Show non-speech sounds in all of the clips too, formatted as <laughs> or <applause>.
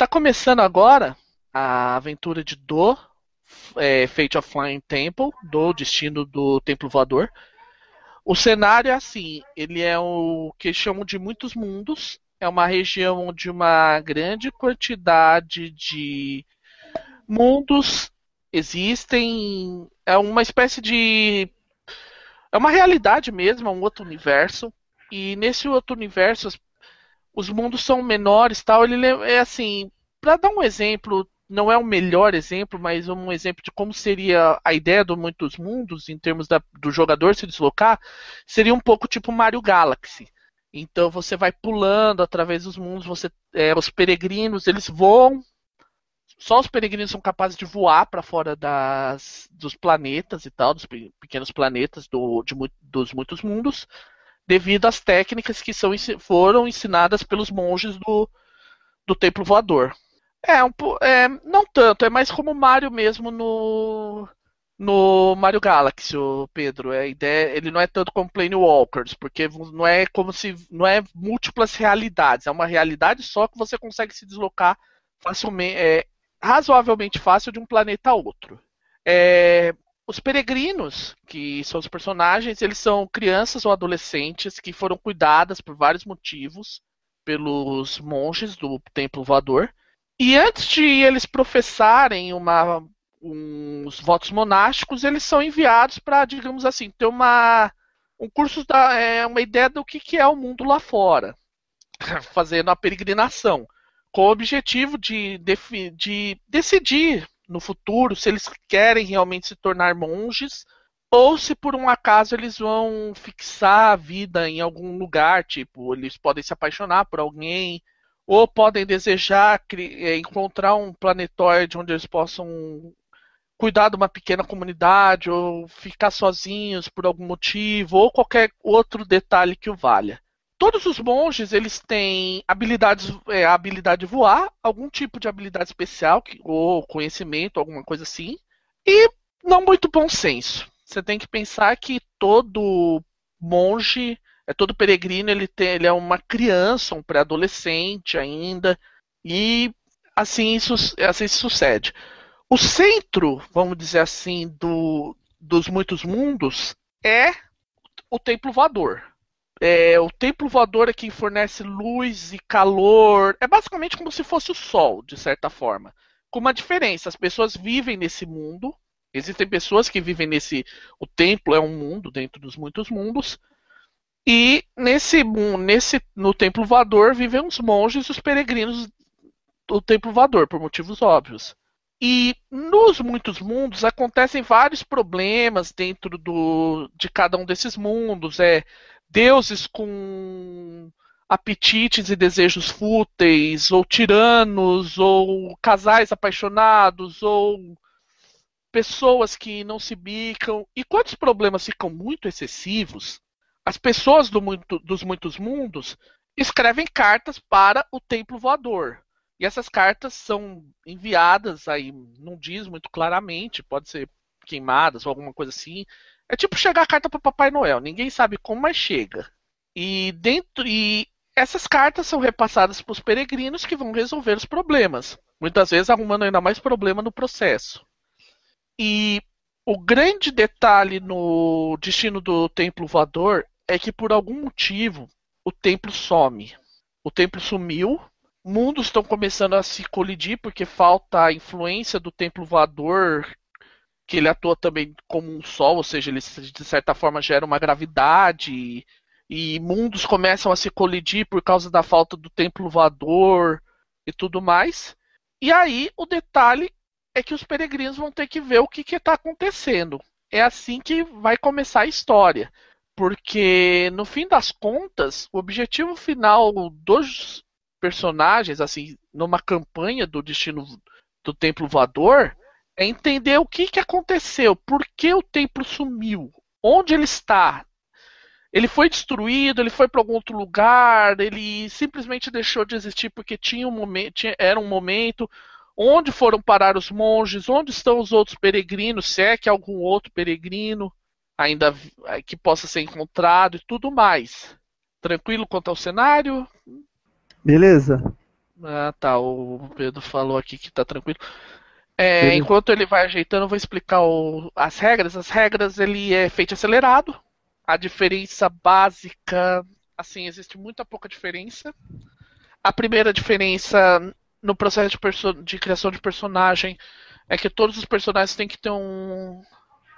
está começando agora a aventura de Do, é, Fate of Flying Temple, do destino do Templo Voador. O cenário é assim, ele é o que chamam de muitos mundos. É uma região onde uma grande quantidade de mundos existem. É uma espécie de. É uma realidade mesmo, é um outro universo. E nesse outro universo, os mundos são menores tal. Ele é assim. Para dar um exemplo, não é o melhor exemplo, mas um exemplo de como seria a ideia do Muitos Mundos, em termos da, do jogador se deslocar, seria um pouco tipo Mario Galaxy. Então você vai pulando através dos mundos, você, é, os peregrinos eles voam só os peregrinos são capazes de voar para fora das, dos planetas e tal, dos pequenos planetas do, de, dos muitos mundos, devido às técnicas que são, foram ensinadas pelos monges do, do templo voador. É, um, é, não tanto, é mais como Mario mesmo no, no Mario Galaxy, Pedro. É, ideia, ele não é tanto como Plane Walkers, porque não é como se não é múltiplas realidades, é uma realidade só que você consegue se deslocar facilmente, é, razoavelmente fácil de um planeta a outro. É, os peregrinos, que são os personagens, eles são crianças ou adolescentes que foram cuidadas por vários motivos pelos monges do templo voador. E antes de eles professarem uma, uns votos monásticos, eles são enviados para, digamos assim, ter uma um curso da, é, uma ideia do que, que é o mundo lá fora, <laughs> fazendo a peregrinação com o objetivo de, de, de decidir no futuro se eles querem realmente se tornar monges ou se por um acaso eles vão fixar a vida em algum lugar, tipo, eles podem se apaixonar por alguém, ou podem desejar é, encontrar um planetóide onde eles possam cuidar de uma pequena comunidade, ou ficar sozinhos por algum motivo, ou qualquer outro detalhe que o valha. Todos os monges eles têm habilidades, é, a habilidade de voar, algum tipo de habilidade especial, ou conhecimento, alguma coisa assim, e não muito bom senso. Você tem que pensar que todo monge, é todo peregrino, ele, tem, ele é uma criança, um pré-adolescente ainda, e assim, isso, assim sucede. O centro, vamos dizer assim, do, dos muitos mundos é o templo voador. É, o templo voador é quem fornece luz e calor. É basicamente como se fosse o sol, de certa forma. Com uma diferença: as pessoas vivem nesse mundo. Existem pessoas que vivem nesse. O templo é um mundo dentro dos muitos mundos. E nesse, nesse no templo voador vivem os monges e os peregrinos do templo voador, por motivos óbvios. E nos muitos mundos acontecem vários problemas dentro do, de cada um desses mundos. É deuses com apetites e desejos fúteis, ou tiranos, ou casais apaixonados, ou pessoas que não se bicam. E quando os problemas ficam muito excessivos, as pessoas do muito, dos muitos mundos escrevem cartas para o templo voador. E essas cartas são enviadas aí, não diz muito claramente, pode ser queimadas ou alguma coisa assim, é tipo chegar a carta para Papai Noel. Ninguém sabe como, mas chega. E dentro e essas cartas são repassadas para os peregrinos que vão resolver os problemas. Muitas vezes arrumando ainda mais problema no processo. E o grande detalhe no destino do templo voador é que por algum motivo o templo some. O templo sumiu, mundos estão começando a se colidir porque falta a influência do templo voador que ele atua também como um sol, ou seja, ele de certa forma gera uma gravidade e mundos começam a se colidir por causa da falta do templo voador e tudo mais. E aí o detalhe é que os peregrinos vão ter que ver o que está acontecendo. É assim que vai começar a história. Porque, no fim das contas, o objetivo final dos personagens, assim, numa campanha do destino do templo voador, é entender o que, que aconteceu, por que o templo sumiu, onde ele está. Ele foi destruído, ele foi para algum outro lugar, ele simplesmente deixou de existir porque tinha um momento, tinha, era um momento. Onde foram parar os monges? Onde estão os outros peregrinos? Se é que algum outro peregrino ainda é, que possa ser encontrado e tudo mais. Tranquilo quanto ao cenário? Beleza. Ah, tá. O Pedro falou aqui que tá tranquilo. É, enquanto ele vai ajeitando, eu vou explicar o, as regras. As regras ele é feito acelerado. A diferença básica, assim, existe muita pouca diferença. A primeira diferença no processo de, de criação de personagem é que todos os personagens têm que ter um.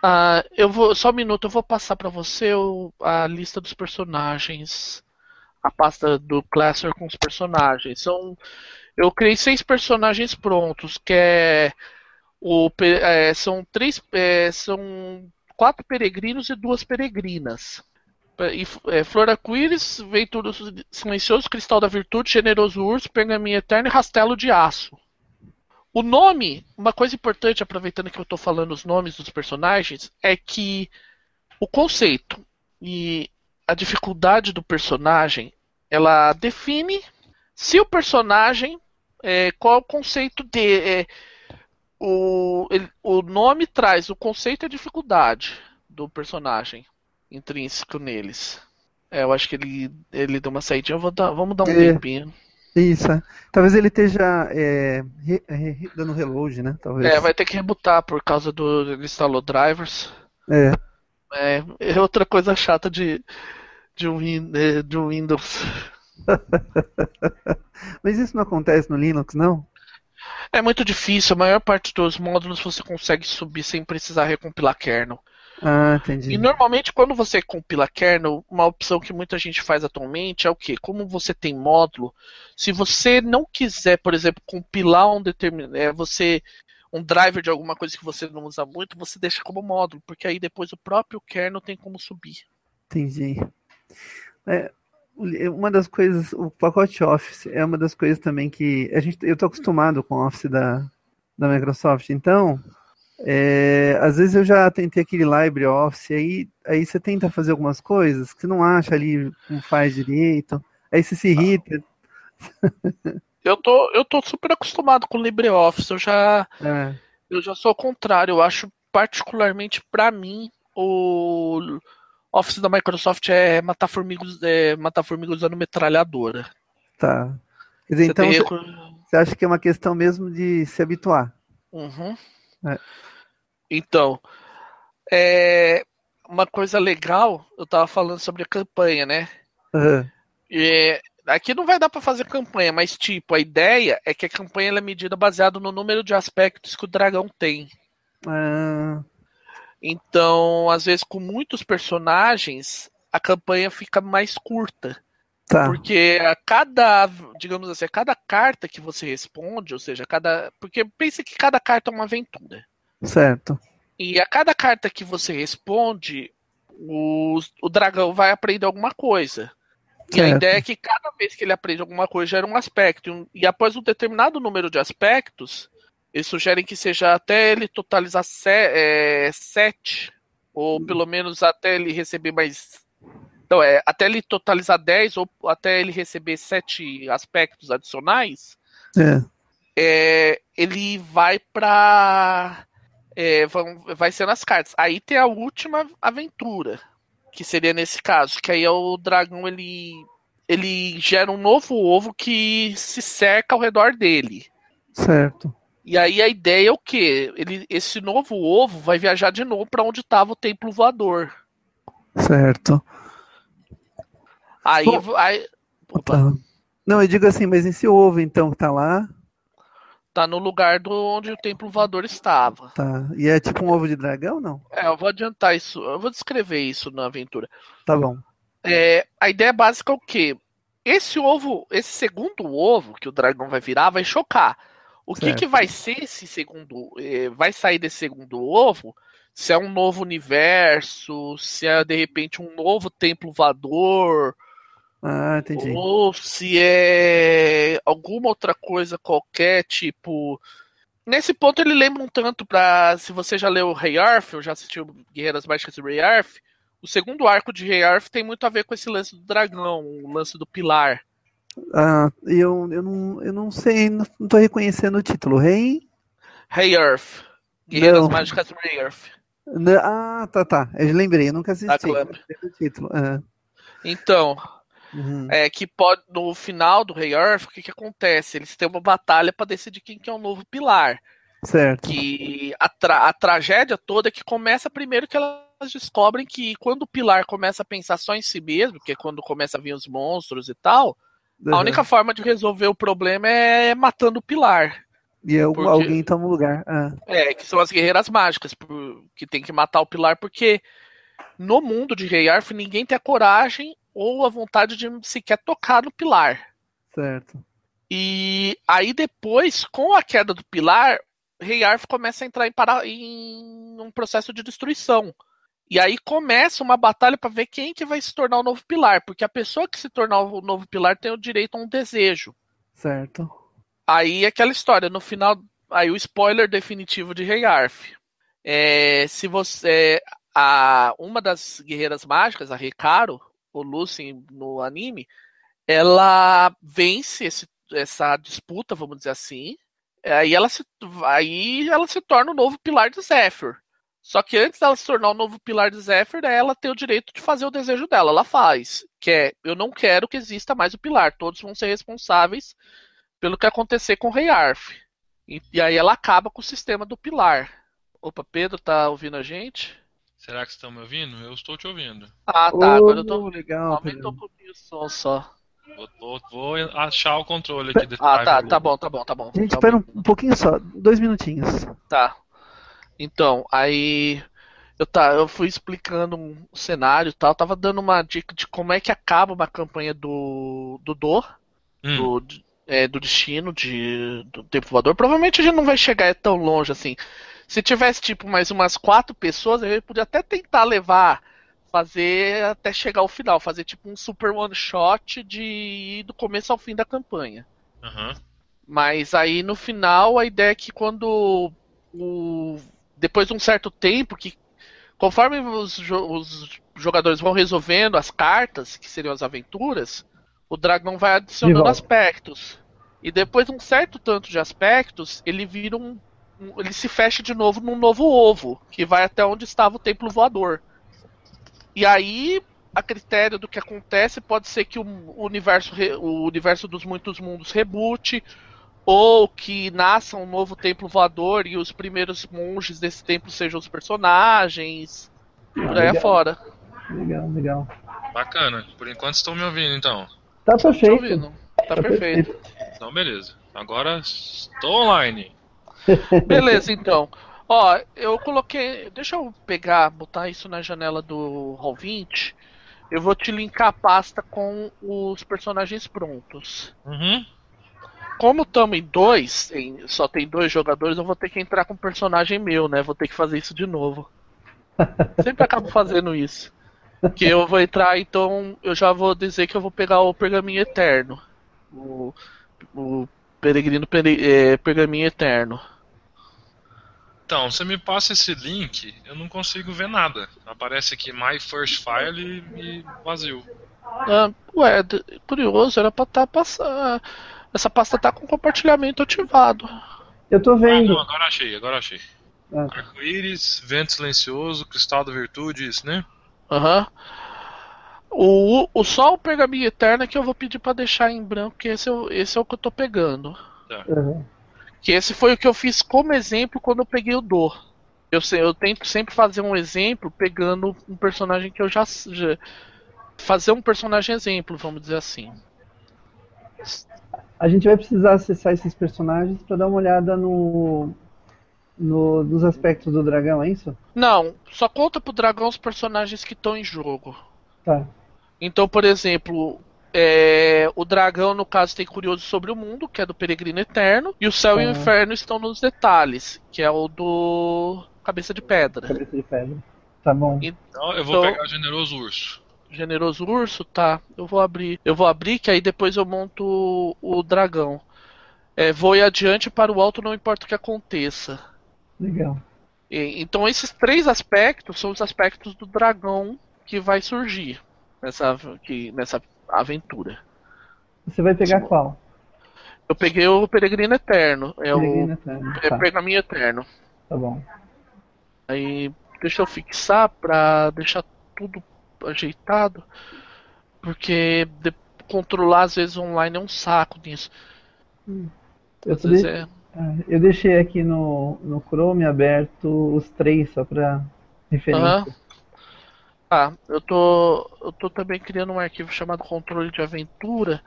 Uh, eu vou só um minuto, eu vou passar para você o, a lista dos personagens, a pasta do Classer com os personagens. São, eu criei seis personagens prontos, que é o é, são três, é, são quatro peregrinos e duas peregrinas. E, é, Flor Arco-Íris, Ventura Silencioso, Cristal da Virtude, Generoso Urso, Pergaminho Eterno e Rastelo de Aço. O nome, uma coisa importante, aproveitando que eu estou falando os nomes dos personagens, é que o conceito e a dificuldade do personagem, ela define se o personagem, é, qual é o conceito de. É, o, ele, o nome traz o conceito e a dificuldade do personagem intrínseco neles. É, eu acho que ele, ele deu uma saída. vamos dar um é, tempinho. Isso. É. Talvez ele esteja é, re, re, dando reload, né? Talvez. É, vai ter que rebutar por causa do. Ele instalou drivers. É. É, é outra coisa chata de, de, win, de Windows. <laughs> Mas isso não acontece no Linux, não? É muito difícil. A maior parte dos módulos você consegue subir sem precisar recompilar kernel. Ah, entendi. E normalmente quando você compila kernel, uma opção que muita gente faz atualmente é o que? Como você tem módulo, se você não quiser, por exemplo, compilar um determinado, é, você um driver de alguma coisa que você não usa muito, você deixa como módulo, porque aí depois o próprio kernel tem como subir. Entendi. É, uma das coisas, o pacote Office é uma das coisas também que a gente, eu estou acostumado com o Office da, da Microsoft, então é, às vezes eu já tentei aquele LibreOffice, aí, aí você tenta fazer algumas coisas que não acha ali, não faz direito, aí você se irrita. <laughs> Eu tô, eu tô super acostumado com LibreOffice, eu já, é. eu já sou o contrário, eu acho particularmente para mim o Office da Microsoft é matar formigas, é matar usando metralhadora. Tá. Quer dizer, você então você, você acha que é uma questão mesmo de se habituar? Uhum. É. Então, é, uma coisa legal, eu tava falando sobre a campanha, né? Uhum. E, aqui não vai dar para fazer campanha, mas tipo, a ideia é que a campanha é medida baseada no número de aspectos que o dragão tem. Uhum. Então, às vezes, com muitos personagens, a campanha fica mais curta. Tá. Porque a cada, digamos assim, a cada carta que você responde, ou seja, cada. Porque pensa que cada carta é uma aventura. Certo. E a cada carta que você responde, o, o dragão vai aprender alguma coisa. E certo. a ideia é que cada vez que ele aprende alguma coisa gera um aspecto. E após um determinado número de aspectos, eles sugerem que seja até ele totalizar se, é, sete, ou pelo menos até ele receber mais. Então, é, até ele totalizar 10 ou até ele receber sete aspectos adicionais, é. É, ele vai para é, vão, vai ser nas cartas. Aí tem a última aventura, que seria nesse caso, que aí é o dragão ele ele gera um novo ovo que se cerca ao redor dele. Certo. E aí a ideia é o quê? Ele, esse novo ovo vai viajar de novo para onde estava o templo voador. Certo. Aí, Bom, aí tá. Não, eu digo assim, mas esse ovo então que tá lá, Tá no lugar do onde o templo voador estava. Tá. E é tipo um ovo de dragão, não? É, eu vou adiantar isso. Eu vou descrever isso na aventura. Tá bom. É, a ideia básica é o quê? Esse ovo, esse segundo ovo que o dragão vai virar, vai chocar. O que, que vai ser esse segundo. É, vai sair desse segundo ovo? Se é um novo universo, se é de repente um novo templo voador ah, entendi. Ou se é alguma outra coisa qualquer, tipo. Nesse ponto ele lembra um tanto pra. Se você já leu Rei Arf, ou já assistiu Guerreiras Mágicas de Rei Arf, o segundo arco de Rei Arf tem muito a ver com esse lance do dragão, o lance do pilar. Ah, eu, eu, não, eu não sei, não, não tô reconhecendo o título. Rei. Rei Arf. Guerreiras não. Mágicas Rei Arf. Ah, tá, tá. Eu lembrei, eu nunca assisti. O título. Uhum. Então, Uhum. É que pode no final do Rei Earth, o que, que acontece? Eles têm uma batalha para decidir quem que é o novo pilar. Certo. Que a, tra a tragédia toda é que começa primeiro que elas descobrem que quando o pilar começa a pensar só em si mesmo, que é quando começa a vir os monstros e tal, uhum. a única forma de resolver o problema é matando o pilar. E eu, porque, alguém toma o lugar. Ah. É, que são as guerreiras mágicas, que tem que matar o pilar, porque no mundo de Rei Arf ninguém tem a coragem ou a vontade de sequer tocar no pilar. Certo. E aí depois, com a queda do pilar, Rei Arf começa a entrar em, para... em um processo de destruição. E aí começa uma batalha para ver quem que vai se tornar o novo pilar, porque a pessoa que se tornar o novo pilar tem o direito a um desejo. Certo. Aí é aquela história, no final, aí o spoiler definitivo de Rei Arf. É, se você a uma das guerreiras mágicas, a Recaro, ou Lucy no anime, ela vence esse, essa disputa, vamos dizer assim. Aí ela se aí ela se torna o novo pilar de Zephyr. Só que antes dela se tornar o novo pilar de Zephyr, ela tem o direito de fazer o desejo dela. Ela faz, que é eu não quero que exista mais o pilar. Todos vão ser responsáveis pelo que acontecer com o Rei Arf. E, e, aí ela acaba com o sistema do pilar. Opa, Pedro, tá ouvindo a gente? Será que estão me ouvindo? Eu estou te ouvindo. Ah, tá. Oh, Agora eu tô. Legal, Aumentou um pouquinho o som só. Vou, vou, vou, achar o controle aqui desse Ah, tá, tá bom, tá bom, tá bom. Gente, tá espera um, um pouquinho só, dois minutinhos. Tá. Então, aí eu, tá, eu fui explicando um cenário e tal, tava dando uma dica de como é que acaba uma campanha do, do Dor, hum. do, é, do destino de, do tempo voador. Provavelmente a gente não vai chegar tão longe assim. Se tivesse, tipo, mais umas quatro pessoas, a gente podia até tentar levar, fazer até chegar ao final, fazer tipo um super one shot de do começo ao fim da campanha. Uhum. Mas aí no final a ideia é que quando o, depois de um certo tempo que conforme os, os jogadores vão resolvendo as cartas, que seriam as aventuras, o dragão vai adicionando aspectos. E depois de um certo tanto de aspectos, ele vira um, um, ele se fecha de novo num novo ovo, que vai até onde estava o templo voador. E aí, a critério do que acontece, pode ser que o universo, o universo dos muitos mundos rebute, ou que nasça um novo templo voador e os primeiros monges desse templo sejam os personagens, ah, por aí legal. afora. Legal, legal. Bacana. Por enquanto estão me ouvindo então. Tá perfeito. Tá, tá perfeito. Então, beleza. Agora estou online. <laughs> Beleza, então. Ó, eu coloquei. Deixa eu pegar, botar isso na janela do Roll20. Eu vou te linkar a pasta com os personagens prontos. Uhum. Como estamos em dois, em, só tem dois jogadores, eu vou ter que entrar com um personagem meu, né? Vou ter que fazer isso de novo. Sempre acabo fazendo isso. Que eu vou entrar, então eu já vou dizer que eu vou pegar o pergaminho eterno. O, o peregrino pere, é, pergaminho eterno. Então, você me passa esse link, eu não consigo ver nada. Aparece aqui My First File e, vazio. Ah, ué, curioso, era pra estar tá passando. Essa pasta tá com compartilhamento ativado. Eu tô vendo. Ah, não, agora achei, agora achei. Ah. Arco-íris, vento silencioso, cristal da virtude, isso, né? Aham. Uhum. O, o só o pergaminho eterno é que eu vou pedir para deixar em branco, que esse, é, esse é o que eu tô pegando. Tá. Uhum. Que esse foi o que eu fiz como exemplo quando eu peguei o Dor. Eu, eu tento sempre fazer um exemplo pegando um personagem que eu já, já. Fazer um personagem exemplo, vamos dizer assim. A gente vai precisar acessar esses personagens para dar uma olhada no, no, nos aspectos do dragão, é isso? Não, só conta pro dragão os personagens que estão em jogo. Tá. Então, por exemplo, é, o dragão, no caso, tem Curioso sobre o Mundo, que é do Peregrino Eterno, e o Céu e o Inferno estão nos detalhes, que é o do Cabeça de Pedra. Cabeça de Pedra. Tá bom. Então, eu vou então, pegar o Generoso Urso. Generoso Urso, tá. Eu vou abrir. Eu vou abrir, que aí depois eu monto o, o dragão. É, vou ir adiante para o alto, não importa o que aconteça. Legal. E, então esses três aspectos são os aspectos do dragão que vai surgir nessa, que, nessa aventura. Você vai pegar Sim. qual? Eu peguei o Peregrino Eterno. É Peregrino o Eterno. É tá. Pergaminho Eterno. Tá bom. Aí deixa eu fixar pra deixar tudo ajeitado. Porque de, controlar, às vezes online é um saco nisso. Eu, Às vezes de- é. ah, eu deixei aqui no, no Chrome aberto os três só para referência. Aham. Ah, eu tô, eu tô também criando um arquivo chamado controle de aventura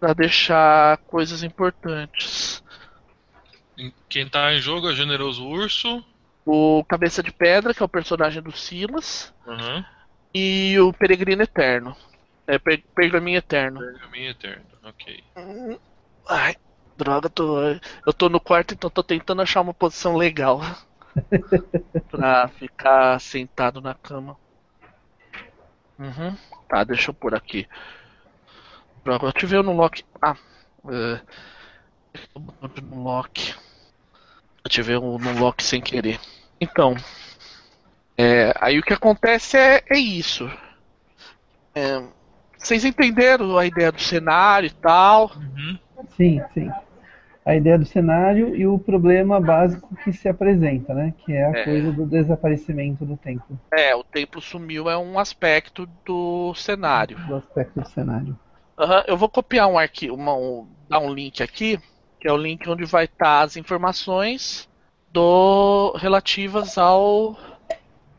para deixar coisas importantes. Quem tá em jogo é o Generoso Urso. O Cabeça de Pedra, que é o personagem do Silas, Aham. E o Peregrino Eterno. É, per Pergaminho Eterno. Pergaminho Eterno. Ok. Ai, droga, tô, eu tô no quarto, então tô tentando achar uma posição legal <laughs> pra ficar sentado na cama. Uhum. Tá, deixa eu pôr aqui. Droga, eu ativei no lock. Ah, é, no lock. Ativei o no lock sem querer. Então, é, aí o que acontece é, é isso. É, vocês entenderam a ideia do cenário e tal? Uhum. Sim, sim. A ideia do cenário e o problema básico que se apresenta, né? Que é a É. coisa do desaparecimento do templo, É, o templo sumiu é um aspecto do cenário. do aspecto do cenário. Aham, eu vou copiar um arquivo, uma- um- dar um link aqui, que é o link onde vai estar as informações do relativas ao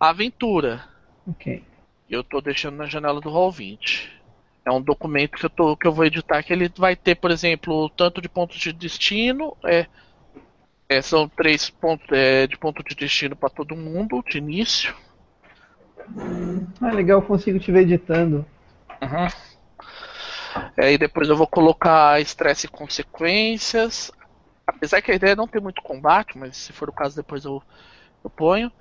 aventura. Ok. Eu tô deixando na janela do Roll20. É um documento que eu, tô, que eu vou editar que ele vai ter, por exemplo, tanto de pontos de destino. É, é, são três pontos é, de ponto de destino para todo mundo de início. Ah, legal, eu consigo te ver editando. Uhum. Aí depois eu vou colocar estresse e consequências. Apesar que a ideia é não ter muito combate, mas se for o caso depois eu, eu ponho.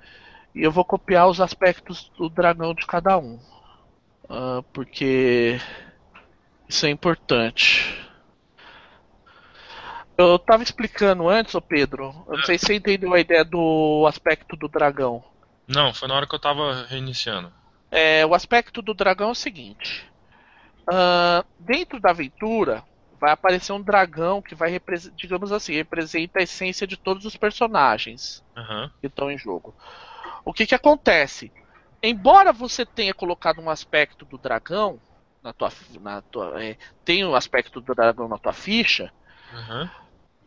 E eu vou copiar os aspectos do dragão de cada um. Ah, porque isso é importante. Eu tava explicando antes, ô Pedro. Eu não sei se você entendeu a ideia do aspecto do dragão. Não, foi na hora que eu tava reiniciando. É, o aspecto do dragão é o seguinte: Ah, dentro da aventura vai aparecer um dragão que vai, digamos assim, representa a essência de todos os personagens Aham. que estão em jogo. O que que acontece? Embora você tenha colocado um aspecto do dragão na tua, na tua, é, tem um aspecto do dragão na tua ficha, Aham.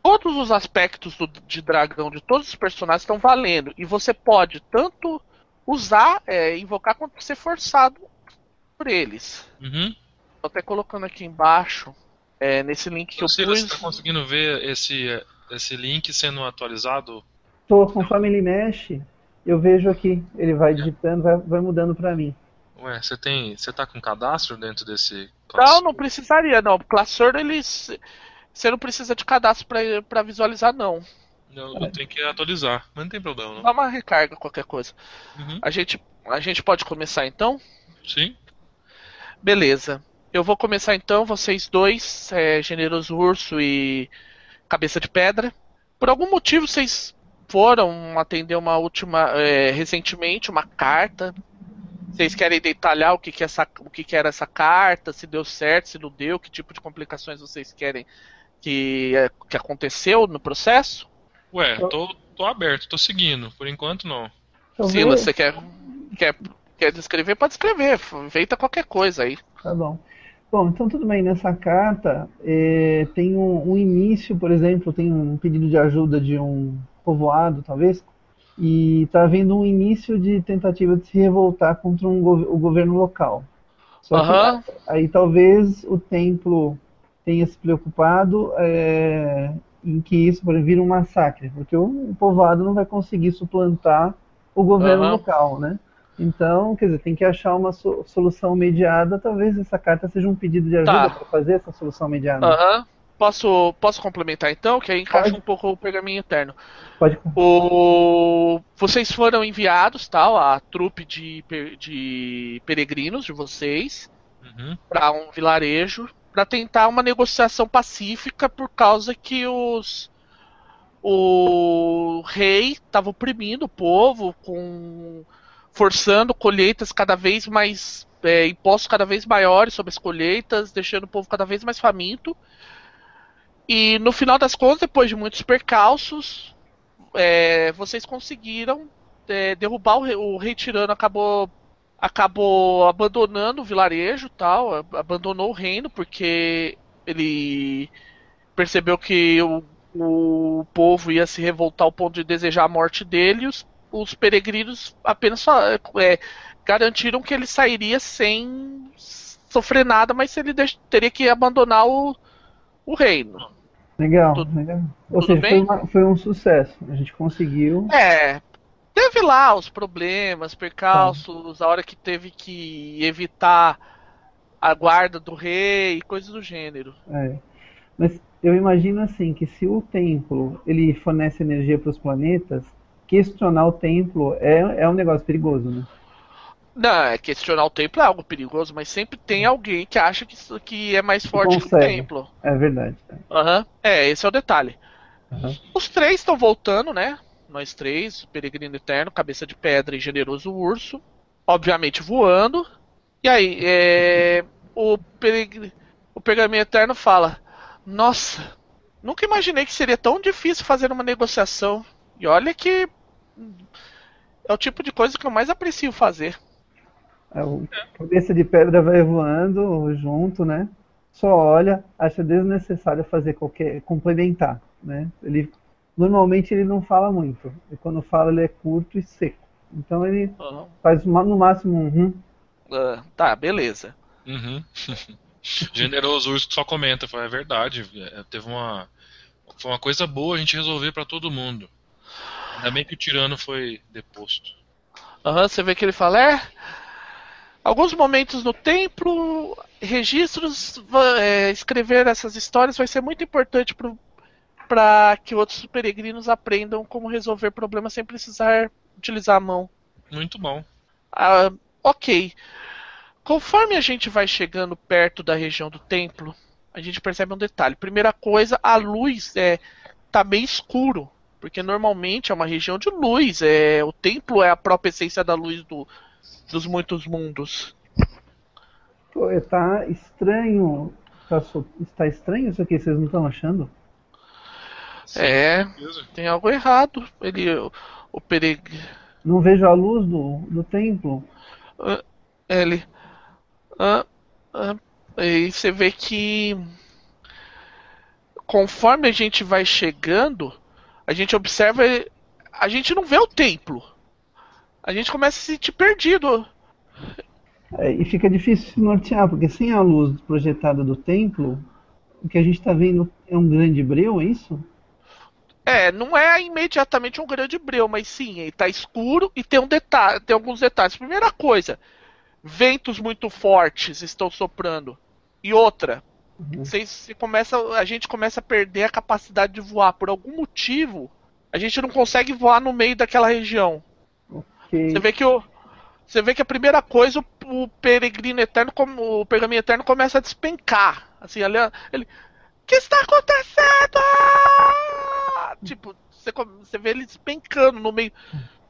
todos os aspectos do- de dragão de todos os personagens estão valendo. E você pode tanto usar, é, invocar, quanto ser forçado por eles. Uhum. Tô até colocando aqui embaixo, é, nesse link que eu Silas, pus. você tá conseguindo ver esse, esse link sendo atualizado? Tô, conforme ele mexe, eu vejo aqui. Ele vai digitando, vai, vai mudando pra mim. Ué, você tem. Você tá com cadastro dentro desse Não, não precisaria, não. O Classor, eles. Você não precisa de cadastro pra, pra visualizar, não. Eu, eu tenho que atualizar, mas não tem problema, não. Dá uma recarga, qualquer coisa. Uhum. A gente, a gente pode começar então? Sim. Beleza. Eu vou começar então, vocês dois, é, Generoso Urso e Cabeça de Pedra. Por algum motivo vocês foram atender uma última, é, recentemente, uma carta. Vocês querem detalhar o que, que, é essa, o que, que era essa carta, se deu certo, se não deu, que tipo de complicações vocês querem que, é, que aconteceu no processo? Ué, tô, tô aberto, tô seguindo. Por enquanto, não. Silas, vê- você quer, quer, quer descrever? Pode escrever, inventa qualquer coisa aí. Tá bom. Bom, então tudo bem. Nessa carta eh, tem um, um início, por exemplo, tem um pedido de ajuda de um povoado, talvez, e está havendo um início de tentativa de se revoltar contra um gov- o governo local. Só que Aham. aí talvez o templo tenha se preocupado eh, em que isso por exemplo, vira um massacre, porque o, povoado não vai conseguir suplantar o governo Aham. local, né? Então, quer dizer, tem que achar uma so- solução mediada. Talvez essa carta seja um pedido de ajuda Tá. para fazer essa solução mediada. Aham. Posso, posso complementar então? Que aí encaixa Pode. um pouco o pergaminho interno. Pode. O... Vocês foram enviados, tal, a trupe de, de peregrinos de vocês Uhum. para um vilarejo para tentar uma negociação pacífica por causa que os o rei estava oprimindo o povo com forçando colheitas cada vez mais é, impostos cada vez maiores sobre as colheitas, deixando o povo cada vez mais faminto. E no final das contas, depois de muitos percalços, é, vocês conseguiram é, derrubar o rei, o rei tirano acabou acabou abandonando o vilarejo tal, abandonou o reino porque ele percebeu que o, o povo ia se revoltar ao ponto de desejar a morte dele e os, os peregrinos apenas é, garantiram que ele sairia sem sofrer nada, mas ele teria que abandonar o, o reino. Legal, tudo, legal. Ou seja, foi, uma, foi, um sucesso. A gente conseguiu. É. Teve lá os problemas, percalços, tá. a hora que teve que evitar a guarda do rei, coisas do gênero. É. Mas eu imagino assim que se o templo ele fornece energia para os planetas, questionar o templo é, é um negócio perigoso, né? Não, é questionar o templo é algo perigoso, mas sempre tem alguém que acha que, que é mais forte que o templo. É verdade. Uhum. É, esse é o detalhe. Uhum. Os três estão voltando, né? Nós três, Peregrino Eterno, Cabeça de Pedra e Generoso Urso. Obviamente voando. E aí, é, o, Peregr... o Pergaminho Eterno fala: Nossa, nunca imaginei que seria tão difícil fazer uma negociação. E olha que é o tipo de coisa que eu mais aprecio fazer. É, o cabeça de pedra vai voando junto, né? Só olha, acha desnecessário fazer qualquer complementar, né? Ele normalmente ele não fala muito. E quando fala ele é curto e seco. Então ele uhum. faz no máximo um hum. Uh, tá, beleza. Uhum. <laughs> Generoso Urso só comenta, fala, é verdade. É, teve uma foi uma coisa boa a gente resolver para todo mundo. Ainda bem que o tirano foi deposto. Aham, uhum, você vê que ele fala, é, alguns momentos no templo, registros, é, escrever essas histórias vai ser muito importante para que outros peregrinos aprendam como resolver problemas sem precisar utilizar a mão. Muito bom. Ah, ok. Conforme a gente vai chegando perto da região do templo, a gente percebe um detalhe. Primeira coisa, a luz é tá bem escuro, porque normalmente é uma região de luz. É o templo é a própria essência da luz do, dos muitos mundos. Pô, tá estranho. Tá, está estranho isso aqui, vocês não estão achando? é, tem algo errado. Ele, o pereg... Não vejo a luz do, do templo. Uh, ele. Uh, uh, e você vê que conforme a gente vai chegando, a gente observa. A gente não vê o templo a gente começa a se sentir perdido. É, e fica difícil se nortear, porque sem a luz projetada do templo, o que a gente está vendo é um grande breu, é isso? É, não é imediatamente um grande breu, mas sim, ele tá escuro e tem um detalhe, tem alguns detalhes. Primeira coisa, ventos muito fortes estão soprando. E outra, uhum. você começa, a gente começa a perder a capacidade de voar por algum motivo. A gente não consegue voar no meio daquela região. Você vê que o. Você vê que a primeira coisa, o, o peregrino eterno, o pergaminho eterno começa a despencar. Assim, ali, ele. O que está acontecendo? Tipo, você, você vê ele despencando no meio.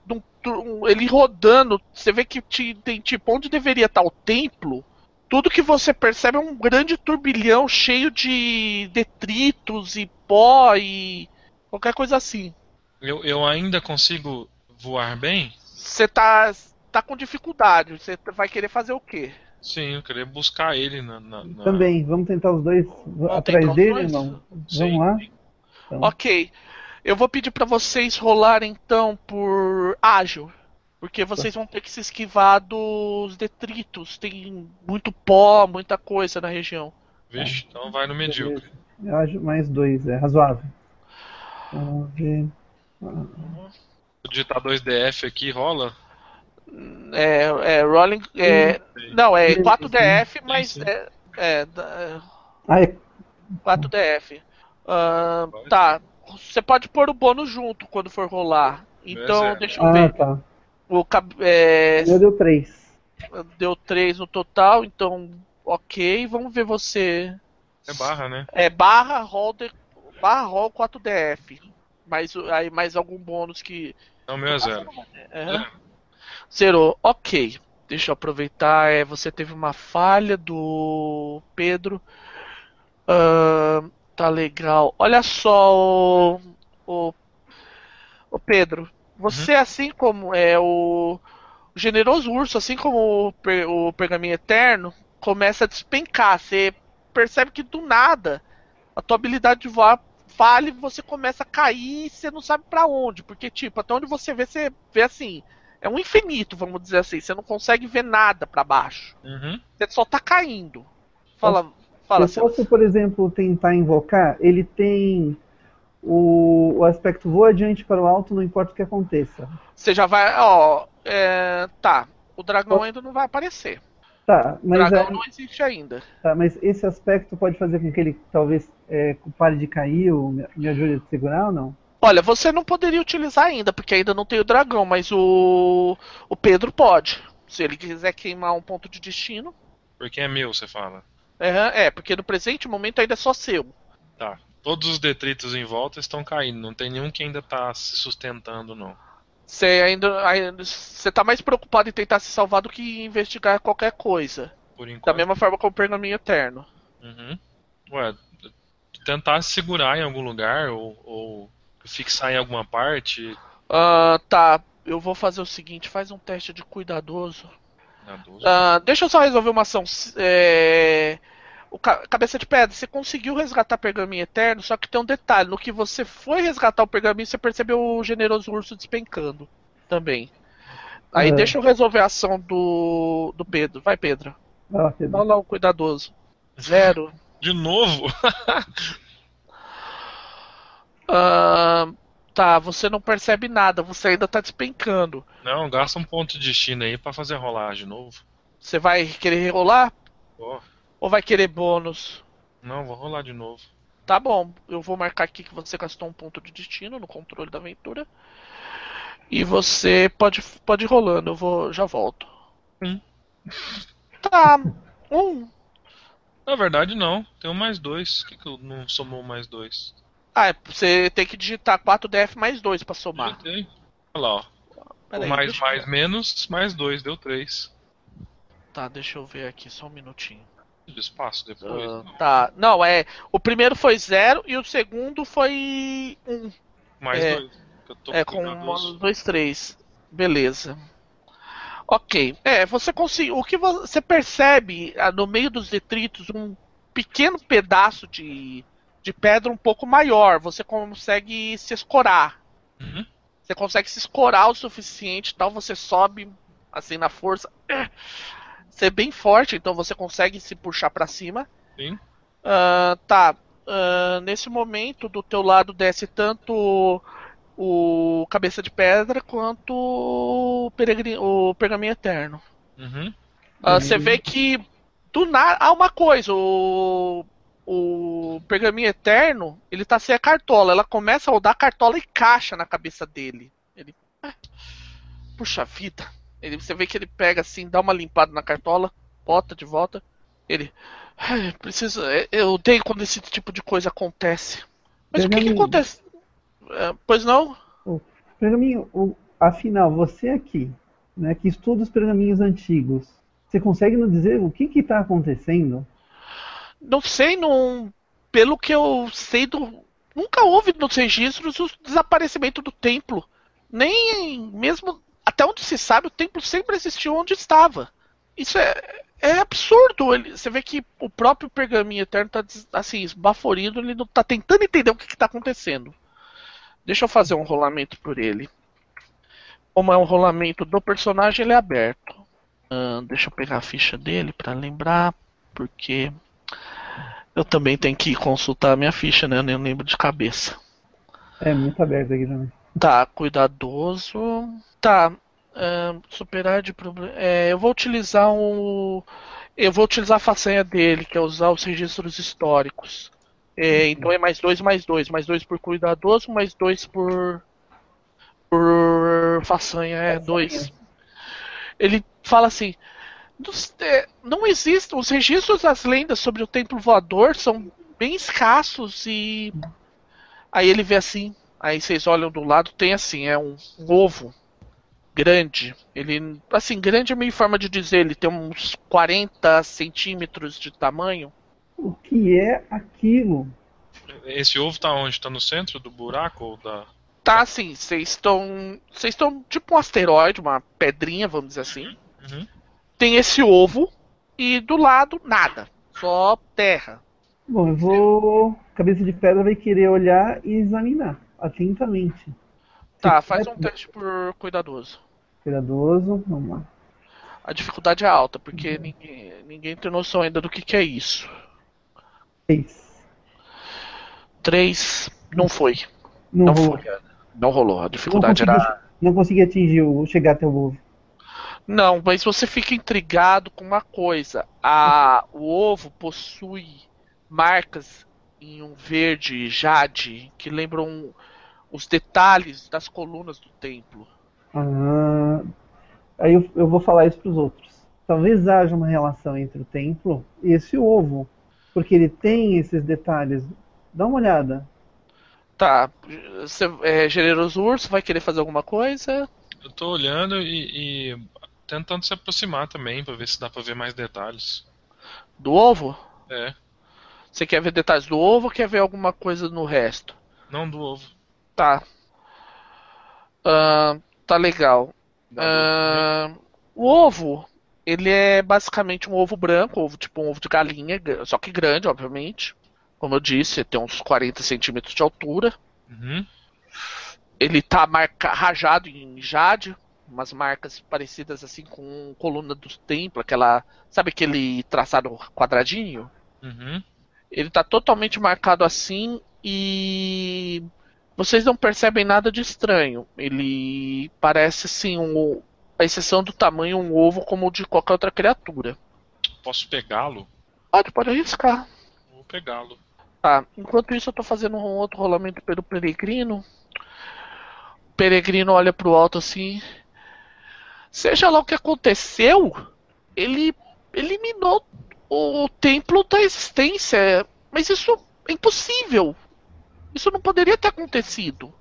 De um, ele rodando. Você vê que tem tipo onde deveria estar o templo. Tudo que você percebe é um grande turbilhão cheio de detritos e pó e qualquer coisa assim. Eu, eu ainda consigo voar bem? Você tá, tá com dificuldade. Você vai querer fazer o quê? Sim, eu queria buscar ele na. na, na... Também, vamos tentar os dois vamos atrás dele, irmão? Vamos lá? Então. Ok. Eu vou pedir para vocês rolarem então por ágil. Porque vocês vão ter que se esquivar dos detritos. Tem muito pó, muita coisa na região. Vixe, então vai no medíocre. Ágil mais dois, é razoável. Vamos ver. Uhum digitar 2DF aqui, rola? É, é Rolling. É, não, é 4DF, mas é. é, é 4DF. Uh, tá. Você pode pôr o bônus junto quando for rolar. Então, deixa eu ver. Ah, tá. O, é, Meu deu 3. Deu 3 no total, então ok. Vamos ver você. É barra, né? É barra roll, barra roll 4DF. Mais, aí mais algum bônus que não, meu é zero. É. Zerou. Ok. Deixa eu aproveitar. É, você teve uma falha do Pedro. Uh, tá legal. Olha só, o, o, o Pedro. Você, uhum. assim como é o, o generoso urso, assim como o, o pergaminho eterno, começa a despencar. Você percebe que do nada a tua habilidade de voar falha e você começa a cair e você não sabe para onde. Porque, tipo, até onde você vê, você vê assim. É um infinito, vamos dizer assim. Você não consegue ver nada para baixo. Uhum. Você só tá caindo. Fala, fala. Eu posso, por exemplo, tentar invocar. Ele tem o, o aspecto voa adiante para o alto, não importa o que aconteça. Você já vai, ó, é, tá. O dragão ainda não vai aparecer. Tá, O mas, dragão é- não existe ainda. tá, mas esse aspecto pode fazer com que ele talvez é, pare de cair ou me, me ajude a segurar ou não? Olha, você não poderia utilizar ainda, porque ainda não tem o dragão, mas o, o Pedro pode. Se ele quiser queimar um ponto de destino. Porque é meu, você fala. É, é, porque no presente momento ainda é só seu. Tá. Todos os detritos em volta estão caindo. Não tem nenhum que ainda tá se sustentando, não. Você ainda, ainda. Você tá mais preocupado em tentar se salvar do que em investigar qualquer coisa. Por Da mesma forma como o pergaminho eterno. Uhum. Ué, tentar se segurar em algum lugar ou, ou fixar em alguma parte. Ah, tá. Eu vou fazer o seguinte, faz um teste de cuidadoso. Dúvida. Ah, deixa eu só resolver uma ação. É, O ca- cabeça de pedra, você conseguiu resgatar pergaminho eterno, só que tem um detalhe: no que você foi resgatar o pergaminho, você percebeu o generoso urso despencando também. Aí Uhum. deixa eu resolver a ação do, do Pedro. Vai, Pedro. Ah, Pedro. Dá lá o cuidadoso. Zero. De novo? <laughs> Ah, tá, você não percebe nada, você ainda tá despencando. Não, gasta um ponto de destino aí pra fazer rolar de novo. Você vai querer rolar? Ó, Ou vai querer bônus? não, vou rolar de novo. Tá bom, eu vou marcar aqui que você gastou um ponto de destino no controle da aventura. E você pode, pode ir rolando, eu vou, já volto. Um. Tá, um. Na verdade, não. Tem um mais dois. Por que, que eu não somou mais dois? Ah, é, você tem que digitar 4DF mais 2 pra somar. Digitei. Olha lá, ó. Mais, mais, menos, mais dois, deu três. Tá, deixa eu ver aqui, só um minutinho. De espaço depois. Ah, tá, não, é. O primeiro foi 0 e o segundo foi 1. Um. mais é. dois. Eu tô É, com. 1, 2, 3. Beleza. Ok. É, você conseguiu. O que você percebe ah, no meio dos detritos um pequeno pedaço de, de pedra um pouco maior. Você consegue se escorar. Uhum. Você consegue se escorar o suficiente, tal. Você sobe assim na força. Você é bem forte, então você consegue se puxar pra cima. Sim. Ah, tá. Ah, nesse momento, do teu lado desce tanto o Cabeça de Pedra quanto o, peregrin... o Pergaminho Eterno. Uhum. Ah, Você vê que do nada há uma coisa, o o Pergaminho Eterno, ele tá sem a cartola, ela começa a rodar a cartola e caixa na cabeça dele. Ele, "Ah, puxa vida. Ele, você vê que ele pega assim, dá uma limpada na cartola, bota de volta. Ele, "Ai, preciso, é, eu odeio quando esse tipo de coisa acontece. Mas o que, que Pergaminho. acontece? Ah, pois não? Pergaminho, afinal, você aqui, né, que estuda os pergaminhos antigos, você consegue nos dizer o que está acontecendo? Não sei, não. Pelo que eu sei do. Nunca houve nos registros o desaparecimento do templo. Nem mesmo. Até onde se sabe, o templo sempre existiu onde estava. Isso é, é absurdo. Ele, você vê que o próprio pergaminho eterno tá des- assim, esbaforido, ele não tá tentando entender o que, que tá acontecendo. Deixa eu fazer um rolamento por ele. Como é um rolamento do personagem, ele é aberto. Ahn, deixa eu pegar a ficha dele pra lembrar, porque eu também tenho que consultar a minha ficha, né? Eu nem lembro de cabeça. É muito aberto aqui também. Tá, cuidadoso. Tá. ahn, superar de problema. É, eu vou utilizar um. Eu vou utilizar a façanha dele, que é usar os registros históricos. É, então é mais dois, mais dois. Mais dois por cuidadoso, mais dois por. Por façanha, é dois. Ele fala assim. "Dos- é, Não existem. Os registros das lendas sobre o templo voador são bem escassos e. Aí ele vê assim. Aí vocês olham do lado, tem assim, é um, um ovo grande. Ele, assim, grande é meio forma de dizer, ele tem uns 40 centímetros de tamanho. O que é aquilo? Esse ovo tá onde? Tá no centro do buraco ou da. Tá assim, vocês estão. Vocês estão tipo um asteroide, uma pedrinha, vamos dizer assim. Uhum. Tem esse ovo e do lado nada. Só terra. Bom, eu vou. Cabeça de pedra vai querer olhar e examinar atentamente. Tá, Se faz um teste por cuidadoso. Cuidadoso, vamos lá. A dificuldade é alta, porque ninguém, ninguém tem noção ainda do que, que é isso. Seis. Três, não foi. Não, Não vou. foi. Não rolou. A Não dificuldade consegui, era. não consegui atingir o chegar até o ovo. Não, mas você fica intrigado com uma coisa. A, o ovo possui marcas em um verde jade que lembram os detalhes das colunas do templo. Ah, aí eu, eu vou falar isso para os outros. Talvez haja uma relação entre o templo e esse ovo, porque ele tem esses detalhes. Dá uma olhada. Tá, você é generoso urso, vai querer fazer alguma coisa? Eu tô olhando e, e tentando se aproximar também pra ver se dá pra ver mais detalhes. Do ovo? É, Você quer ver detalhes do ovo ou quer ver alguma coisa no resto? não do ovo. Tá. Ahn, tá legal. Ahn, o ovo, ele é basicamente um ovo branco, ovo tipo um ovo de galinha, só que grande, obviamente. Como eu disse, tem uns 40 centímetros de altura. Uhum. Ele tá marca, rajado em jade, umas marcas parecidas assim com coluna do templo, aquela, sabe aquele traçado quadradinho? Uhum. Ele tá totalmente marcado assim e vocês não percebem nada de estranho. Ele parece assim, um, a exceção do tamanho, um ovo como o de qualquer outra criatura. Posso pegá-lo? Pode, pode arriscar. Vou pegá-lo. Tá, enquanto isso eu tô fazendo um outro rolamento pelo peregrino. O peregrino olha pro alto assim. Seja lá o que aconteceu, ele eliminou o templo da existência. Mas isso é impossível. Isso não poderia ter acontecido.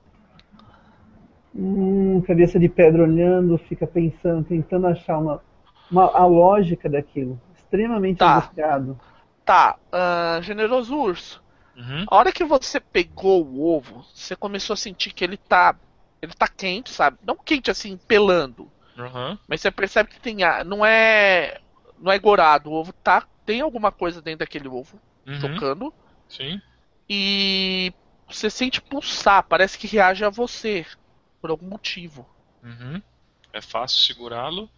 Hum, cabeça de pedra olhando, fica pensando, tentando achar uma, uma- a lógica daquilo. Extremamente Tá. angustiado. Tá, ah, generoso urso. Uhum. A hora que você pegou o ovo, você começou a sentir que ele tá. Ele tá quente, sabe? Não quente assim, pelando. Uhum. Mas você percebe que tem ar. Não é. Não é gorado. O ovo tá. Tem alguma coisa dentro daquele ovo Uhum. tocando. Sim. E você sente pulsar. Parece que reage a você. Por algum motivo. Uhum. É fácil segurá-lo.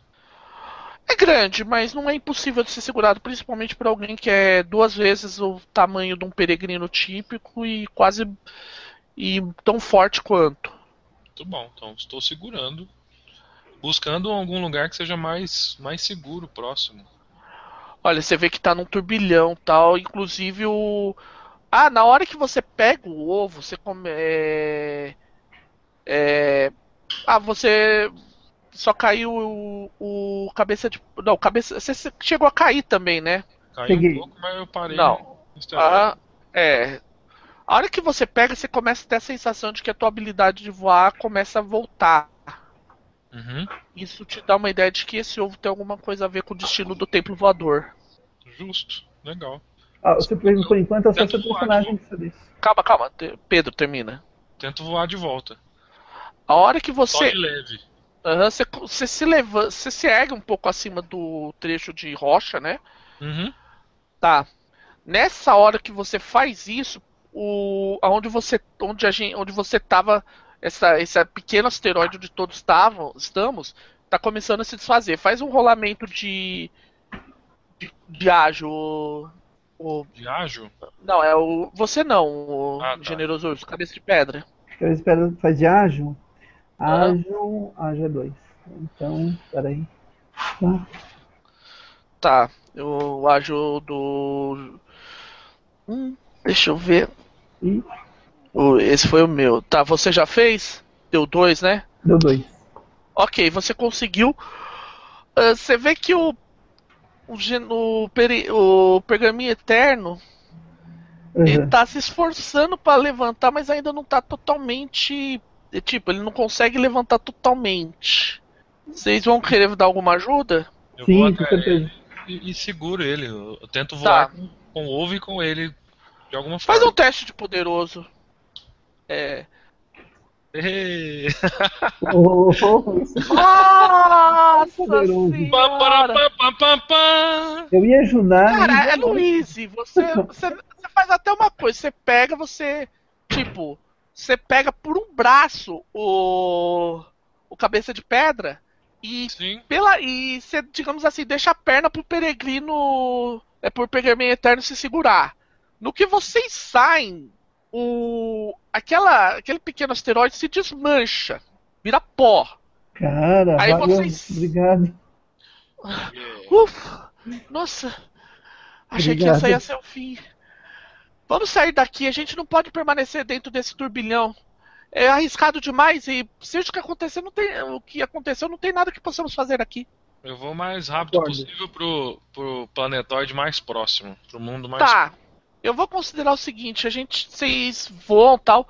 É grande, mas não é impossível de ser segurado, principalmente por alguém que é duas vezes o tamanho de um peregrino típico e quase. e tão forte quanto. Muito bom. Então estou segurando. Buscando algum lugar que seja mais, mais seguro, próximo. Olha, você vê que tá num turbilhão tal. Inclusive o. Ah, na hora que você pega o ovo, você come. É... é, Ah, você. Só caiu o, o cabeça de. Não, cabeça. Você chegou a cair também, né? Caiu um pouco, mas eu parei. Não. Ah, é. A hora que você pega, você começa a ter a sensação de que a tua habilidade de voar começa a voltar. Uhum. Isso te dá uma ideia de que esse ovo tem alguma coisa a ver com o destino do templo voador. Justo. Legal. Ah, você, por por enquanto é só personagem isso. Calma, calma. Pedro, termina. Tento voar de volta. A hora que Só você. de leve. Aham, você, você se levanta, você se ergue um pouco acima do trecho de rocha, né? Uhum. Tá. Nessa hora que você faz isso, o aonde você onde a gente, onde você tava essa esse pequeno asteroide onde todos estavam, estamos, tá começando a se desfazer. Faz um rolamento de de, de ágil. O, o- De ágil? não, é o você não, o Ah, tá. generoso urso, cabeça de pedra. Cabeça de pedra faz de ágil. Ah. Ágil, ágil é 2. Então, peraí. Tá. Tá, o ágil do Hum, deixa eu ver. E O- Esse foi o meu. Tá, você já fez? Deu dois, né? deu 2. Ok, você conseguiu. Ah, você vê que o. O, o, peri- o pergaminho eterno ele tá se esforçando pra levantar, mas ainda não tá totalmente. é, Tipo, ele não consegue levantar totalmente. Vocês vão querer dar alguma ajuda? Eu Sim, vou com até certeza. ele e, e seguro ele. Eu, eu tento Tá. voar com, com o ovo e com ele de alguma Faz forma. um teste de poderoso. É. Ei. Oh, Nossa senhora! Eu ia ajudar. Cara, é Luiz, você, você, você faz até uma coisa, você pega, você, tipo, você pega por um braço o, o cabeça de pedra e Sim. pela e você, digamos assim, deixa a perna pro peregrino, é por pergaminho eterno se segurar. No que vocês saem, o aquela aquele pequeno asteroide se desmancha, vira pó. Cara, Aí valeu. vocês- Obrigado. Ufa! Nossa! Achei que Obrigado. essa ia ser o fim. Vamos sair daqui, a gente não pode permanecer dentro desse turbilhão. É arriscado demais e seja o que acontecer, não tem, o que aconteceu, não tem nada que possamos fazer aqui. Eu vou o mais rápido possível pro, pro planetoide mais próximo. Pro mundo mais Tá. Eu vou considerar o seguinte, a gente vocês voam tal.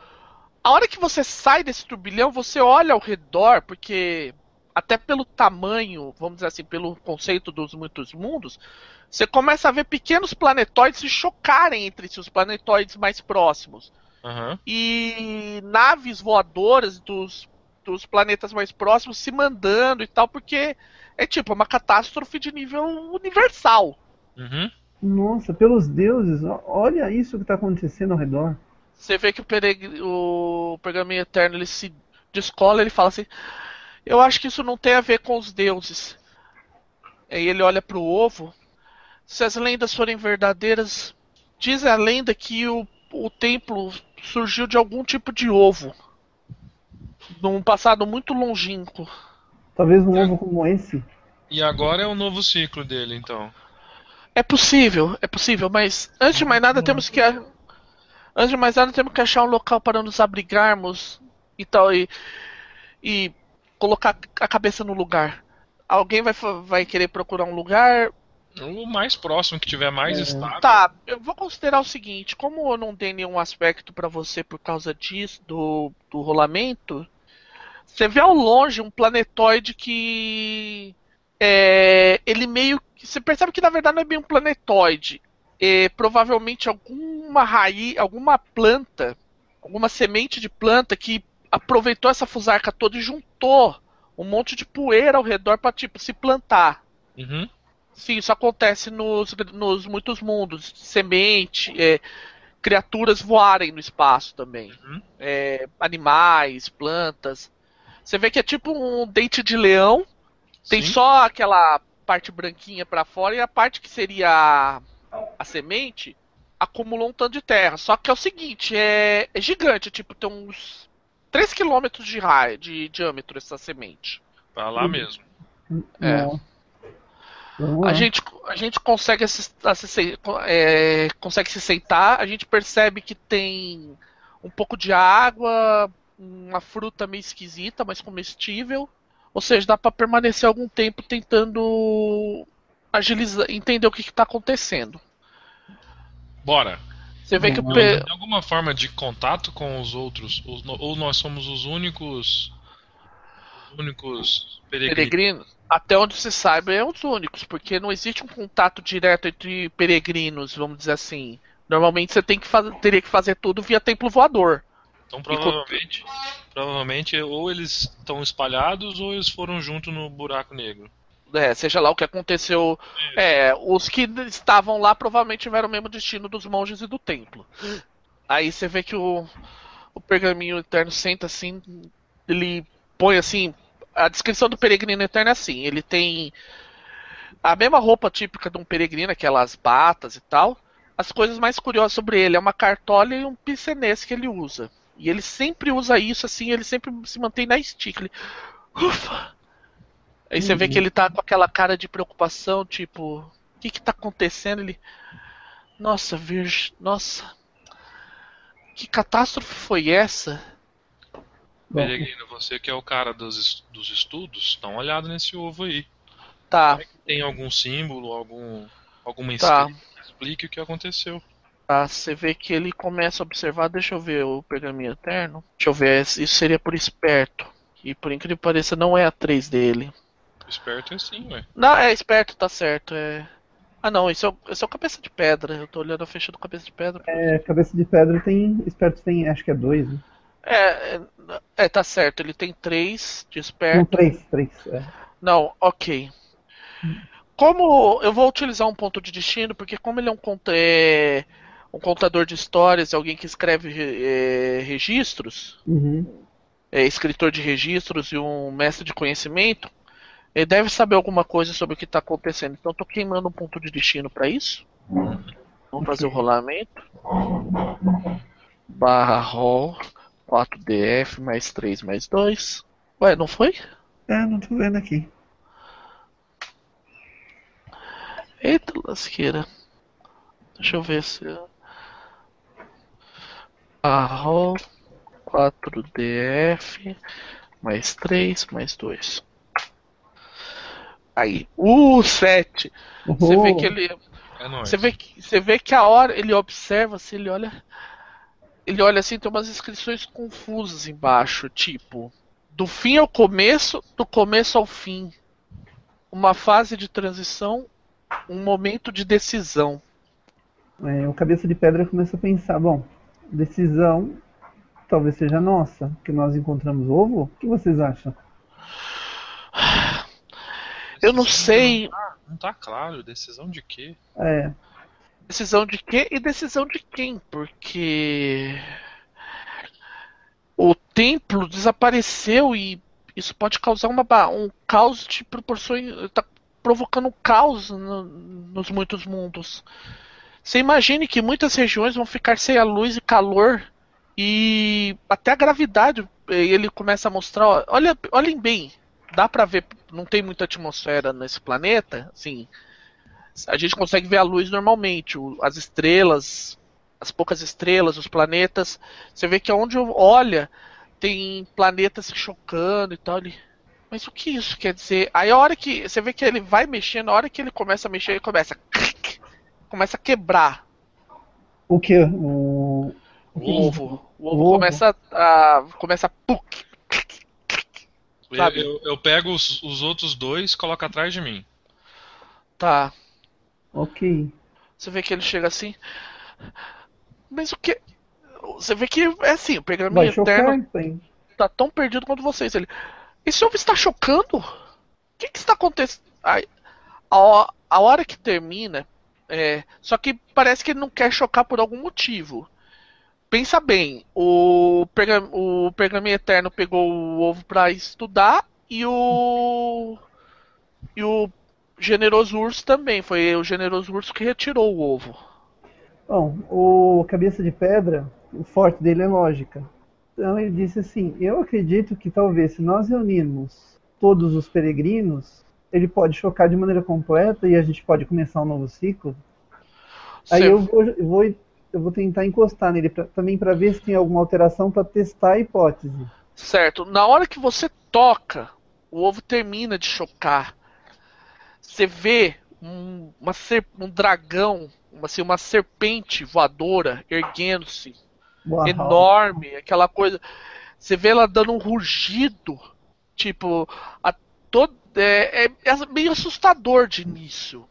A hora que você sai desse turbilhão, você olha ao redor, porque até pelo tamanho, vamos dizer assim, pelo conceito dos muitos mundos, você começa a ver pequenos planetóides se chocarem entre si, os planetóides mais próximos. Aham. E naves voadoras dos, dos planetas mais próximos se mandando e tal, porque é tipo uma catástrofe de nível universal. Uhum. Nossa, pelos deuses, olha isso que tá acontecendo ao redor. Você vê que o, o pergaminho eterno ele se descola ele fala assim: Eu acho que isso não tem a ver com os deuses. Aí ele olha pro ovo. Se as lendas forem verdadeiras, diz a lenda que o, o templo surgiu de algum tipo de ovo. Num passado muito longínquo. Talvez um ovo como esse. E agora é o novo ciclo dele, então. É possível, é possível, mas antes de mais nada temos que antes de mais nada temos que achar um local para nos abrigarmos e tal e, e colocar a cabeça no lugar. Alguém vai, vai querer procurar um lugar? O mais próximo que tiver mais estável. Tá, eu vou considerar o seguinte, como eu não dei nenhum aspecto para você por causa disso do, do rolamento, você vê ao longe um planetoide que é, ele meio que você percebe que na verdade não é bem um planetoide, é provavelmente alguma raiz, alguma planta, alguma semente de planta que aproveitou essa fusarca toda e juntou um monte de poeira ao redor para tipo se plantar. Uhum. Sim, isso acontece nos, nos muitos mundos. Semente, é, criaturas voarem no espaço também. Uhum. É, animais, plantas. Você vê que é tipo um dente de leão. Tem Sim. só aquela parte branquinha pra fora e a parte que seria a, a semente acumulou um tanto de terra. Só que é o seguinte, é, é gigante, tipo, tem uns 3 km de raio, de diâmetro essa semente. Pra lá mesmo. É. Vamos A gente, a gente consegue, é, consegue se sentar, a gente percebe que tem um pouco de água, uma fruta meio esquisita, mas comestível. Ou seja, dá pra permanecer algum tempo tentando agilizar, entender o que, está acontecendo. Bora. Você vê que o Tem alguma forma de contato com os outros? Os- Ou nós somos os únicos. Os únicos peregrinos? peregrinos, até onde se saiba, é os únicos, porque não existe um contato direto entre peregrinos, vamos dizer assim. Normalmente você tem que fazer, teria que fazer tudo via templo voador. Então provavelmente. Provavelmente ou eles estão espalhados ou eles foram junto no buraco negro. É, seja lá o que aconteceu. É, os que estavam lá provavelmente tiveram o mesmo destino dos monges e do templo. Aí você vê que o, o pergaminho eterno senta assim, ele põe assim. A descrição do peregrino eterno é assim: ele tem a mesma roupa típica de um peregrino, aquelas batas e tal. As coisas mais curiosas sobre ele é uma cartola e um pincenês que ele usa. E ele sempre usa isso assim, ele sempre se mantém na estica. Ele, ufa! Aí você vê que ele tá com aquela cara de preocupação, tipo, o que que tá acontecendo? Ele, nossa, virgem, nossa, que catástrofe foi essa? Peregrino, você que é o cara dos, dos estudos, dá uma olhada nesse ovo aí. Tá, Tem algum símbolo, algum, alguma Tá. escrita que explique o que aconteceu. Tá, você vê que ele começa a observar, deixa eu ver o pergaminho eterno. Deixa eu ver, isso seria por esperto. E por incrível que pareça, não é a 3 dele. Esperto é assim, ué. Não, é esperto, tá certo. É... Ah não, esse é, o, esse é o cabeça de pedra. Eu tô olhando a ficha do cabeça de pedra. é, cabeça de pedra tem. Esperto tem, acho que é dois. Né? É, é, é, tá certo, ele tem três de Não, esperto. três, três. É. Não, ok. Como eu vou utilizar um ponto de destino, porque como ele é um, é, um contador de histórias, alguém que escreve é, registros, Uhum. é escritor de registros e um mestre de conhecimento, ele deve saber alguma coisa sobre o que está acontecendo. Então tô queimando um ponto de destino para isso. Vamos fazer o rolamento. Barra roll 4DF mais 3 mais 2. Ué, não foi? É, não tô vendo aqui. Eita lasqueira. Deixa eu ver se. Arrow 4DF mais 3 mais 2. Aí, uh, 7. Você vê que ele. É. Você vê que, você vê que a hora ele observa, se ele olha. Ele olha assim, tem umas inscrições confusas embaixo, tipo. Do fim ao começo, do começo ao fim. Uma fase de transição, um momento de decisão. É, o cabeça de pedra começa a pensar, bom, decisão talvez seja nossa, que nós encontramos ovo. O que vocês acham? Eu não sei Não tá claro, decisão de quê? É, decisão de quê e decisão de quem, porque o templo desapareceu e isso pode causar uma, um caos de proporções. Tá provocando um caos no- nos muitos mundos. Você imagine que muitas regiões vão ficar sem a luz e calor e até a gravidade eh, ele começa a mostrar. Olha, olhem bem, dá pra ver, não tem muita atmosfera nesse planeta, assim. A gente consegue ver a luz normalmente, as estrelas, as poucas estrelas, os planetas. Você vê que onde olha tem planetas se chocando e tal. Ele, mas o que isso quer dizer? Aí a hora que você vê que ele vai mexendo, a hora que ele começa a mexer, ele começa começa a quebrar o que? O, o ovo. O ovo ovo. começa a começa a Eu, Sabe? eu- eu pego os, os outros dois e coloco atrás de mim. tá. ok. Você vê que ele chega assim. Mas o que? Você vê que é assim, o pergaminho eterno chocar, tá tão perdido quanto vocês. Ele. Esse ovo está chocando? O que, que está acontecendo? Aí, a, a hora que termina. É, só que parece que ele não quer chocar por algum motivo. Pensa bem, o, perga, o pergaminho eterno pegou o ovo pra estudar e o. E o generoso urso também. Foi o generoso urso que retirou o ovo. Bom, o cabeça de pedra, o forte dele é lógica. Então ele disse assim: Eu acredito que talvez se nós reunirmos todos os peregrinos, ele pode chocar de maneira completa e a gente pode começar um novo ciclo. Aí Cê- eu vou, eu vou, eu vou tentar encostar nele pra- também para ver se tem alguma alteração para testar a hipótese. Certo. Na hora que você toca, o ovo termina de chocar. Você vê um, uma ser- um dragão, uma, assim, uma serpente voadora erguendo-se, enorme, aquela coisa. Você vê ela dando um rugido, tipo, a todo, é, é- é meio assustador de início.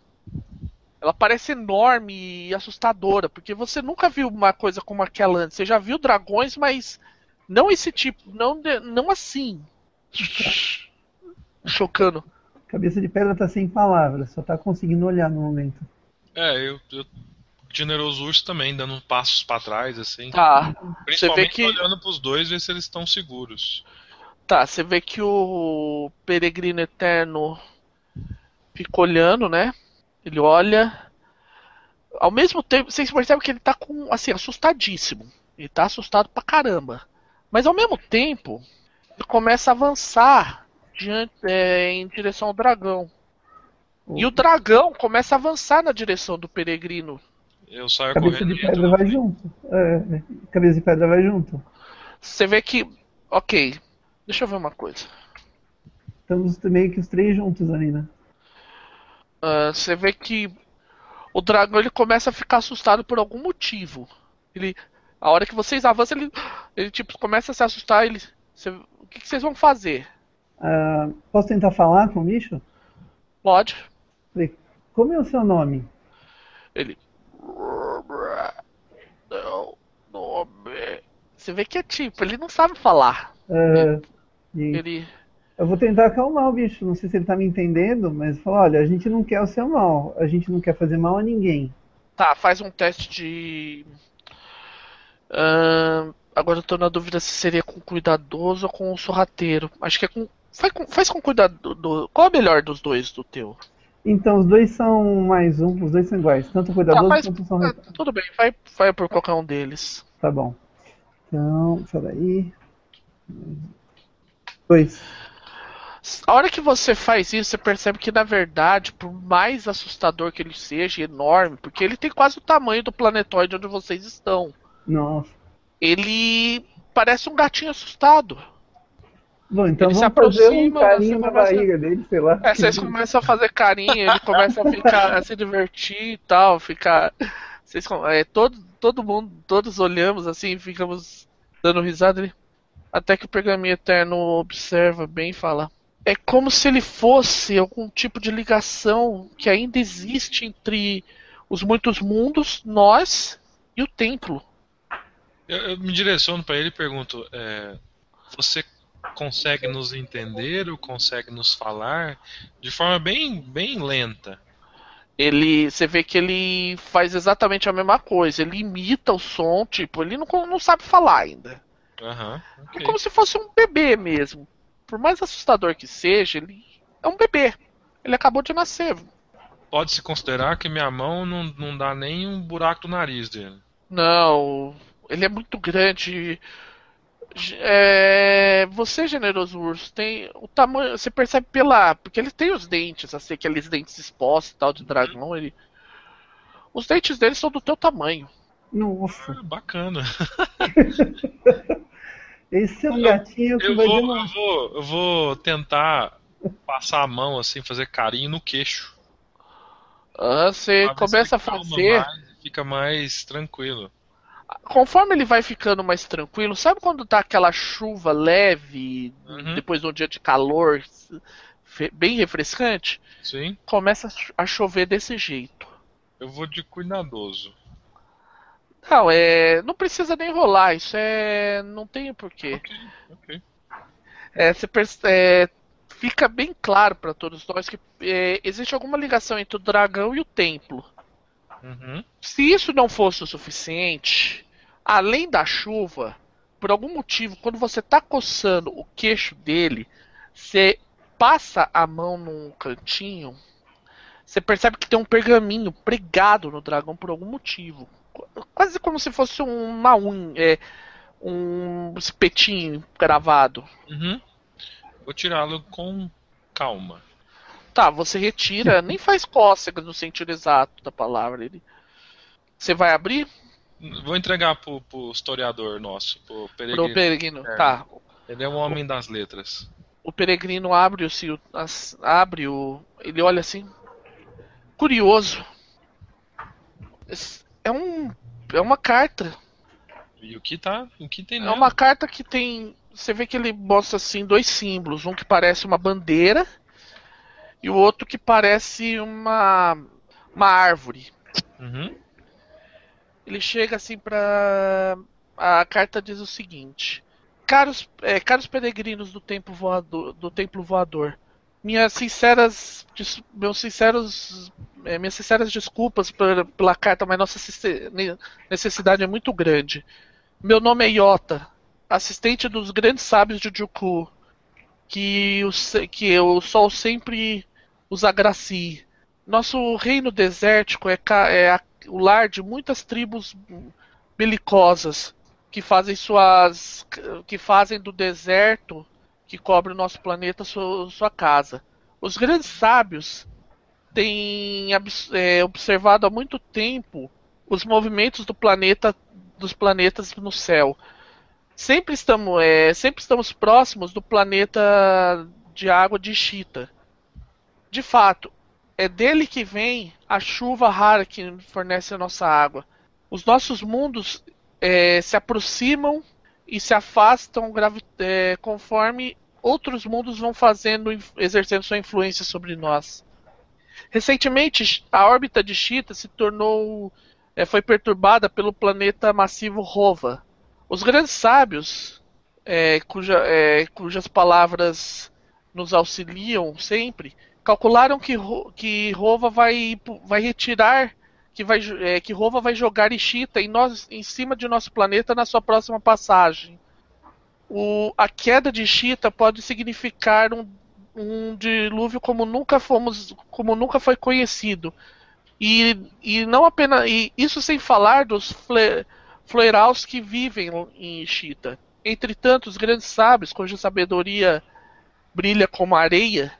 Ela parece enorme e assustadora, porque você nunca viu uma coisa como aquela antes. Você já viu dragões, mas não esse tipo, não, de- não assim. <laughs> Chocando. Cabeça de pedra tá sem palavras, só tá conseguindo olhar no momento. É, eu, eu generoso urso também, dando passos pra trás, assim. Tá, Principalmente que- olhando pros dois, ver se eles estão seguros. Tá. Você vê que o peregrino eterno fica olhando, né? Ele olha. Ao mesmo tempo, vocês percebem que ele tá com, assim, assustadíssimo. Ele tá assustado pra caramba. Mas ao mesmo tempo, ele começa a avançar diante, é, em direção ao dragão. E o dragão começa a avançar na direção do peregrino. Eu saio Cabeça correndo de e pedra vai junto. É, cabeça de pedra vai junto. Você vê que. Ok. Deixa eu ver uma coisa. Estamos meio que os três juntos ali, né? Ah, você vê que o dragão ele começa a ficar assustado por algum motivo. Ele, a hora que vocês avançam, ele, ele tipo começa a se assustar. Ele, você- o que, que vocês vão fazer? Ah, posso tentar falar com o bicho? Pode. Falei, como é o seu nome? Ele. Meu nome Você vê que é tipo, ele não sabe falar. É, e Ele. eu vou tentar acalmar o bicho. Não sei se ele tá me entendendo, mas falar, olha, a gente não quer o seu mal. A gente não quer fazer mal a ninguém. Tá, faz um teste de. Ahn, agora eu tô na dúvida se seria com cuidadoso ou com o sorrateiro. Acho que é com. Faz com, faz com cuidado. Do... Qual é o melhor dos dois do teu? Então, os dois são mais um, os dois são iguais. Tanto o cuidadoso quanto o são Ah, tudo bem, vai, vai por qualquer um deles. Tá bom. Então, peraí. Dois. A hora que você faz isso, você percebe que, na verdade, por mais assustador que ele seja, enorme, porque ele tem quase o tamanho do planetoide onde vocês estão, Nossa. ele parece um gatinho assustado. Bom, então Ele se vamos fazer um aproxima, carinho na começa- barriga dele, sei lá. É, vocês começam a fazer carinho, ele começa a ficar a se divertir e tal, ficar. Vocês, é, todo, todo mundo, todos olhamos assim, ficamos dando risada. Ele, até que o pergaminho eterno observa bem e fala: É como se ele fosse algum tipo de ligação que ainda existe entre os muitos mundos, nós e o templo. Eu, eu me direciono pra ele e pergunto: é, Você consegue nos entender ou consegue nos falar de forma bem, bem lenta? Ele, você vê que ele faz exatamente a mesma coisa. Ele imita o som, tipo, ele não, não sabe falar ainda. Aham, É ok. como se fosse um bebê mesmo. Por mais assustador que seja, ele é um bebê. Ele acabou de nascer. Pode-se considerar que minha mão não, não dá nem um buraco no nariz dele. Não, ele é muito grande. É, você, generoso urso, tem o tamanho. Você percebe pela. Porque ele tem os dentes, assim, aqueles dentes expostos e tal de dragão. Ele, os dentes dele são do teu tamanho. Nossa, Ah, bacana. <laughs> esse é um gatinho que Eu vai vou, demorar. eu, vou, eu vou tentar passar a mão assim, fazer carinho no queixo. Ah, você começa a fazer. mais fica mais tranquilo. Conforme ele vai ficando mais tranquilo, sabe quando tá aquela chuva leve, Uhum. depois de um dia de calor, bem refrescante? Sim, Começa a chover desse jeito. eu vou de cuidadoso. Não, é. Não precisa nem rolar, isso é. Não tem porquê. Ok, ok. É, você perce- é, fica bem claro pra todos nós que é, existe alguma ligação entre o dragão e o templo. Uhum. Se isso não fosse o suficiente, além da chuva, por algum motivo, quando você tá coçando o queixo dele, você passa a mão num cantinho, você percebe que tem um pergaminho pregado no dragão por algum motivo. Qu- Quase como se fosse uma unha, é, um espetinho gravado. Uhum. Vou tirá-lo com calma. Tá, você retira, <laughs> nem faz cócega no sentido exato da palavra. Ele... Você vai abrir Vou entregar pro, pro historiador nosso, pro peregrino. pro peregrino? É. Tá, Ele é um homem das letras. o peregrino abre o abre o ele olha assim curioso é um é uma carta E o que tá. O que tem é nela? uma carta que tem você vê que ele mostra assim dois símbolos um que parece uma bandeira e o outro que parece uma uma árvore Uhum. ele chega assim pra. A carta diz o seguinte: Caros, é, caros peregrinos do templo voador, do templo voador, minhas sinceras, meus sinceros, é, minhas sinceras desculpas por- pela carta, mas nossa necessi- ne- necessidade é muito grande. Meu nome é Iota, assistente dos grandes sábios de Juku, que o, que o sol sempre os agracie. Nosso reino desértico é, é a- o lar de muitas tribos belicosas que fazem suas que fazem do deserto que cobre o nosso planeta sua, sua casa. Os grandes sábios abs- é, observado há muito tempo os movimentos do planeta dos planetas no céu. Sempre estamos, é, sempre estamos próximos do planeta de água de Chita. De fato, é dele que vem a chuva rara que fornece a nossa água. Os nossos mundos é, se aproximam e se afastam é, conforme outros mundos vão fazendo, exercendo sua influência sobre nós. Recentemente, a órbita de Chita se tornou, é, foi perturbada pelo planeta massivo Rova. Os grandes sábios, é, cuja, é, cujas palavras nos auxiliam sempre, calcularam que, que Rova vai, vai retirar, que, vai, é, que Rova vai jogar Ishita em, nós, em cima de nosso planeta na sua próxima passagem. O, a queda de Ishita pode significar um, um dilúvio como nunca fomos, como nunca foi conhecido. E, e não apenas e isso sem falar dos fle, que vivem em Ishita. Entretanto, os grandes sábios, cuja sabedoria brilha como areia,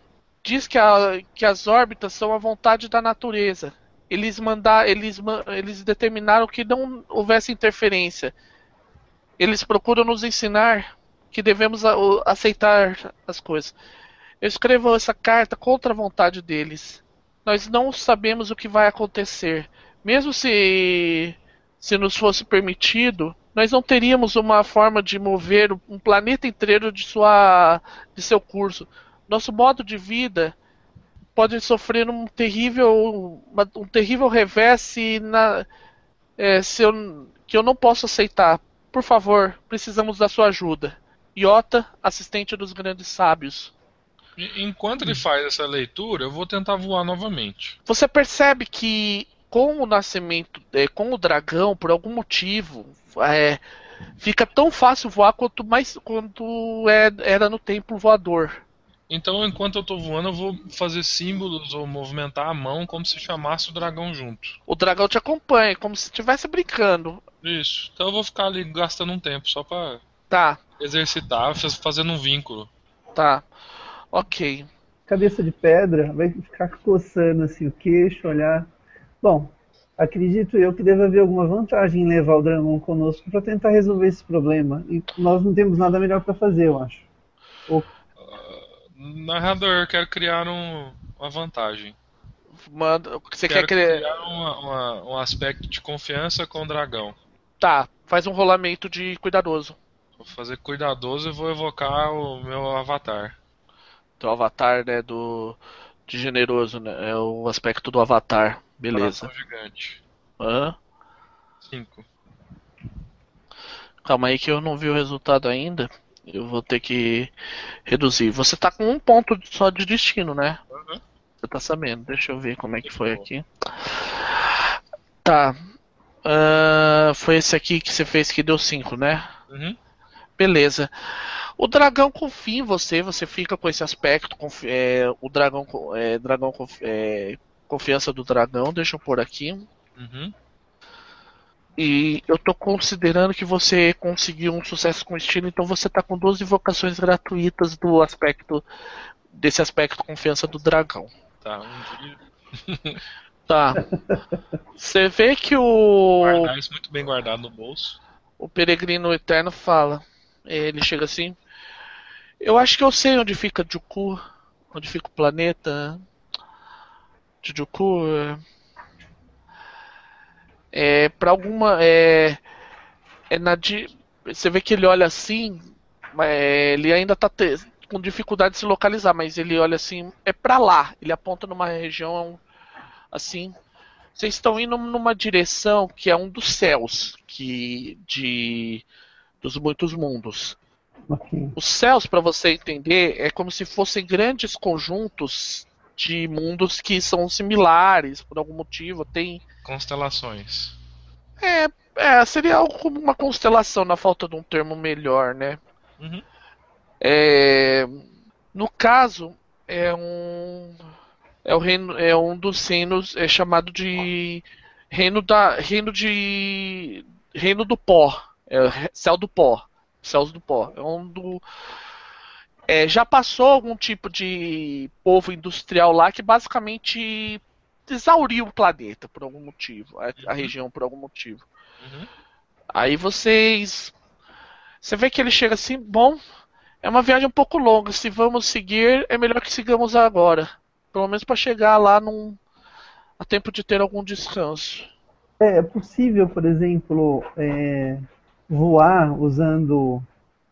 diz que, a, que as órbitas são a vontade da natureza. Eles, mandar, eles, eles determinaram que não houvesse interferência. Eles procuram nos ensinar que devemos aceitar as coisas. Eu escrevo essa carta contra a vontade deles. Nós não sabemos o que vai acontecer. Mesmo se, se nos fosse permitido, nós não teríamos uma forma de mover um planeta inteiro de, sua, de seu curso. Nosso modo de vida pode sofrer um terrível, um terrível revés na, é, eu, que eu não posso aceitar. Por favor, precisamos da sua ajuda. Iota, assistente dos grandes sábios. Enquanto ele faz essa leitura, eu vou tentar voar novamente. Você percebe que com o nascimento, é, com o dragão, por algum motivo, é, fica tão fácil voar quanto mais quanto é, era no templo voador. Então, enquanto eu estou voando, eu vou fazer símbolos ou movimentar a mão como se chamasse o dragão junto. O dragão te acompanha, como se estivesse brincando. Isso. Então eu vou ficar ali gastando um tempo só para tá. exercitar, fazendo um vínculo. Tá. Ok. Cabeça de pedra vai ficar coçando assim o queixo, olhar. Bom, acredito eu que deve haver alguma vantagem em levar o dragão conosco para tentar resolver esse problema. E nós não temos nada melhor para fazer, eu acho. Ou Narrador, eu quero criar um, uma vantagem. Manda, você quero quer criar, criar uma, uma, um aspecto de confiança com o dragão. Tá, faz um rolamento de cuidadoso. Vou fazer cuidadoso e vou evocar o meu avatar. Teu avatar, né, do de generoso, né? É o aspecto do avatar. Beleza. Coração gigante. Hã? Cinco. Calma aí que eu não vi o resultado ainda. Eu vou ter que reduzir. Você tá com um ponto só de destino, né? Uhum. Você tá sabendo. Deixa eu ver como é que foi aqui. Tá. Uh, foi esse aqui que você fez que deu 5, né? Uhum. Beleza. O dragão confia em você, você fica com esse aspecto. É, o dragão, é, dragão é, confiança do dragão, deixa eu pôr aqui. Uhum. E eu tô considerando que você conseguiu um sucesso com estilo, então você tá com duas invocações gratuitas do aspecto desse aspecto confiança do dragão. Tá, um dia. <laughs> Tá. Você vê que o Guardar isso muito bem guardado no bolso. o peregrino eterno fala. Ele chega assim. Eu acho que eu sei onde fica Juku, onde fica o planeta. De Juku. é, é para alguma é, é na você vê que ele olha assim é, ele ainda tá te- com dificuldade de se localizar mas ele olha assim é pra lá ele aponta numa região assim vocês estão indo numa direção que é um dos céus que de dos muitos mundos Ok. os céus para você entender é como se fossem grandes conjuntos de mundos que são similares por algum motivo tem Constelações. é, é, seria algo como uma constelação, na falta de um termo melhor, né? Uhum. É, no caso, é um é o reino, é um dos reinos é chamado de reino da reino de reino do pó, é, céu do pó, céus do pó. É um do é, já passou algum tipo de povo industrial lá que basicamente exauriu o planeta por algum motivo, a, a Uhum. região por algum motivo. Uhum. Aí vocês. Você vê que ele chega assim, bom, é uma viagem um pouco longa. Se vamos seguir, é melhor que sigamos agora. Pelo menos para chegar lá num. a tempo de ter algum descanso. É, é possível, por exemplo, é, voar usando,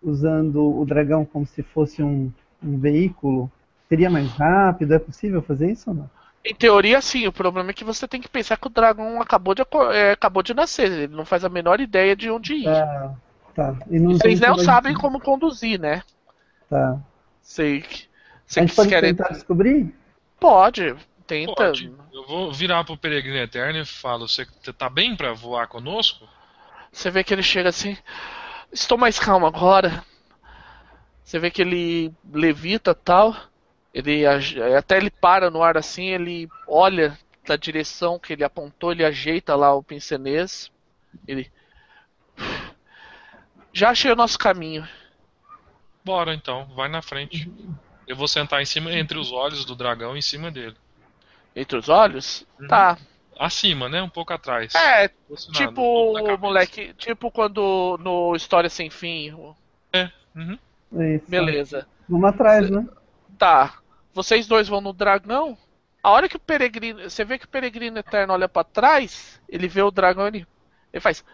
usando o dragão como se fosse um, um veículo? Seria mais rápido? É possível fazer isso ou não? Em teoria, sim. O problema é que você tem que pensar que o dragão acabou de, é, acabou de nascer. Ele não faz a menor ideia de onde ir. Ah, Tá. E não Vocês tem não a sabem como conduzir, né? Tá. Sei. A Vocês gente pode querem. tentar descobrir? Pode, tenta. Pode. Eu vou virar pro Peregrino Eterno e falo: Você tá bem pra voar conosco? Você vê que ele chega assim. Estou mais calmo agora. Você vê que ele levita tal. Ele até ele para no ar assim, ele olha da direção que ele apontou, ele ajeita lá o pincenês. Ele já achei o nosso caminho. Bora então, vai na frente. Eu vou sentar em cima, entre os olhos do dragão, em cima dele. Entre os olhos? Uhum. Tá. Acima, né? Um pouco atrás. É, um tipo, moleque, tipo quando no História Sem Fim. Uhum. É isso. Beleza. Vamos atrás, né? Tá. Vocês dois vão no dragão. A hora que o peregrino. Você vê que o peregrino eterno olha pra trás, ele vê o dragão ele, ele faz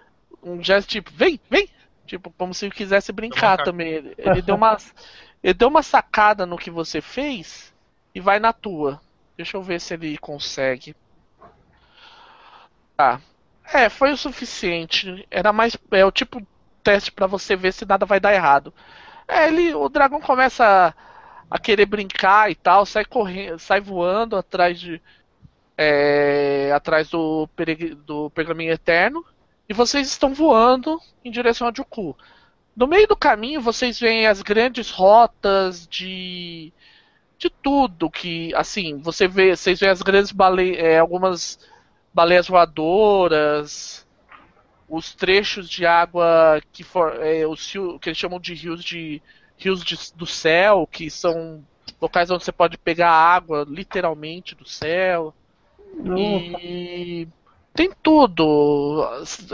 um gesto tipo, vem, vem! Tipo, como se quisesse brincar também. Ele, ele deu uma. <laughs> Ele deu uma sacada no que você fez e vai na tua. Deixa eu ver se ele consegue. Tá. É, foi o suficiente. Era mais. É o tipo teste pra você ver se nada vai dar errado. É, ele, o dragão começa a, a querer brincar e tal, sai correndo, sai voando atrás de é, atrás do, do pergaminho eterno e vocês estão voando em direção a Juku. No meio do caminho vocês veem as grandes rotas de de tudo que assim você vê vocês veem as grandes baleias é, algumas baleias voadoras os trechos de água que for, é, os que eles chamam de rios de rios de- do céu que são locais onde você pode pegar água literalmente do céu Não, e tem tudo.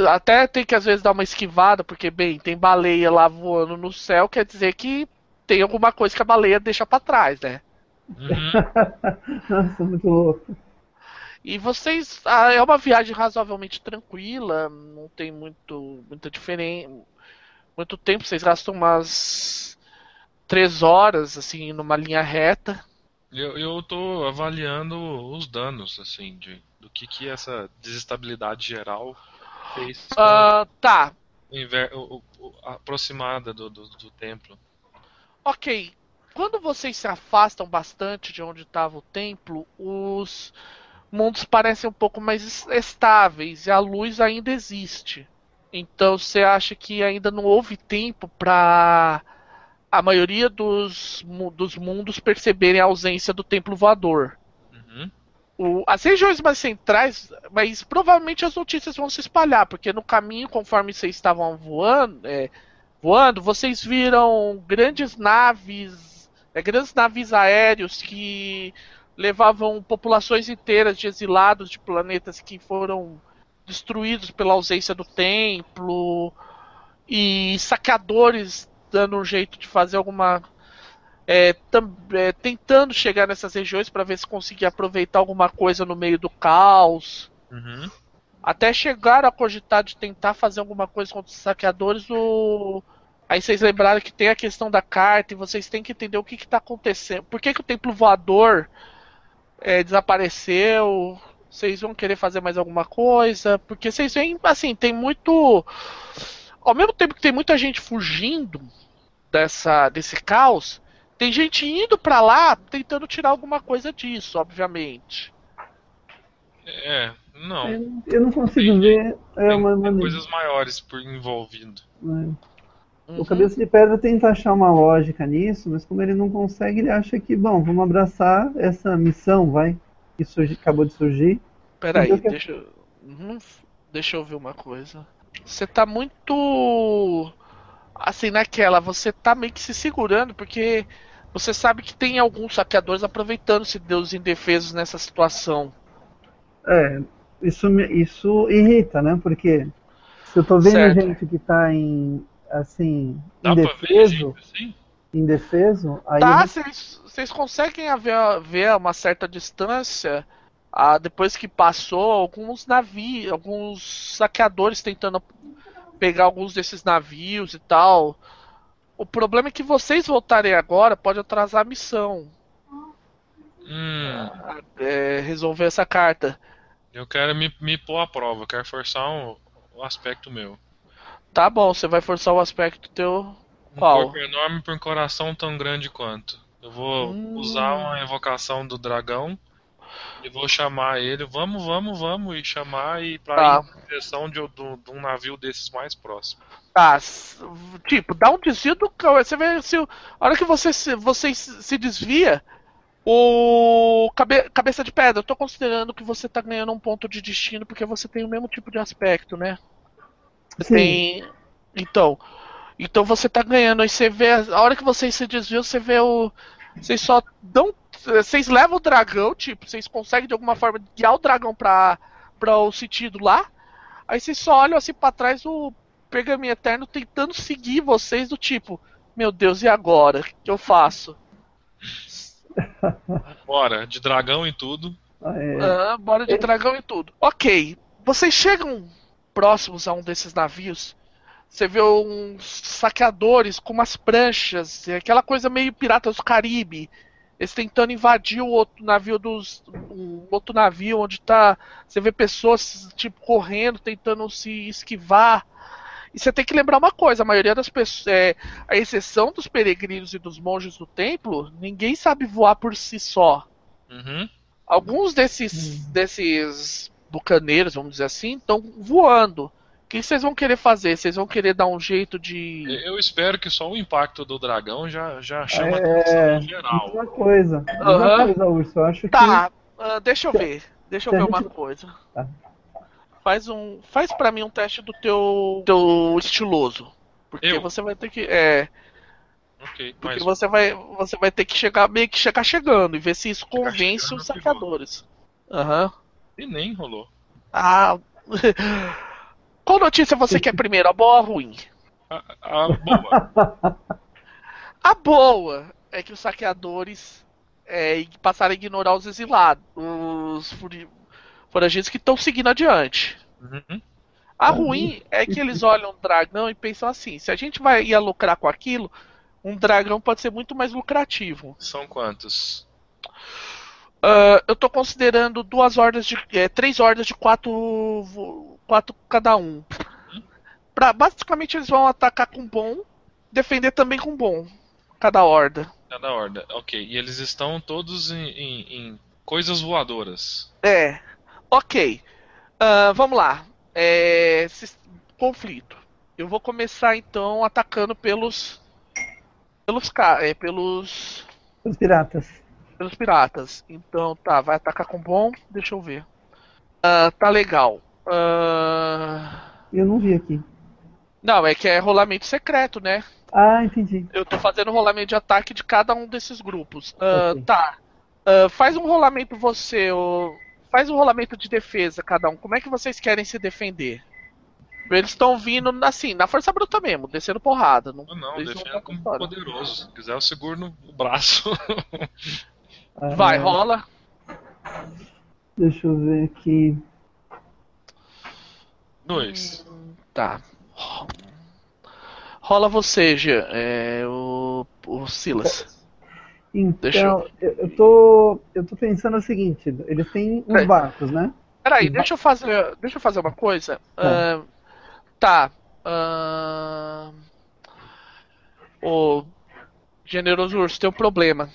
Até tem que às vezes dar uma esquivada, porque, bem, tem baleia lá voando no céu, quer dizer que tem alguma coisa que a baleia deixa pra trás, né? Uhum. <laughs> Nossa, muito louco. E vocês. ah, é uma viagem razoavelmente tranquila, não tem muito, muita diferença. Muito tempo, vocês gastam umas três horas, assim, numa linha reta. Eu, eu tô avaliando os danos, assim, de, do que que essa desestabilidade geral fez com Ah, tá, o o- aproximada do, do, do templo. Ok. Quando vocês se afastam bastante de onde estava o templo, os mundos parecem um pouco mais es- estáveis e a luz ainda existe. Então você acha que ainda não houve tempo para a maioria dos, dos mundos perceberem a ausência do templo voador. Uhum. O- as regiões mais centrais, mas provavelmente as notícias vão se espalhar, porque no caminho, conforme vocês estavam voando, é, voando, vocês viram grandes naves, é, grandes navios aéreos que levavam populações inteiras de exilados de planetas que foram destruídos pela ausência do templo e saqueadores dando um jeito de fazer alguma é, é, tentando chegar nessas regiões para ver se conseguia aproveitar alguma coisa no meio do caos. Uhum. Até chegar a cogitar de tentar fazer alguma coisa contra os saqueadores, o... aí vocês lembraram que tem a questão da carta e vocês têm que entender o que está acontecendo. Por que, que o templo voador é, desapareceu? Vocês vão querer fazer mais alguma coisa? Porque vocês veem, assim, tem muito. Ao mesmo tempo que tem muita gente fugindo dessa, desse caos, tem gente indo pra lá tentando tirar alguma coisa disso, obviamente. É, não. Eu, eu não consigo ver. É Tem, uma tem coisas maiores por envolvido. né? Uhum. O Cabeça de Pedra tenta achar uma lógica nisso, mas como ele não consegue, ele acha que, bom, vamos abraçar essa missão, vai, que surgi- acabou de surgir. Peraí, Então, deixa eu. Uhum, deixa eu ver uma coisa. Você tá muito. Assim, naquela, você tá meio que se segurando, porque você sabe que tem alguns saqueadores aproveitando-se dos indefesos nessa situação. É, isso, isso irrita, né? Porque se eu tô vendo Certo. gente que tá em, assim, Dá ver, indefeso, indefeso, aí eu Tá, vocês vocês conseguem ver, ver a uma certa distância, ah, depois que passou, alguns navios, alguns saqueadores tentando pegar alguns desses navios e tal. O problema é que vocês voltarem agora pode atrasar a missão. Hum, é, resolver essa carta. eu quero me, me pôr à prova, eu quero forçar um, um aspecto meu. Tá bom, você vai forçar o aspecto teu. Um Qual? corpo enorme por um coração tão grande quanto. Eu vou Hum. usar uma evocação do dragão e vou chamar ele. Vamos, vamos, vamos. E chamar e pra Tá. ir na direção de, do- de um navio desses mais próximo. Tá, tipo, dá um desvio do cão. Você vê se. A hora que você se, você se se desvia, o. Cabe, cabeça de pedra, eu tô considerando que você tá ganhando um ponto de destino porque você tem o mesmo tipo de aspecto, né? Sim. tem. Então. Então você tá ganhando. Aí você vê. A hora que vocês se desviam, você vê o. Vocês só dão. Vocês levam o dragão, tipo, vocês conseguem de alguma forma guiar o dragão pra, pra o sentido lá. Aí vocês só olham assim pra trás o Pergaminho Eterno tentando seguir vocês do tipo, meu Deus, e agora? O que eu faço? <laughs> Bora, de dragão e tudo. Ah, é. Ah, bora de dragão e tudo. Ok, vocês chegam próximos a um desses navios. Você vê uns saqueadores com umas pranchas, é aquela coisa meio piratas do Caribe. Eles tentando invadir o outro navio dos. Um outro navio onde tá. Você vê pessoas, tipo, correndo, tentando se esquivar. E você tem que lembrar uma coisa, a maioria das pessoas. É, a exceção dos peregrinos e dos monges do templo, ninguém sabe voar por si só. Uhum. Alguns desses, desses bucaneiros, vamos dizer assim, estão voando. O que vocês vão querer fazer? Vocês vão querer dar um jeito de. Eu espero que só o impacto do dragão já, já chama É, atenção em geral. Uma coisa, uma Aham. coisa, Urso. Eu acho Tá, ah, deixa eu ver. Deixa eu ver uma gente- coisa. Tá. Faz um. Faz pra mim um teste do teu. teu estiloso. Porque Eu? você vai ter que. É. Ok, Porque mas você vai. Você vai ter que chegar meio que chegar chegando e ver se isso convence os saqueadores. Aham. E nem rolou. Ah. <laughs> Qual notícia você quer primeiro? A boa ou a ruim? A, a boa. <laughs> A boa é que os saqueadores é, passaram a ignorar os exilados, os foragidos que estão seguindo adiante. Uhum. A ruim é que eles olham o dragão e pensam assim: se a gente vai ia lucrar com aquilo, um dragão pode ser muito mais lucrativo. São quantos? Ah, eu tô considerando duas hordas de. é, três hordas de quatro. quatro cada um. Pra, basicamente eles vão atacar com bom, defender também com bom. Cada horda. Cada horda. Ok. E eles estão todos em, em- em coisas voadoras. É. Ok. Ah, vamos lá. É, conflito. Eu vou começar então atacando pelos. Pelos é, pelos. Os piratas. Pelos piratas. Então tá, vai atacar com bom. Deixa eu ver. Ah, tá legal. Ah, Eu não vi aqui. Não, é que é rolamento secreto, né? Ah, entendi. Eu tô fazendo rolamento de ataque de cada um desses grupos. Ah, Ok. Tá. Ah, faz um rolamento você, ô- faz um rolamento de defesa cada um. Como é que vocês querem se defender? Eles estão vindo assim, na força bruta mesmo, descendo porrada. Não, Ou não, eles defenda vão como poderoso. Se quiser, eu seguro no braço. <laughs> Ah, Vai, rola. Deixa eu ver aqui. Dois. Tá. Rola você, Jean, é, o, o Silas. Deixa Então, eu... eu tô. Eu tô pensando o seguinte, eles têm uns É. barcos, né? Peraí, deixa eu fazer, deixa eu fazer uma coisa. Tá. Ahn, tá. ahn, Ô, generoso urso, tem um problema.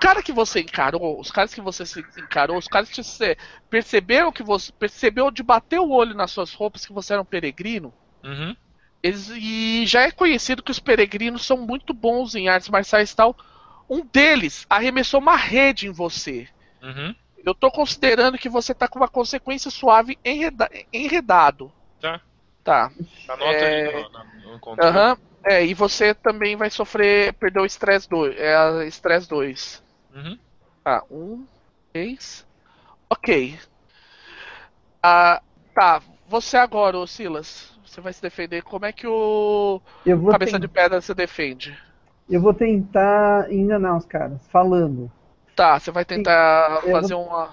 Cara que você encarou, os caras que você se encarou, os caras que você perceberam que você percebeu de bater o olho nas suas roupas que você era um peregrino. Uhum. Eles, e já é conhecido que os peregrinos são muito bons em artes marciais e tal. Um deles arremessou uma rede em você. Uhum. Eu tô considerando que você tá com uma consequência suave enreda- enredado. Tá. Tá. Anota É. aí no, no, no controle. Aham. É, e você também vai sofrer. Perdeu o estresse 2. É estresse 2. Uhum. Tá, um, três. Ok. Ah, tá, você agora, ô Silas. Você vai se defender. Como é que o Eu vou, Cabeça de Pedra se defende? eu vou tentar enganar os caras, falando. Tá, você vai tentar eu fazer vou- uma.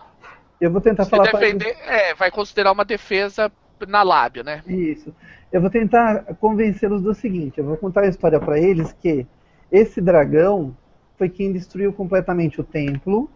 Eu vou tentar Se falar pra eles. defender. É, vai considerar uma defesa na lábia, né? Isso. Eu vou tentar convencê-los do seguinte: eu vou contar a história pra eles que esse dragão foi quem destruiu completamente o templo,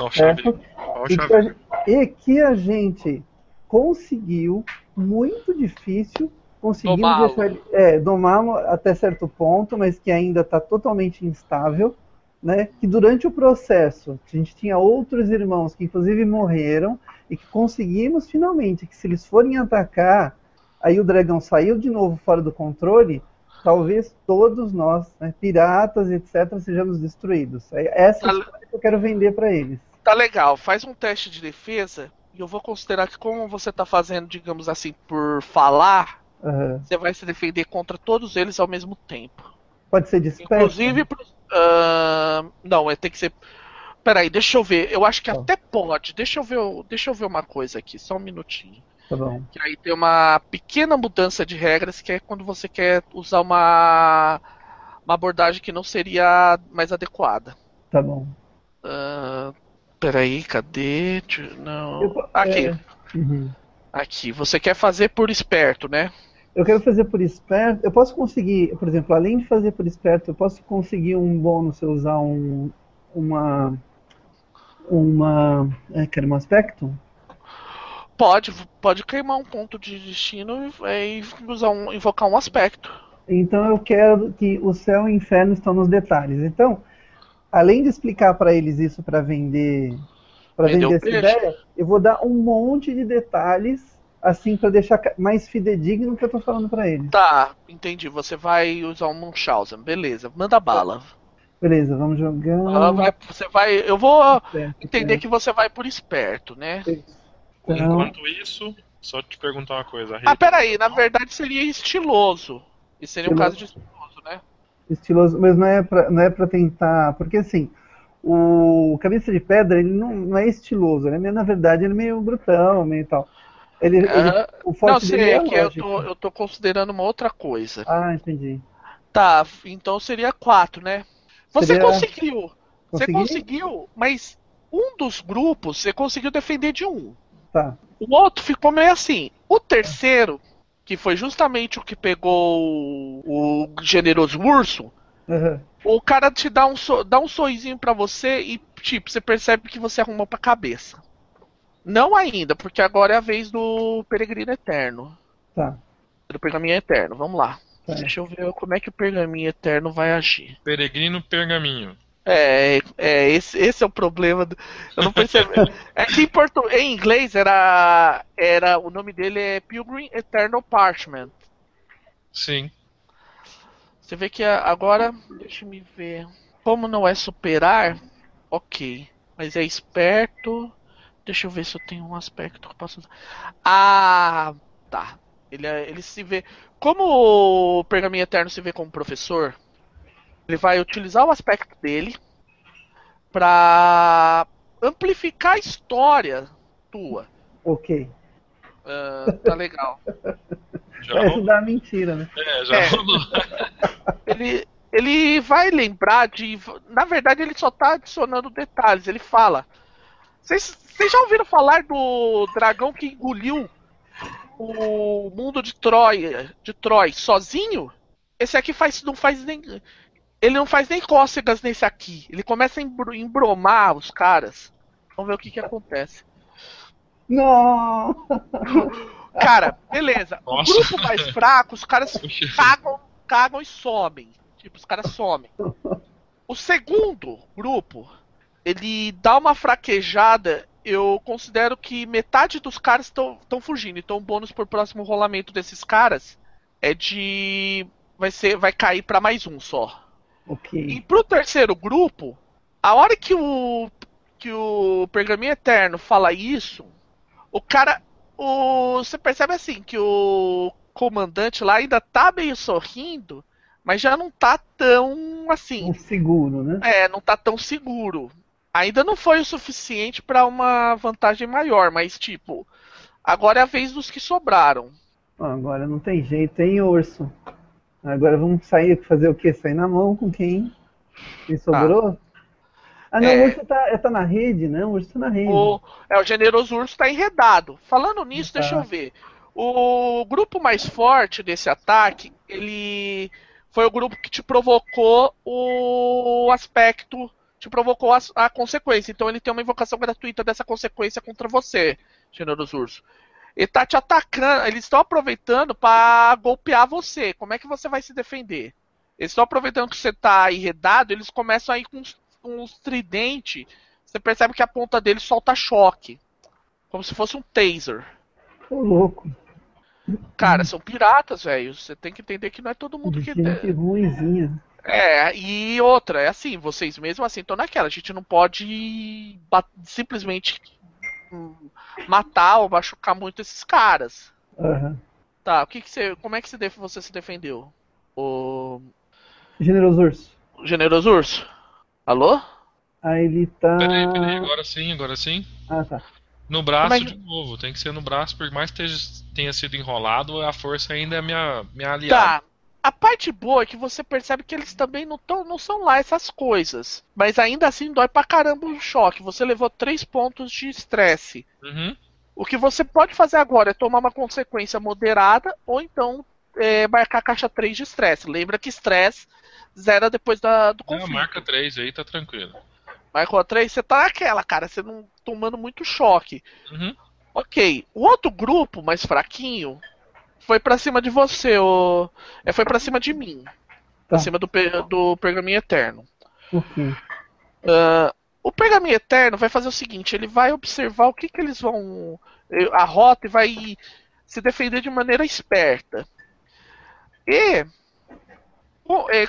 Ó o chave. certo? E que, chave. a, e que a gente conseguiu, muito difícil, conseguimos Domá-lo. deixar é, domá-lo até certo ponto, mas que ainda está totalmente instável, né? Que durante o processo a gente tinha outros irmãos que inclusive morreram e que conseguimos finalmente que se eles forem atacar, aí o dragão saiu de novo fora do controle, talvez todos nós, né, piratas e etc, sejamos destruídos. É Essa é a Tá- história que eu quero vender para eles. Tá legal, faz um teste de defesa e eu vou considerar que como você tá fazendo, digamos assim, por falar, Aham. você vai se defender contra todos eles ao mesmo tempo. Pode ser disperso. Inclusive ah, não, é tem que ser. Peraí, deixa eu ver. Eu acho que Tá. até pode. Deixa eu ver, deixa eu ver uma coisa aqui, só um minutinho. Tá bom. Que aí tem uma pequena mudança de regras que é quando você quer usar uma uma abordagem que não seria mais adequada. Tá bom. Ah, peraí, cadê? Não. Aqui, é, uhum. aqui. Você quer fazer por esperto, né? Eu quero fazer por esperto. Eu posso conseguir, por exemplo, além de fazer por esperto, eu posso conseguir um bônus se eu usar um, uma. Uma. É, quero um aspecto? Pode, pode queimar um ponto de destino e, e usar um, invocar um aspecto. Então eu quero que o céu e o inferno estão nos detalhes. Então, além de explicar para eles isso para vender, para Vender essa peixe. ideia, eu vou dar um monte de detalhes assim para deixar mais fidedigno o que eu tô falando para eles. Tá, entendi. Você vai usar um Munchausen, beleza. Manda bala. Beleza, vamos jogar. Ela vai- você vai. Eu vou Certo, entender certo. que você vai por esperto, né? Então, Enquanto isso, só te perguntar uma coisa. Ah, peraí, na verdade seria estiloso. Isso seria um caso de estiloso, né? estiloso, mas não é pra, não é para tentar, porque assim, o Cabeça de Pedra, ele não, não é estiloso, ele é meio, na verdade, ele é meio brutão, meio tal. Ele, ele- Ah, o Não, forte dele sei, é é que eu tô, eu tô considerando uma outra coisa. Ah, entendi. Tá, então seria quatro, né? Você Seria- conseguiu. Você Consegui? conseguiu, mas um dos grupos você conseguiu defender de um. Tá. O outro ficou meio assim. O terceiro, que foi justamente o que pegou o, o generoso urso, Aham. o cara te dá um, so- dá um sorrisinho pra você e, tipo, você percebe que você arrumou pra cabeça. Não ainda, porque agora é a vez do Peregrino Eterno. Tá. Do Pergaminho Eterno, vamos lá. Tá. Deixa eu ver como é que o Pergaminho Eterno vai agir. Peregrino Pergaminho. É, é esse, esse é o problema. do- eu não percebi. <laughs> é que em, portu, em inglês era, era. O nome dele é Pilgrim Eternal Parchment. Sim. Você vê que agora. Deixa me ver. Como não é superar, ok. Mas é esperto. Deixa eu ver se eu tenho um aspecto que eu posso usar. Ah, tá. Ele, é- ele se vê. Como o Pergaminho Eterno se vê como professor, ele vai utilizar o aspecto dele pra amplificar a história tua. Ok. Ah, tá legal. Já Vai rolou. ajudar a mentira, né? É, já É. <laughs> ele, ele vai lembrar de. Na verdade, ele só tá adicionando detalhes. Ele fala. Vocês vocês já ouviram falar do dragão que engoliu o mundo de Troia, de Troy sozinho? Esse aqui faz, não faz nem. Ele não faz nem cócegas nesse aqui. Ele começa a embro- embromar os caras. Vamos ver o que, que acontece. Não! Cara, beleza. Nossa. O grupo mais fraco, os caras cagam, cagam e somem. Tipo, os caras somem. O segundo grupo, ele dá uma fraquejada. Eu considero que metade dos caras estão fugindo. Então, o bônus por próximo rolamento desses caras é de. Vai ser. Vai cair pra mais um só. E Ok. pro terceiro grupo, a hora que o. que o Pergaminho Eterno fala isso, o cara. O, você percebe assim que o comandante lá ainda tá meio sorrindo, mas já não tá tão assim. Um seguro, né? É, não tá tão seguro. Ainda não foi o suficiente pra uma vantagem maior, mas tipo, agora é a vez dos que sobraram. Agora não tem jeito, hein, urso? Agora vamos sair, fazer o quê? Sair na mão com quem? Quem sobrou? Ah, não, É. o urso tá, tá na rede, né? O urso tá na rede. O, é, o generoso urso tá enredado. Falando nisso, Tá. deixa eu ver. O grupo mais forte desse ataque, ele foi o grupo que te provocou o aspecto, te provocou a, a consequência. Então ele tem uma invocação gratuita dessa consequência contra você, generoso urso. Ele tá te atacando, eles estão aproveitando pra golpear você. Como é que você vai se defender? Eles estão aproveitando que você tá enredado, eles começam a ir com uns, tridentes. Você percebe que a ponta dele solta choque. Como se fosse um taser. Ô, louco. Cara, são piratas, velho. Você tem que entender que não é todo mundo que. Gente ruimzinha. É, e outra, é assim, vocês mesmo assim estão naquela. A gente não pode simplesmente matar ou machucar muito esses caras. Aham. Tá, o que, que você. Como é que você, se defendeu? O. Generoso Urso. Generoso Urso? Alô? Aí ele tá. Peraí, peraí, agora sim, agora sim. Ah, tá. No braço é que- de novo, tem que ser no braço, por mais que tenha sido enrolado, a força ainda é minha, minha aliada. Tá. A parte boa é que você percebe que eles também não, tão, não são lá essas coisas. Mas ainda assim dói pra caramba o choque. Você levou 3 pontos de estresse. Uhum. O que você pode fazer agora é tomar uma consequência moderada ou então é, marcar a caixa 3 de estresse. Lembra que estresse zera depois da, do conflito. marca 3 aí, tá tranquilo. Marcou a 3, você tá naquela, cara. Você não tomando muito choque. Uhum. Ok. O outro grupo, mais fraquinho, foi pra cima de você. O... É, foi pra cima de mim. Pra Tá. cima do, do Pergaminho Eterno. Ok. Ah, o Pergaminho Eterno vai fazer o seguinte: ele vai observar o que, que eles vão. eh, a rota e vai se defender de maneira esperta. E. Bom, é,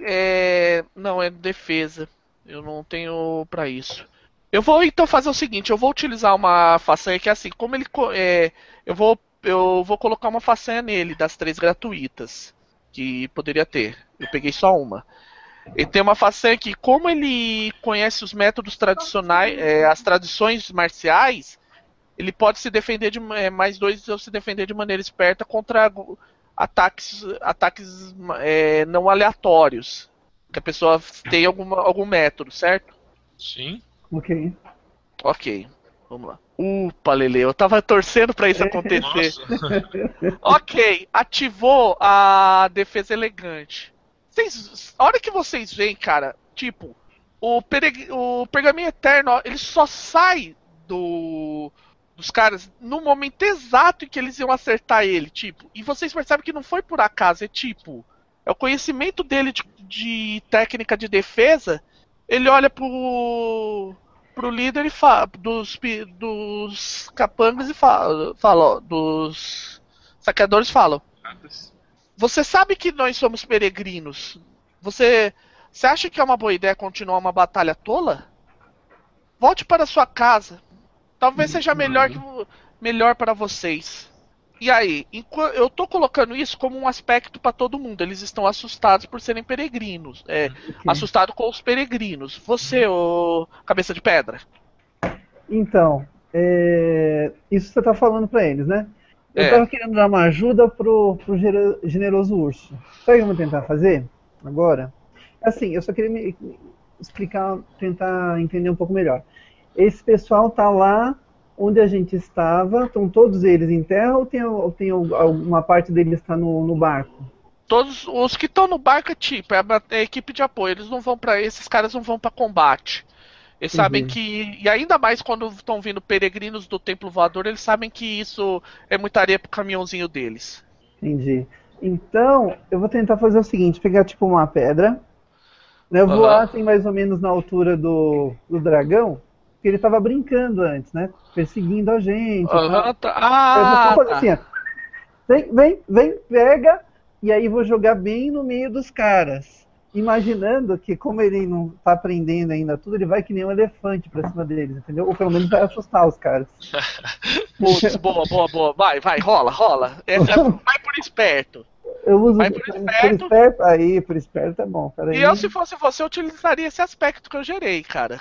é- não, é defesa. Eu não tenho pra isso. Eu vou então fazer o seguinte: eu vou utilizar uma façanha que é assim, como ele. É, eu, vou, eu vou colocar uma façanha nele, das três gratuitas. Que poderia ter. Eu peguei só uma. Ele tem uma façanha que, como ele conhece os métodos tradicionais, é, as tradições marciais, ele pode se defender de é, mais dois ou se defender de maneira esperta contra ataques, ataques é, não aleatórios. Que a pessoa tem alguma, algum método, certo? Sim. Ok. Ok, vamos lá. Upa, Lele, eu tava torcendo pra isso <laughs> acontecer. <laughs> Ok, ativou a defesa elegante. Vocês, a hora que vocês veem, cara, tipo, o, pereg- o pergaminho eterno, ele só sai do dos caras no momento exato em que eles iam acertar ele, tipo. E vocês percebem que não foi por acaso, é tipo, é o conhecimento dele de, de técnica de defesa. Ele olha pro pro líder e fala dos dos capangas e fala, fala ó, dos saqueadores falam. Você sabe que nós somos peregrinos. Você, você acha que é uma boa ideia continuar uma batalha tola? Volte para sua casa. Talvez seja melhor, que, melhor para vocês. E aí, eu tô colocando isso como um aspecto para todo mundo. Eles estão assustados por serem peregrinos. É, ok. assustado com os peregrinos. Você, ô cabeça de pedra. Então, é, isso você tá falando pra eles, né? Eu É. tava querendo dar uma ajuda pro, pro generoso urso. Sabe o que eu vou tentar fazer agora? Assim, eu só queria me explicar, tentar entender um pouco melhor. Esse pessoal tá lá onde a gente estava, estão todos eles em terra ou tem, ou tem alguma parte deles está no, no barco? Todos os que estão no barco é tipo, é a, é a equipe de apoio. Eles não vão para esses caras não vão para combate. Eles Entendi. sabem que e ainda mais quando estão vindo peregrinos do templo voador, eles sabem que isso é muita areia pro caminhãozinho deles. Entendi. Então, eu vou tentar fazer o seguinte, pegar tipo uma pedra, né, voar assim mais ou menos na altura do, do dragão, porque ele tava brincando antes, né? Perseguindo a gente. tal. Aham, tá. Eu vou Ah, fazer tá. assim, ó. Vem, vem, vem, pega, e aí vou jogar bem no meio dos caras. Imaginando que, como ele não tá aprendendo ainda tudo, ele vai que nem um elefante pra cima deles, entendeu? Ou pelo menos vai assustar os caras. <laughs> Putz, boa, boa, boa. Vai, vai, rola, rola. Essa, vai <laughs> por esperto. Eu uso Vai por por esperto. esperto. Aí, por esperto é bom. Peraí. E eu, se fosse você, eu utilizaria esse aspecto que eu gerei, cara.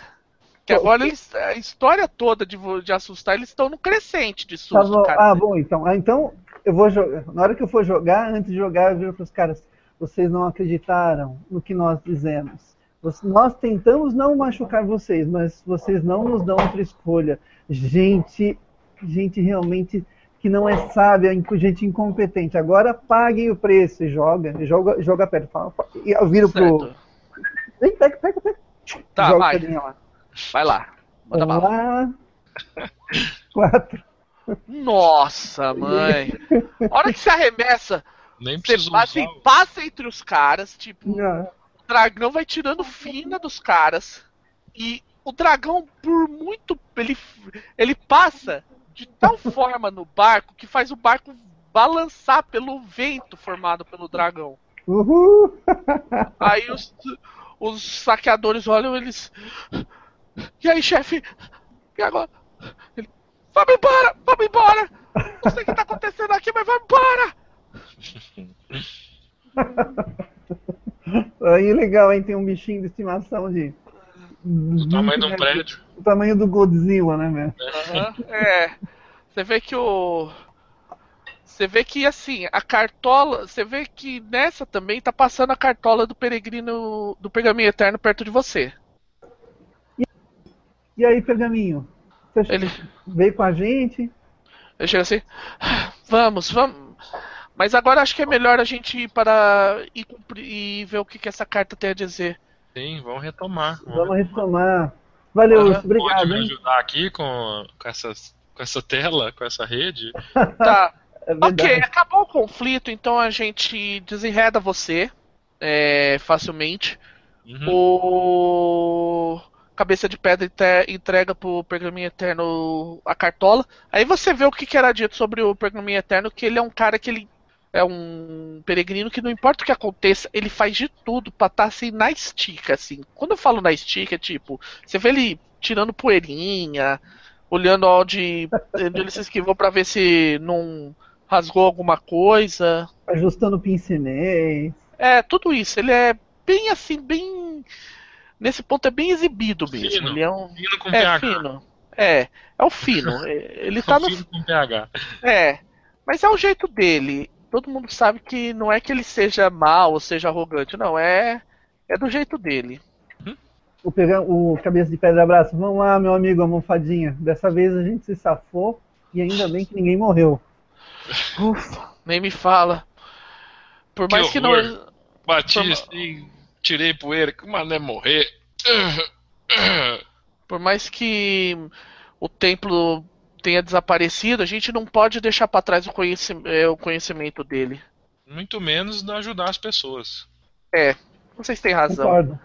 Que agora eles, a história toda de, de assustar, eles estão no crescente de Tá susto, bom. cara. Ah, bom, então. Ah, então eu vou jogar. Na hora que eu for jogar, antes de jogar, eu viro pros caras. Vocês não acreditaram no que nós dizemos. Nós tentamos não machucar vocês, mas vocês não nos dão outra escolha. Gente, gente realmente que não é sábia, gente incompetente. Agora paguem o preço e joga, joga, joga perto. E eu viro pro. Certo. Vem, pega, pega, pega. Tá, joga vai. lá. Vai lá. Manda Vamos bala. lá. <laughs> Quatro. Nossa, mãe. A hora que você arremessa, Nem você passa, assim, passa entre os caras, tipo, Ah, o dragão vai tirando fina dos caras. E o dragão, por muito. Ele, ele passa de tal <laughs> forma no barco que faz o barco balançar pelo vento formado pelo dragão. Uhul! <laughs> Aí os, os saqueadores olham eles. E aí, chefe? E agora? Ele. Vamos embora! Vamos embora! Não sei o que tá acontecendo aqui, mas vamos embora! <laughs> Aí legal, hein? Tem um bichinho de estimação de. Do tamanho um prédio. O tamanho do Godzilla, né, meu? Aham, É. Você vê que o. Você vê que assim, a cartola. Você vê que nessa também tá passando a cartola do peregrino do pergaminho eterno perto de você. E aí, pergaminho? Você Ele, veio com a gente? ele chega assim. Vamos, vamos. Mas agora acho que é melhor a gente ir para. ir cumprir, e ver o que, que essa carta tem a dizer. Sim, vamos retomar. Vamos retomar. Valeu, Aham. Obrigado, Pode me hein? ajudar aqui com, com, essas, com essa tela, com essa rede? <laughs> Tá. É. Ok, acabou o conflito, então a gente desenreda você é, facilmente. Uhum. O Cabeça de Pedra entrega pro Pergaminho Eterno a cartola. Aí você vê o que, que era dito sobre o Pergaminho Eterno, que ele é um cara que ele é um peregrino que não importa o que aconteça, ele faz de tudo pra estar assim na estica, assim. Quando eu falo na estica, é tipo, você vê ele tirando poeirinha, olhando onde, onde ele se esquivou pra ver se não rasgou alguma coisa. Ajustando o pincenês. É, tudo isso. Ele é bem assim, bem. Nesse ponto é bem exibido mesmo. Fino. Ele é um. Fino com É, PH. fino. É, é o fino. <laughs> É, Ele tá no. Fino com PH. É. Mas é o jeito dele. Todo mundo sabe que não é que ele seja mal ou seja arrogante, não. É. É do jeito dele. O, pega... o cabeça de pedra abraço. Vamos lá, meu amigo almofadinha. Dessa vez a gente se safou e ainda bem que ninguém morreu. Ufa, nem me fala. Por Que mais que, horror. não. Bati Toma. assim, tirei poeira, que mané morrer. Por mais que o templo tenha desaparecido, a gente não pode deixar pra trás o, conheci- é, o conhecimento dele. Muito menos de ajudar as pessoas. É, vocês têm razão. Concordo.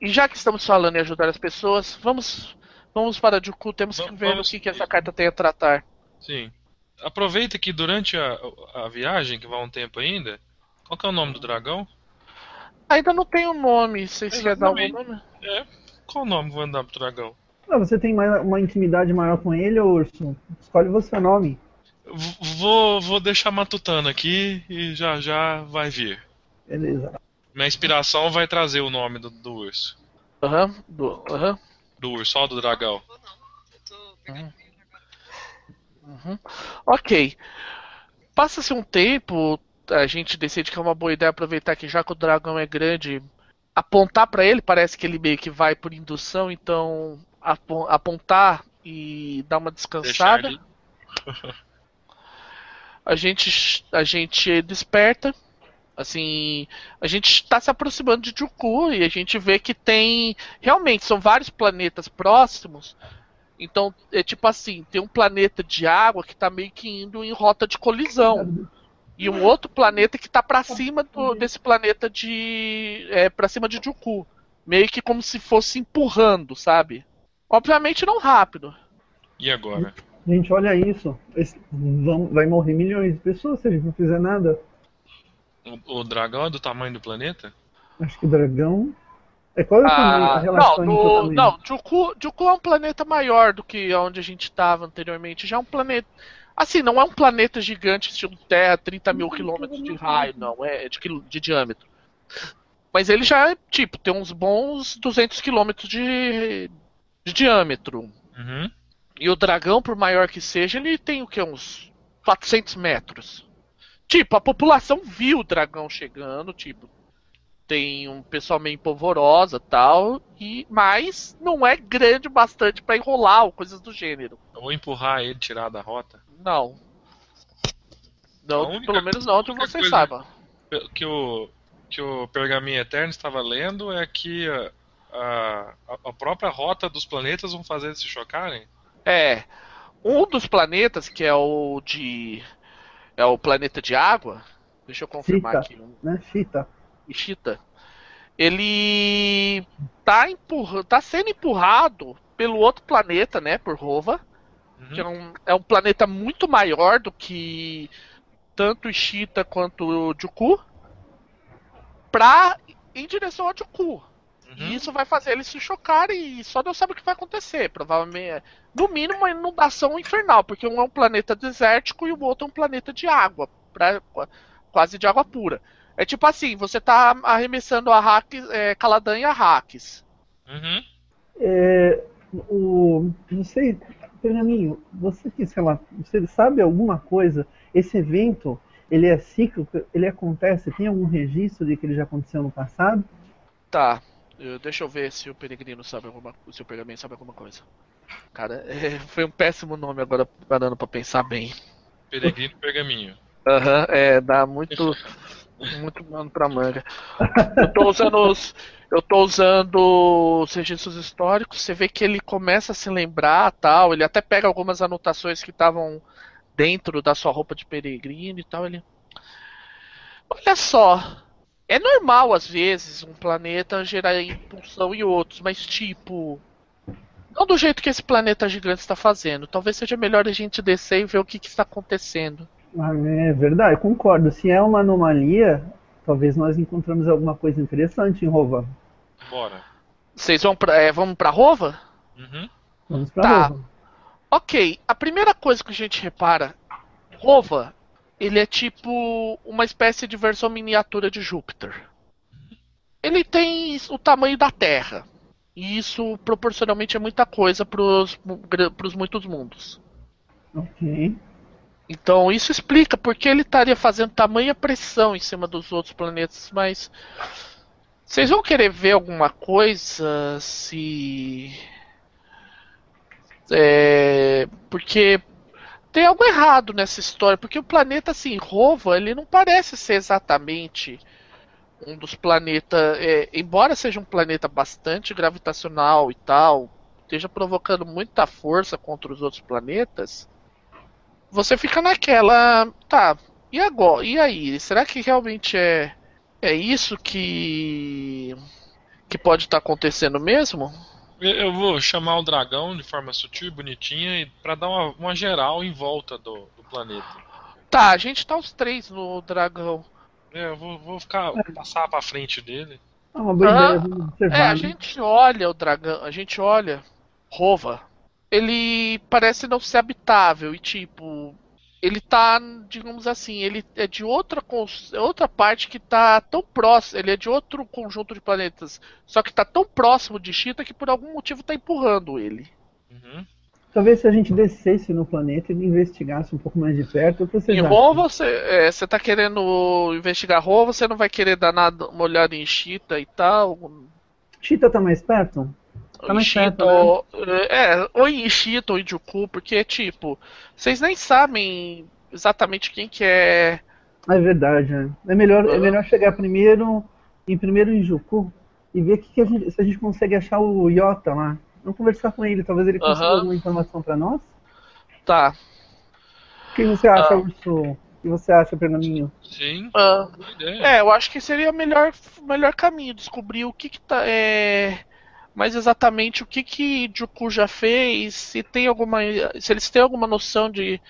E já que estamos falando em ajudar as pessoas, vamos vamos para Juku, temos que Vamos- ver o vamos- que, que essa carta tem a tratar. Sim. Aproveita que durante a, a viagem, que vai um tempo ainda, qual que é o nome do dragão? Ainda não tem um nome, vocês querem dar algum Exatamente. nome? É, qual o nome vou dar pro dragão? Não, você tem mais- uma intimidade maior com ele, ô Urso? Escolhe você o nome. V- Vou, vou deixar matutando aqui e já já vai vir. Beleza. Minha inspiração vai trazer o nome do, do urso. Aham, do- aham. Do urso, só do dragão. Uhum. Ok. Passa-se um tempo, a gente decide que é uma boa ideia aproveitar que já que o dragão é grande, apontar pra ele, parece que ele meio que vai por indução, então apo- apontar e dar uma descansada. <laughs> A gente a gente desperta, assim, a gente está se aproximando de Juku e a gente vê que tem realmente são vários planetas próximos. Então, é tipo assim, tem um planeta de água que tá meio que indo em rota de colisão. E um outro planeta que tá pra cima do- desse planeta de. É, pra cima de Juku. Meio que como se fosse empurrando, sabe? Obviamente não rápido. E agora? Gente, olha isso. Esse- vão- vai morrer milhões de pessoas se a gente não fizer nada. O, o dragão é do tamanho do planeta? Acho que o dragão. É qual é o tamanho, a Ah, relação não, no, não Juku, Juku é um planeta maior do que onde a gente estava anteriormente. Já é um planeta. Assim, não é um planeta gigante estilo Terra, 30 mil quilômetros de raio, não, é de, de diâmetro. Mas ele já é, tipo, tem uns bons 200 quilômetros de, de diâmetro. Uhum. E o dragão, por maior que seja, ele tem o que? Uns 400 metros. Tipo, a população viu o dragão chegando, tipo, tem um pessoal meio polvorosa tal, e mas não é grande bastante pra enrolar ou coisas do gênero. Ou empurrar ele, tirar da rota. Não. Não, única- pelo menos não que você saiba. Que o, que o Pergaminho Eterno estava lendo é que a, a, a própria rota dos planetas vão fazer eles se chocarem? É. Um dos planetas, que é o de. É o planeta de água. Deixa eu confirmar Chita, aqui. né? Chita. Ishita. Ele tá, empurra, tá sendo empurrado pelo outro planeta, né? Por Rova. Uhum. Que é um, é um planeta muito maior do que tanto Ishita quanto Juku. Pra. em direção ao Juku. E Uhum. isso vai fazer eles se chocarem e só Deus sabe o que vai acontecer. Provavelmente, no mínimo, uma inundação infernal, porque um é um planeta desértico e o outro é um planeta de água, pra, quase de água pura. É tipo assim, você tá arremessando a Hacks, é, Caladan e a Hacks. Uhum. É, o, não sei, Pergaminho, você que, sei lá, você sabe alguma coisa? Esse evento, ele é cíclico, ele acontece, tem algum registro de que ele já aconteceu no passado? Tá, eu- deixa eu ver se o Peregrino sabe alguma se o Pergaminho sabe alguma coisa. Cara, <laughs> é, foi um péssimo nome agora parando pra pensar bem. Peregrino pergaminho. Aham, é, dá muito. Muito mano pra manga. Eu tô usando os. Eu tô usando os registros históricos, você vê que ele começa a se lembrar tal, ele até pega algumas anotações que estavam dentro da sua roupa de peregrino e tal, ele. Olha só. É normal às vezes um planeta gerar impulsão em outros, mas tipo. Não do jeito que esse planeta gigante está fazendo. Talvez seja melhor a gente descer e ver o que, que está acontecendo. Ah, é verdade, concordo. Se é uma anomalia, talvez nós encontramos alguma coisa interessante em Rova. Bora. Vocês vão pra, é, vamos pra Rova? Uhum. Vamos pra Tá. Rova. Ok, a primeira coisa que a gente repara, Rova, ele é tipo uma espécie de versão miniatura de Júpiter. Ele tem o tamanho da Terra. E isso proporcionalmente é muita coisa pros, pros muitos mundos. Ok. Então isso explica porque ele estaria fazendo tamanha pressão em cima dos outros planetas, mas vocês vão querer ver alguma coisa se é, porque tem algo errado nessa história, porque o planeta assim, Rova, ele não parece ser exatamente um dos planetas, é, embora seja um planeta bastante gravitacional e tal, esteja provocando muita força contra os outros planetas você fica naquela, tá, e agora? E aí? Será que realmente é é isso que que pode estar acontecendo mesmo? Eu- vou chamar o dragão de forma sutil e bonitinha e para dar uma, uma geral em volta do, do planeta. Tá, a gente tá os três no dragão. É, eu vou, vou ficar passar pra frente dele. É uma boa Ah, ideia. É, a né? gente olha o dragão, a gente olha Rova. Ele parece não ser habitável e tipo, ele tá, digamos assim, ele é de outra é outra parte que tá tão próximo, ele é de outro conjunto de planetas, só que tá tão próximo de Chita que por algum motivo tá empurrando ele. Uhum. Talvez se a gente descesse no planeta e investigasse um pouco mais de perto, vocês Em? Rova, você, é, você tá querendo investigar Rova, você não vai querer dar nada, uma olhada em Chita e tal. Chita tá mais perto? Tá mais perto, né? ou- é, ou em Ishita ou em Juku, porque, tipo, vocês nem sabem exatamente quem que é. É verdade, né? É melhor, é Ah. melhor chegar primeiro em primeiro em Juku e ver que que a gente- se a gente consegue achar o Yota lá. Vamos conversar com ele, talvez ele consiga Aham. alguma informação pra nós. Tá. O que você acha, Ah. Urso? O que você acha, Pergaminho? Sim, Ah, boa ideia. é, eu acho que seria o melhor, melhor caminho, descobrir o que que tá. É, mais exatamente o que que Juku já fez, se tem alguma. Se eles têm alguma noção de.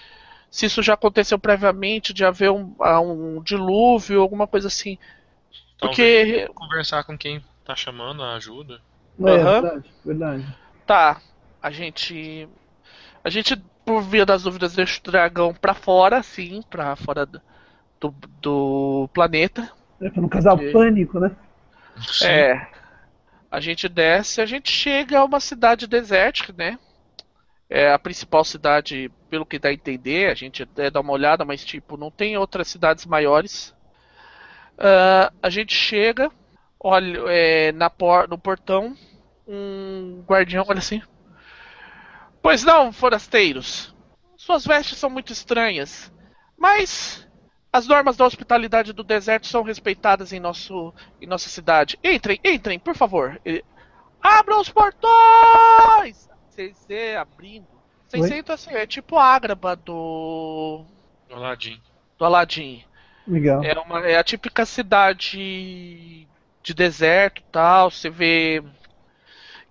Se isso já aconteceu previamente, de haver um, ah, um dilúvio, alguma coisa assim. Talvez Porque conversar com quem tá chamando a ajuda. É Aham. verdade, verdade. Tá, a gente. A gente, por via das dúvidas, deixa o dragão pra fora, sim, pra fora do, do, do planeta. É pra não causar o pânico, né? Sim. É. A gente desce, a gente chega a uma cidade desértica, né? É a principal cidade, pelo que dá a entender, a gente até dá uma olhada, mas tipo, não tem outras cidades maiores. Ah, a gente chega, olha, é, na por, no portão, um guardião olha assim. Pois não, forasteiros. Suas vestes são muito estranhas, mas as normas da hospitalidade do deserto são respeitadas em, nosso, em nossa cidade. Entrem, entrem, por favor. Abram os portões! Vocês vê abrindo, 600 assim, é tipo a Ágraba do. Do Aladdin. Do Aladdin. Legal. É, uma, é a típica cidade de deserto tal. Você vê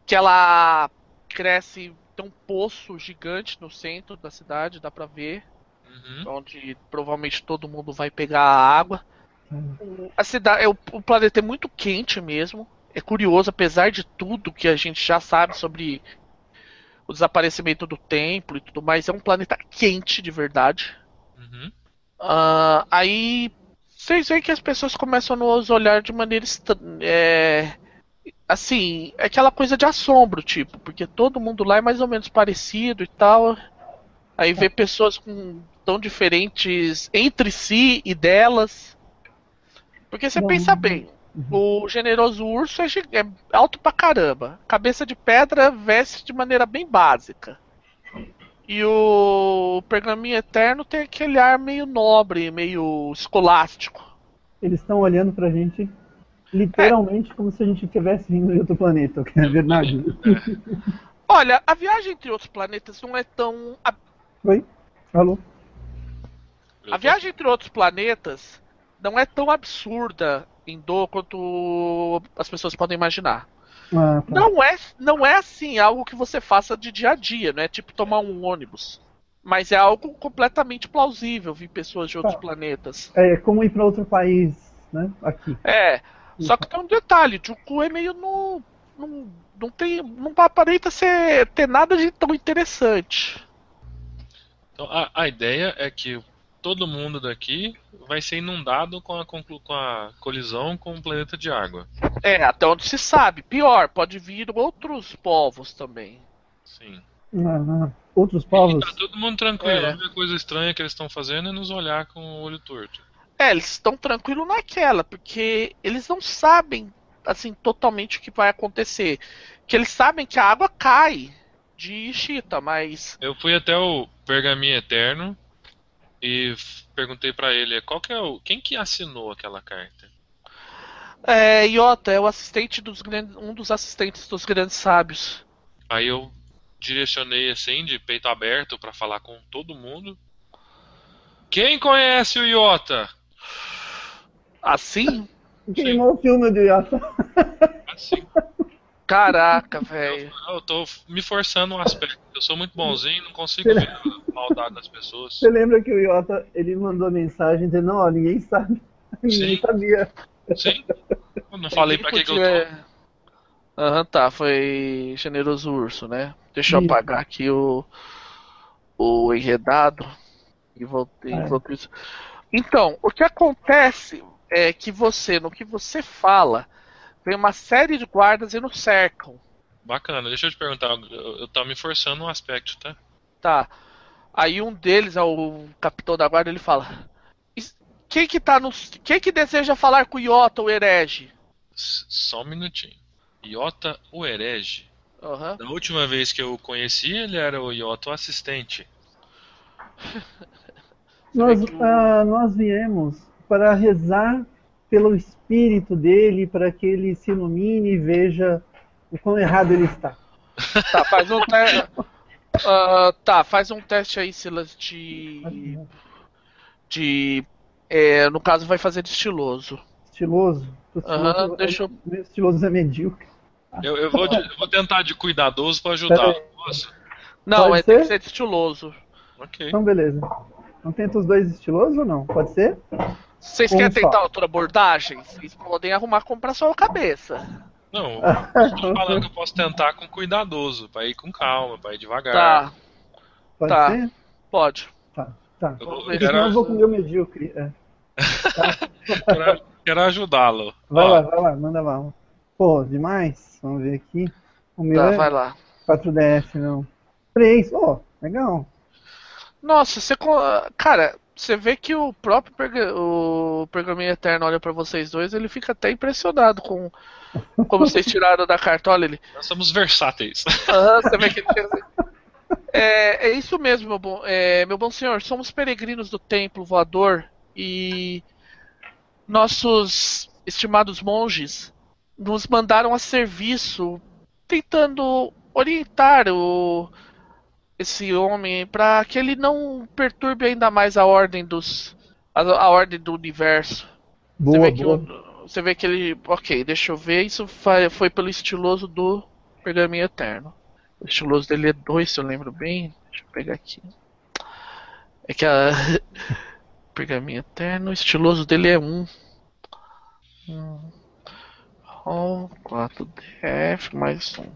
que ela cresce. Tem um poço gigante no centro da cidade, dá pra ver. Uhum. Onde provavelmente todo mundo vai pegar a água. Hum. A cidade, é, o, o planeta é muito quente mesmo. É curioso, apesar de tudo que a gente já sabe sobre o desaparecimento do templo e tudo mais, é um planeta quente de verdade. Uhum. Ah, aí vocês veem que as pessoas começam a nos olhar de maneira é, assim, é aquela coisa de assombro, tipo, porque todo mundo lá é mais ou menos parecido e tal. Aí vê pessoas com tão diferentes entre si e delas. Porque você pensa bem, o generoso urso é, é alto pra caramba. Cabeça de pedra veste de maneira bem básica. E o pergaminho eterno tem aquele ar meio nobre, meio escolástico. Eles estão olhando pra gente literalmente como se a gente tivesse vindo de outro planeta, que é verdade. Olha, a viagem entre outros planetas não é tão. Oi? Alô? A viagem entre outros planetas não é tão absurda em dor quanto as pessoas podem imaginar. Ah, tá. Não é, não é assim algo que você faça de dia a dia, não é tipo tomar um ônibus. Mas é algo completamente plausível vir pessoas de outros Tá. planetas. É como ir pra outro país, né? Aqui. É, só que tem um detalhe, Juku é meio no. Não, não tem. Não aparenta ser, ter nada de tão interessante. Então, a, a ideia é que todo mundo daqui vai ser inundado com a, com a colisão com o planeta de água. É, até onde se sabe. Pior, pode vir outros povos também. Sim. Outros E povos. tá todo mundo tranquilo. É. A única coisa estranha que eles estão fazendo é nos olhar com o olho torto. É, eles estão tranquilos naquela, porque eles não sabem, assim, totalmente o que vai acontecer. Que eles sabem que a água cai de Chita, mas. Eu fui até o Pergaminho Eterno e perguntei pra ele qual que é o quem que assinou aquela carta. É, Iota é o assistente dos grandes. um dos assistentes dos grandes sábios. Aí eu direcionei assim de peito aberto pra falar com todo mundo. Quem conhece o Iota? Assim? Queimou o filme do Yata. Assim. Caraca, velho. Eu tô me forçando um aspecto. Eu sou muito bonzinho, não consigo ver a maldade das pessoas. Você lembra que o Yota ele mandou mensagem dizendo, não, ó, ninguém sabe. <laughs> Ninguém Sim. sabia. Sim. Eu não falei pra que, que eu tô. Podia- Aham, tá, foi Generoso Urso, né? Deixa eu apagar aqui o, o enredado e voltei. É. enquanto isso. Então, o que acontece é que você, no que você fala, vem uma série de guardas e nos cercam. Bacana, deixa eu te perguntar, eu, eu tô me forçando um aspecto, tá? Tá. Aí um deles, é o capitão da guarda, ele fala: "Is- Quem que tá no. Quem que deseja falar com o Iota, o herege? S- Só um minutinho. Iota o herege. Aham. Da última vez que eu o conheci, ele era o Iota o assistente. Nós, ah, nós viemos para rezar pelo espírito dele, para que ele se ilumine e veja o quão errado ele está. Tá, faz um teste. <laughs> tá, faz um teste aí, Silas, de. De. é, no caso, vai fazer de estiloso. Estiloso. Aham, estiloso, deixa eu- o estiloso é medíocre. Eu, eu vou, de- eu vou tentar de cuidadoso pra ajudar. Não, Pode é, tem que ser? ser de estiloso. Ok. Então, beleza. Não tenta os dois estilosos ou não? Pode ser? Vocês querem só. tentar outra abordagem? Vocês podem arrumar como pra sua cabeça. Não, <laughs> eu tô falando que eu posso tentar com cuidadoso, pra ir com calma, pra ir devagar. Tá, Pode Tá. ser? pode. Tá, tá. Eu vou-. Porque senão eu vou comer o medíocre. É. <laughs> Quero, quero ajudá-lo. Vai Ó, lá, vai lá, manda lá. Pô, demais. Vamos ver aqui. O meu Tá, é vai lá. 4DS, não. 3, ó, legal. Nossa, você. Cara, você vê que o próprio perga... o Pergaminho Eterno olha pra vocês dois, ele fica até impressionado com como vocês <laughs> tiraram da carta. Olha ele. Nós somos versáteis. Aham, <laughs> você vê que ele quer dizer. É, é isso mesmo, meu bom, é, meu bom senhor. Somos peregrinos do templo voador e nossos estimados monges nos mandaram a serviço tentando orientar o, esse homem para que ele não perturbe ainda mais a ordem dos a, a ordem do universo. Boa, você, vê boa. Que o, você vê que ele, ok, deixa eu ver, isso foi, foi pelo estiloso do Pergaminho Eterno. O estiloso dele é 2, se eu lembro bem. Deixa eu pegar aqui. É que a <laughs> Pergaminho Eterno, o estiloso dele é 1. Um. Hum. Oh, 4DF mais um.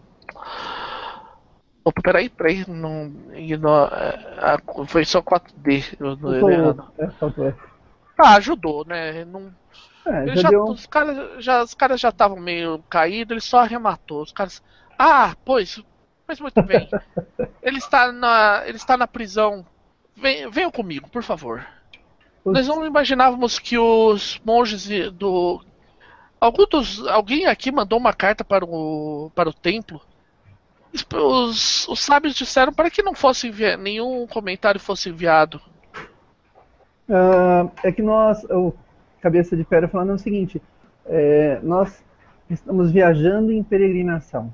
Opa, peraí, peraí, não, não, a, a, foi só 4D. Eu, não, Faltou- errado. é, F. Ah, ajudou, né? Não, É, já deu. os caras já os caras já estavam meio caídos, ele só arrematou. Os caras. Ah, pois, pois muito bem. <laughs> ele está na ele está na prisão. Vem, venham comigo, por favor. Nós não imaginávamos que os monges do algum dos alguém aqui mandou uma carta para o para o templo. Os, os, os sábios disseram para que não fosse nenhum comentário fosse enviado. Ah, é que nós, o Cabeça de Pedra falando é o seguinte: é, nós estamos viajando em peregrinação.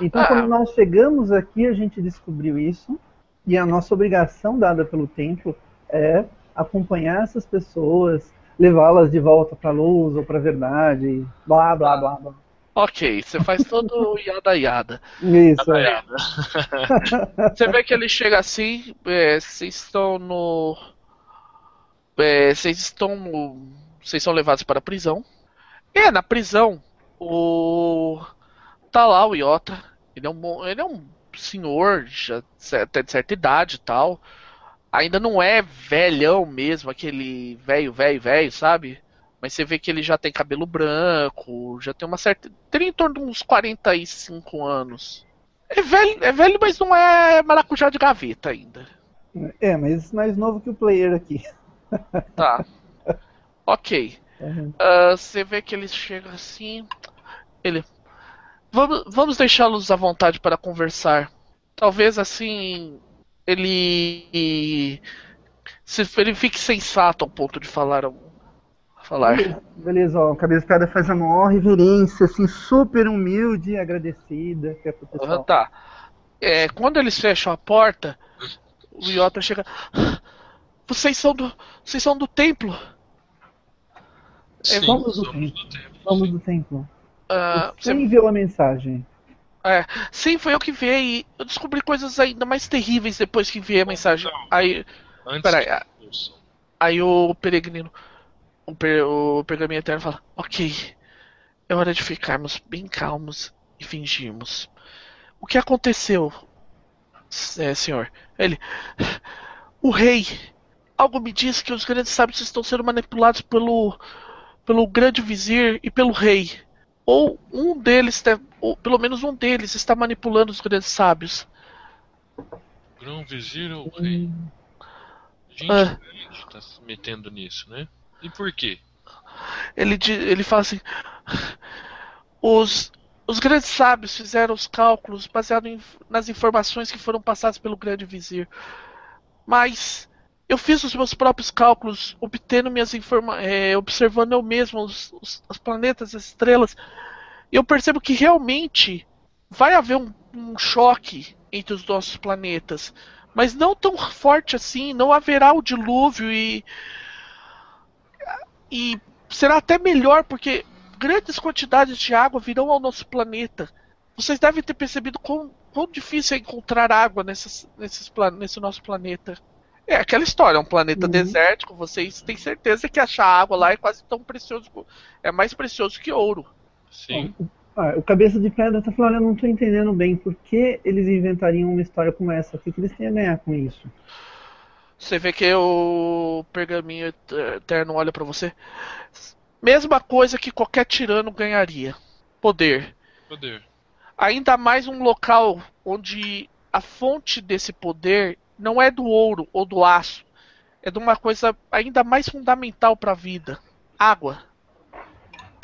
Então, Ah. quando nós chegamos aqui, a gente descobriu isso, e a nossa obrigação dada pelo templo é acompanhar essas pessoas, levá-las de volta para a luz ou para a verdade, blá blá blá blá. Ok, você faz todo o yada yada. Isso, é. Yada, <laughs> Você vê que ele chega assim, é, vocês estão no. é, Vocês estão no. Vocês são levados para a prisão. É, na prisão, o. Tá lá o Iota. Ele é um, bom- ele é um senhor, já até de certa idade e tal. Ainda não é velhão mesmo, aquele velho, velho, velho, sabe? Mas você vê que ele já tem cabelo branco, já tem uma certa. Tem em torno de uns 45 anos. É velho, é velho, mas não é maracujá de gaveta ainda. É, mas mais novo que o player aqui. Tá. <laughs> ok. Uhum. Ah, você vê que ele chega assim. Ele. Vamos, vamos deixá-los à vontade para conversar. Talvez assim. Ele. Se ele fique sensato ao ponto de falar. Falar. Beleza, ó, o Cabeça de Pedra faz a maior reverência, assim, super humilde e agradecida. Que é pro Ah, pessoal. tá. É, quando eles fecham a porta, o Iota chega. Vocês são do. Vocês são do templo. Sim, vamos do somos templo. do templo. Vamos do templo. Ah, Você você- enviou a mensagem. é, sim, foi eu que vi e eu descobri coisas ainda mais terríveis depois que vi a mensagem. Aí, Antes Peraí, ah. aí o peregrino, o, per, o pergaminho eterno fala: Ok, é hora de ficarmos bem calmos e fingirmos. O que aconteceu, é, senhor? Ele, o rei. Algo me diz que os grandes sábios estão sendo manipulados pelo, pelo grande vizir e pelo rei. Ou um deles, ou pelo menos um deles, está manipulando os grandes sábios. Grão Vizir ou Rei? Gente Ah. grande tá se metendo nisso, né? E por quê? Ele, ele fala assim: os, os grandes sábios fizeram os cálculos baseados em- nas informações que foram passadas pelo grande vizir. Mas eu fiz os meus próprios cálculos, obtendo minhas informa é, observando eu mesmo os, os, os planetas, as estrelas. E eu percebo que realmente vai haver um, um choque entre os nossos planetas. Mas não tão forte assim, não haverá o dilúvio e. E será até melhor porque grandes quantidades de água virão ao nosso planeta. Vocês devem ter percebido quão, quão difícil é encontrar água nesses, nesse nosso planeta. É aquela história, é um planeta Uhum. desértico, vocês têm certeza que achar água lá é quase tão precioso, é mais precioso que ouro. Sim. Ah, o Cabeça de Pedra tá falando, eu não tô entendendo bem por que eles inventariam uma história como essa. O que, que eles têm a ganhar com isso? Você vê que o pergaminho eterno olha pra você. Mesma coisa que qualquer tirano ganharia. Poder. Poder. Ainda mais um local onde a fonte desse poder não é do ouro ou do aço. É de uma coisa ainda mais fundamental para a vida: água.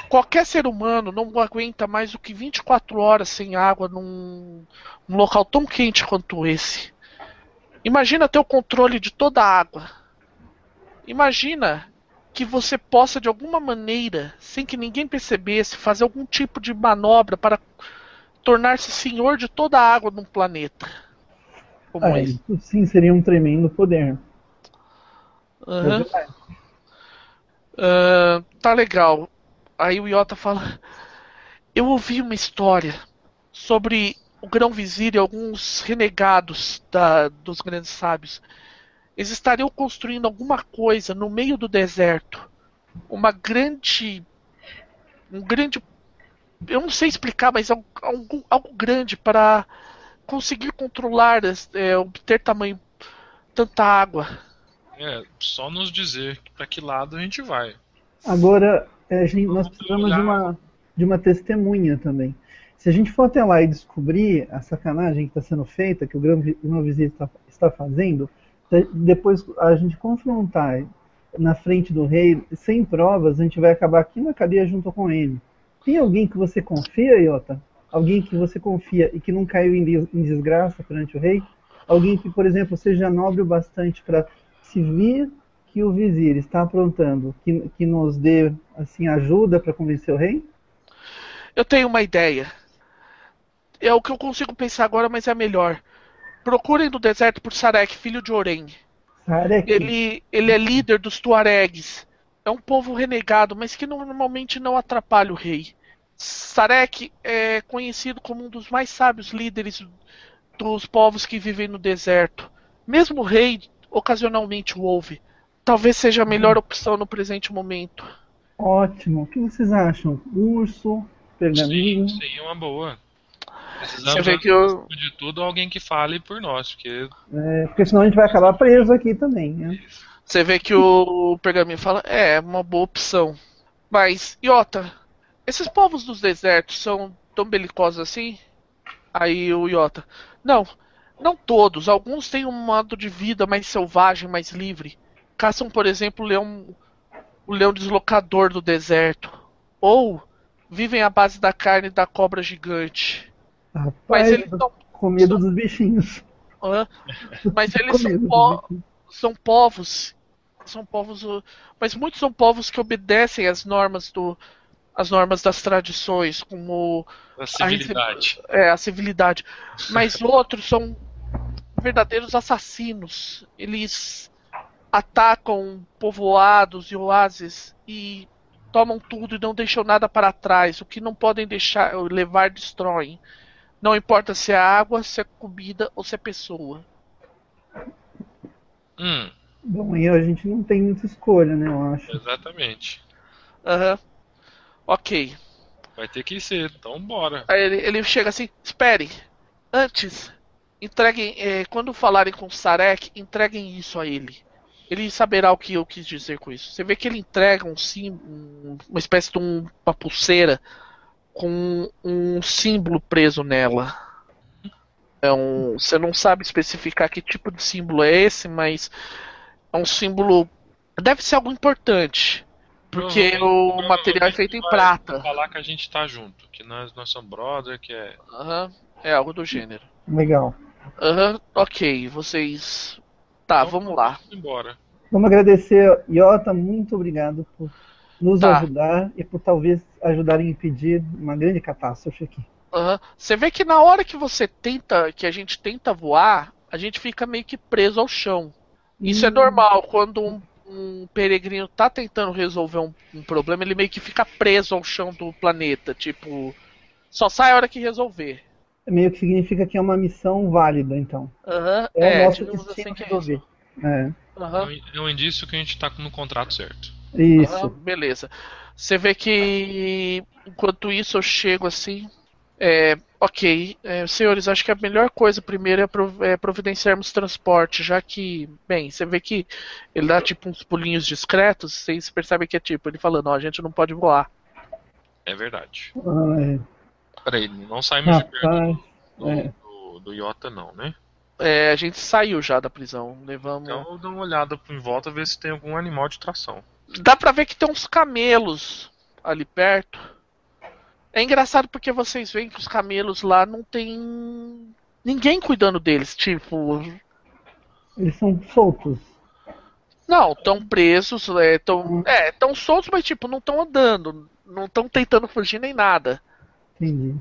Qualquer ser humano não aguenta mais do que 24 horas sem água num, num local tão quente quanto esse. Imagina ter o controle de toda a água. Imagina que você possa de alguma maneira, sem que ninguém percebesse, fazer algum tipo de manobra para tornar-se senhor de toda a água num planeta. como Ah, esse. isso sim seria um tremendo poder. Verdade. Ah, tá legal. Aí o Iota fala: Eu ouvi uma história sobre o grão-vizir e alguns renegados da- dos grandes sábios. Eles estariam construindo alguma coisa no meio do deserto. Uma grande. Um grande. Eu não sei explicar, mas algo, algo, algo grande para conseguir controlar, é, obter tamanho. tanta água. É, só nos dizer para que lado a gente vai. Agora, é, a gente- nós precisamos de uma, de uma testemunha também. Se a gente for até lá e descobrir a sacanagem que está sendo feita, que o grão vi- grão vizir está, está fazendo, de- depois a gente confrontar na frente do rei, sem provas, a gente vai acabar aqui na cadeia junto com ele. Tem alguém que você confia, Iota? Alguém que você confia e que não caiu em desgraça perante o rei? Alguém que, por exemplo, seja nobre o bastante para se vir que o vizir está aprontando, que, que nos dê assim ajuda para convencer o rei? Eu tenho uma ideia. É o que eu consigo pensar agora, mas é a melhor. Procurem no deserto por Sarek, filho de Orem. Sarek, Ele, ele é líder dos Tuaregs. É um povo renegado, mas que normalmente não atrapalha o rei. Sarek é conhecido como um dos mais sábios líderes dos povos que vivem no deserto. Mesmo o rei ocasionalmente o ouve. Talvez seja a melhor opção no presente momento. ótimo. O que vocês acham? Urso, pergaminho? Sim, sim, é uma boa. Você Precisamos, vê que eu, de tudo, alguém que fale por nós, porque É, porque senão a gente vai acabar preso aqui também. Né? Você vê que o pergaminho fala, é, é uma boa opção. Mas, Iota, esses povos dos desertos são tão belicosos assim? Aí o Iota, não, não todos. Alguns têm um modo de vida mais selvagem, mais livre. Caçam, por exemplo, o leão, o leão deslocador do deserto. Ou vivem à base da carne da cobra gigante. Mas Rapaz, eles são, com medo dos bichinhos. hã? <laughs> mas eles são, po- são povos são povos mas muitos são povos que obedecem às normas do as normas das tradições como a civilidade. é, a civilidade mas <laughs> outros são verdadeiros assassinos eles atacam povoados e oásis e tomam tudo e não deixam nada para trás o que não podem deixar levar destroem não importa se é água se é comida ou se é pessoa Hum, Bom, aí a gente não tem muita escolha, né, eu acho. exatamente. Aham. Ok. Vai ter que ser, então bora. Aí ele, ele chega assim, esperem. Antes, entreguem. eh, quando falarem com o Sarek, entreguem isso a ele. Ele saberá o que eu quis dizer com isso. Você vê que ele entrega um sim, um- uma espécie de um- uma pulseira com um símbolo preso nela. É um, você não sabe especificar que tipo de símbolo é esse, mas é um símbolo. Deve ser algo importante. Porque o material é feito em prata. falar que a gente tá junto, que nós, nós somos brother, que é. Aham, é algo do gênero. Legal. Aham, ok, vocês. Tá, Então, vamos lá. Vamos embora. Vamos agradecer, Iota, muito obrigado por nos Tá. ajudar e por talvez ajudarem a impedir uma grande catástrofe aqui. Aham. Você vê que na hora que você tenta, que a gente tenta voar, a gente fica meio que preso ao chão. Isso é Hum. normal, quando um, um peregrino tá tentando resolver um, um problema, ele meio que fica preso ao chão do planeta. Tipo, só sai a hora que resolver. Meio que significa que é uma missão válida, então. Aham, É, o é, nosso digamos destino assim que é resolver. É, Aham. É um indício que a gente tá no contrato certo. Isso. Ah, beleza. Você vê que enquanto isso eu chego assim. É, ok, é, senhores, acho que a melhor coisa primeiro é, prov- é providenciarmos transporte, já que, bem, você vê que ele dá tipo uns pulinhos discretos, vocês percebem que é tipo ele falando, ó, a gente não pode voar. É verdade. Ah, é. Peraí, não saímos de perto Rapaz, do, é. do, do Iota, não, né? É, a gente saiu já da prisão, levamos. Então eu dou uma olhada em volta ver se tem algum animal de tração. Dá pra ver que tem uns camelos ali perto. É engraçado porque vocês veem que os camelos lá não tem ninguém cuidando deles, tipo, eles são soltos. Não, estão presos, estão é, tão soltos, mas tipo, não estão andando, não estão tentando fugir nem nada. Entendi.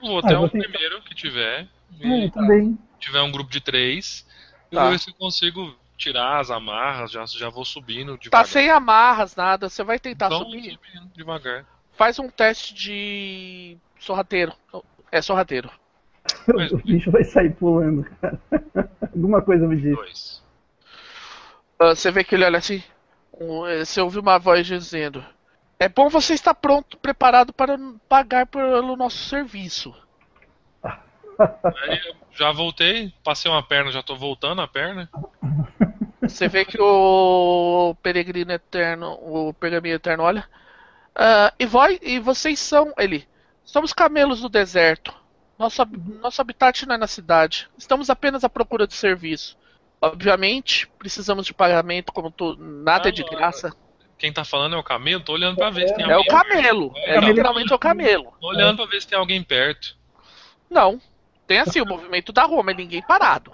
Vou Ah, até eu tentar. primeiro que tiver. É, E também. tiver um grupo de três, eu Tá. vou ver se eu consigo tirar as amarras, já, já vou subindo Tá devagar. sem amarras, nada. Você vai tentar então, subir? subindo devagar. Faz um teste de sorrateiro. É sorrateiro. Mas- <laughs> O bicho vai sair pulando, cara. <laughs> Alguma coisa me diz. Dois. Ah, Você vê que ele olha assim. eh, Você ouve uma voz dizendo: É bom você estar pronto, preparado para pagar pelo nosso serviço. Aí eu já voltei, passei uma perna, já tô voltando a perna. Você vê que o peregrino eterno, o pergaminho eterno olha. "Ah, e, e vocês são. Ele. Somos camelos do deserto. Nosso, nosso habitat não é na cidade. Estamos apenas à procura de serviço. Obviamente, precisamos de pagamento, como tu, nada é de Ah, graça. Quem tá falando é o camelo, tô olhando pra ver se tem É o alguém. camelo. É, É, literalmente o camelo. Tô olhando pra ver se tem alguém perto. Não. Tem assim o movimento da rua, mas ninguém parado.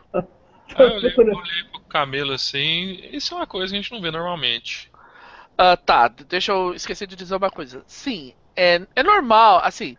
Aí <laughs> eu olhei, eu olhei pro camelo assim, isso é uma coisa que a gente não vê normalmente. Ah, tá, deixa eu esquecer de dizer uma coisa. Sim, é, é normal, assim,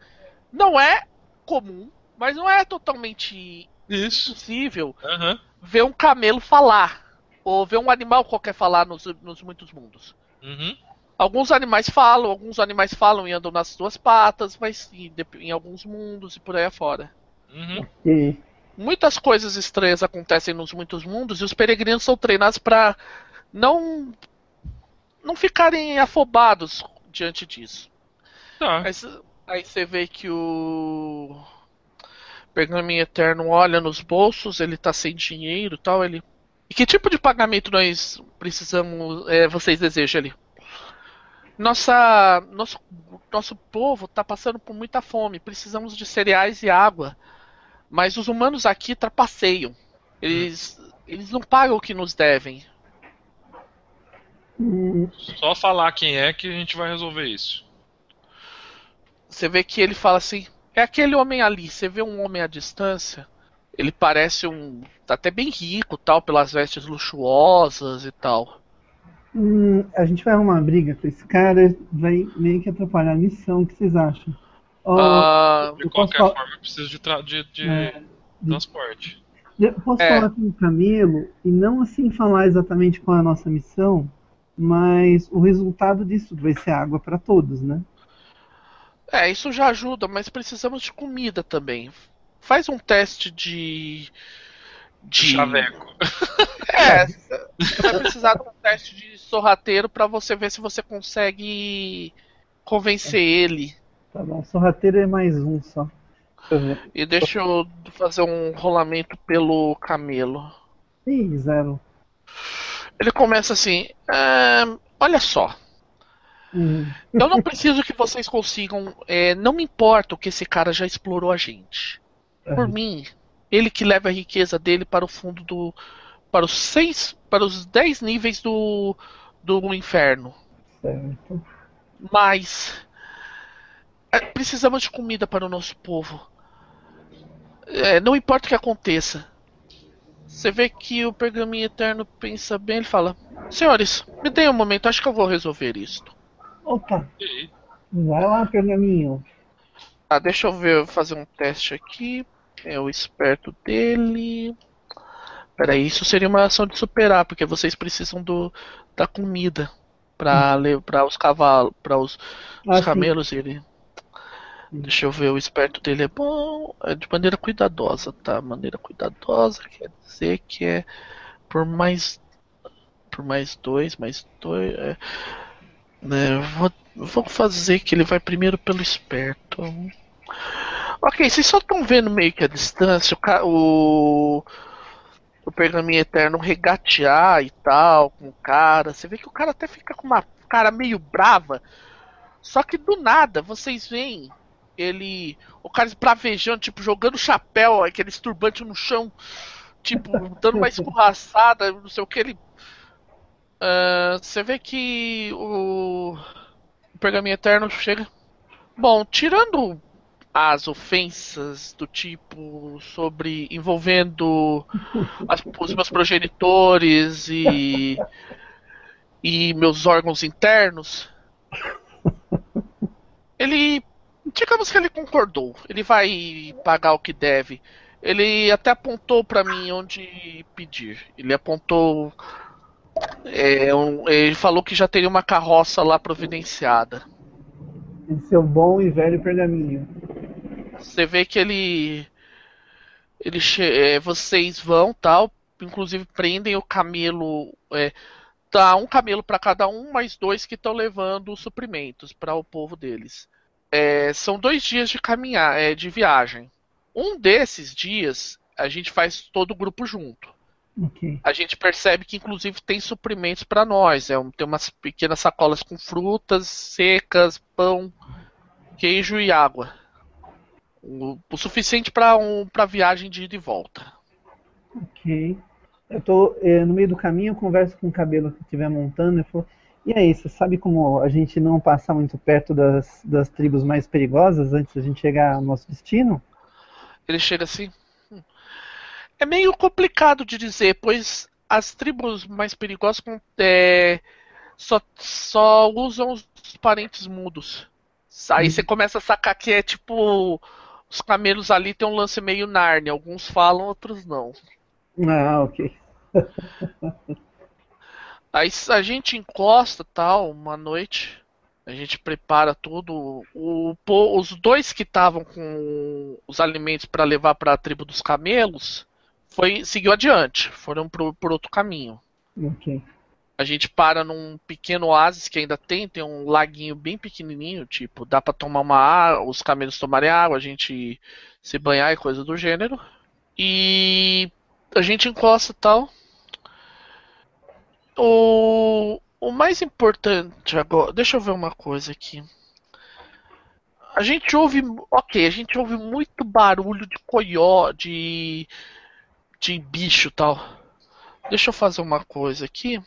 não é comum, mas não é totalmente Isso. impossível Aham. ver um camelo falar. Ou ver um animal qualquer falar nos, nos muitos mundos. Uhum. Alguns animais falam, alguns animais falam e andam nas duas patas, mas em, dep- em alguns mundos e por aí afora. Uhum. E Muitas coisas estranhas acontecem nos muitos mundos e os peregrinos são treinados para não não ficarem afobados diante disso. Tá. Aí, cê- aí você vê que o Pergaminho Eterno olha nos bolsos, ele tá sem dinheiro e tal, ele. E que tipo de pagamento nós precisamos. é, vocês desejam ali? Nossa. Nosso, nosso povo tá passando por muita fome. Precisamos de cereais e água. Mas os humanos aqui trapaceiam. Eles. Eles não pagam o que nos devem. Só falar quem é que a gente vai resolver isso. Você vê que ele fala assim: é aquele homem ali. Você vê um homem à distância. Ele parece um. tá até bem rico, tal, pelas vestes luxuosas e tal. hum, a gente vai arrumar uma briga com esse cara, vai meio que atrapalhar a missão. O que vocês acham? Ah, De qualquer posso forma, eu preciso de, tra- de, de É. transporte. eu posso é. falar com o Camelo e não assim falar exatamente qual é a nossa missão, mas o resultado disso vai ser água para todos, né? é, isso já ajuda, mas precisamos de comida também. Faz um teste de. de. Chaveco. <laughs> É, você vai precisar de um teste de sorrateiro pra você ver se você consegue convencer ele. Tá bom, sorrateiro é mais um só. E deixa eu fazer um rolamento pelo camelo. Ih, zero. Ele começa assim: "Ah, olha só, Hum, eu não preciso que vocês consigam. é, não me importa o que esse cara já explorou a gente. Por mim, ele que leva a riqueza dele para o fundo do. para os seis. para os dez níveis do. do inferno. certo. Mas. É, precisamos de comida para o nosso povo. É, não importa o que aconteça. Você vê que o pergaminho eterno pensa bem, ele fala: Senhores, me deem um momento, acho que eu vou resolver isto. Opa, vai lá, pergaminho. Ah, deixa eu ver, fazer um teste aqui. É o esperto dele. Peraí, isso seria uma ação de superar, porque vocês precisam do, da comida para para os cavalos, para os, os Ah, sim. camelos. Ele. Deixa eu ver, o esperto dele é bom, é de maneira cuidadosa, tá? Maneira cuidadosa quer dizer que é por mais por mais dois, mais dois. É, né, vou, vou fazer que ele vai primeiro pelo esperto. Ok, vocês só estão vendo meio que a distância, o, o, o pergaminho eterno regatear e tal com o cara. Você vê que o cara até fica com uma cara meio brava. Só que do nada vocês veem ele. O cara esbravejando, tipo, jogando chapéu, aquele turbante no chão, tipo, dando uma escorraçada, não sei o que ele. Ah, Você vê que o, o pergaminho eterno chega. Bom, tirando as ofensas do tipo sobre envolvendo as- os meus progenitores e e meus órgãos internos, ele digamos que ele concordou. Ele vai pagar o que deve. Ele até apontou pra mim onde pedir. Ele apontou. é, um- ele falou que já teria uma carroça lá providenciada. Em seu bom e velho pergaminho. Você vê que ele. ele é, vocês vão tal. Inclusive prendem o camelo. É, tá um camelo pra cada um, mais dois que estão levando os suprimentos para o povo deles. É, são dois dias de caminhar, é, de viagem. Um desses dias a gente faz todo o grupo junto. Ok. A gente percebe que inclusive tem suprimentos para nós. É, tem umas pequenas sacolas com frutas secas, pão, queijo e água. O, o suficiente para um, para viagem de ida e volta. Ok. Eu tô eh, no meio do caminho, eu converso com o cabelo que estiver montando e falo, e aí, você sabe como a gente não passar muito perto das, das tribos mais perigosas antes da gente chegar ao nosso destino? Ele chega assim. "Hum, É meio complicado de dizer, pois as tribos mais perigosas é, só, só usam os parentes mudos. Aí você começa a sacar que é tipo. Os camelos ali tem um lance meio Narnia. Alguns falam, outros não. Ah, ok. <laughs> Aí a gente encosta tal, uma noite. A gente prepara tudo. O, po- os dois que estavam com os alimentos para levar para a tribo dos camelos foi seguiu adiante, foram pro, por outro caminho. Ok. A gente para num pequeno oásis que ainda tem, tem um laguinho bem pequenininho, tipo, dá para tomar uma água, os camelos tomarem água, a gente se banhar e coisa do gênero. E a gente encosta tal. O, o mais importante agora, deixa eu ver uma coisa aqui. A gente ouve, ok, a gente ouve muito barulho de coió, de de bicho tal. Deixa eu fazer uma coisa aqui.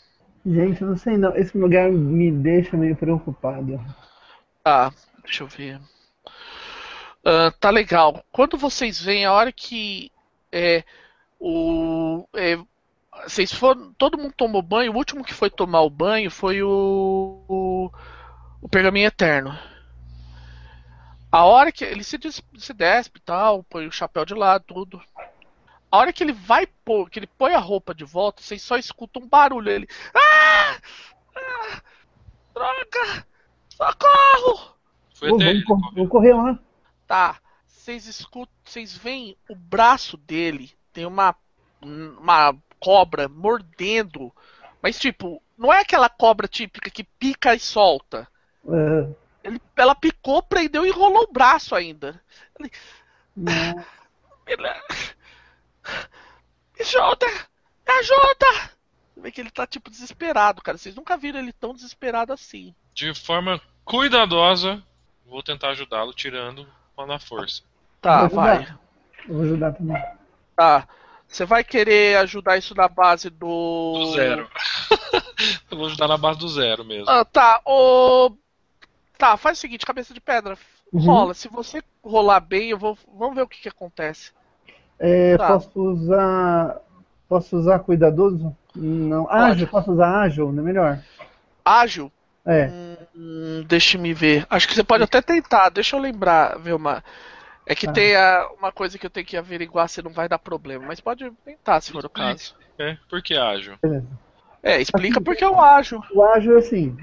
Gente, eu não sei não. Esse lugar me deixa meio preocupado. Tá, deixa eu ver. Ah, tá legal. Quando vocês veem a hora que é, o é, vocês foram, todo mundo tomou banho. O último que foi tomar o banho foi o o, o pergaminho eterno. A hora que ele se, des, se despe e tal, põe o chapéu de lado, tudo. A hora que ele vai pôr, que ele põe a roupa de volta, vocês só escutam um barulho. Ele. Ah! Ah! Droga! Socorro! Foi até vamos cor- vou correr lá. Tá. Vocês escutam. Vocês veem o braço dele. Tem uma. Uma cobra mordendo. Mas tipo, não é aquela cobra típica que pica e solta. Ele, ela picou, prendeu e enrolou o braço ainda. Ele... Me ajuda! Me ajuda! Você vê que ele tá tipo desesperado, cara. Vocês nunca viram ele tão desesperado assim. De forma cuidadosa, vou tentar ajudá-lo tirando na força. Tá, Vou vai. vou ajudar também. Tá. Você vai querer ajudar isso na base do. Do zero. <laughs> Eu vou ajudar na base do zero mesmo. Ah, tá. O... Tá, faz o seguinte, cabeça de pedra. Uhum. Rola. Se você rolar bem, eu vou. Vamos ver o que, que acontece. É, Tá. Posso usar. Posso usar cuidadoso? Não. Ágil, posso usar ágil, não é melhor? Ágil. É. Hum, deixa me ver. Acho que você pode até tentar. Deixa eu lembrar, Vilma. É que Tá. tem a- uma coisa que eu tenho que averiguar se não vai dar problema. Mas pode tentar, se for o caso. É, por que ágil? Beleza. É, explica Assim, porque eu ágil. O ágil é assim.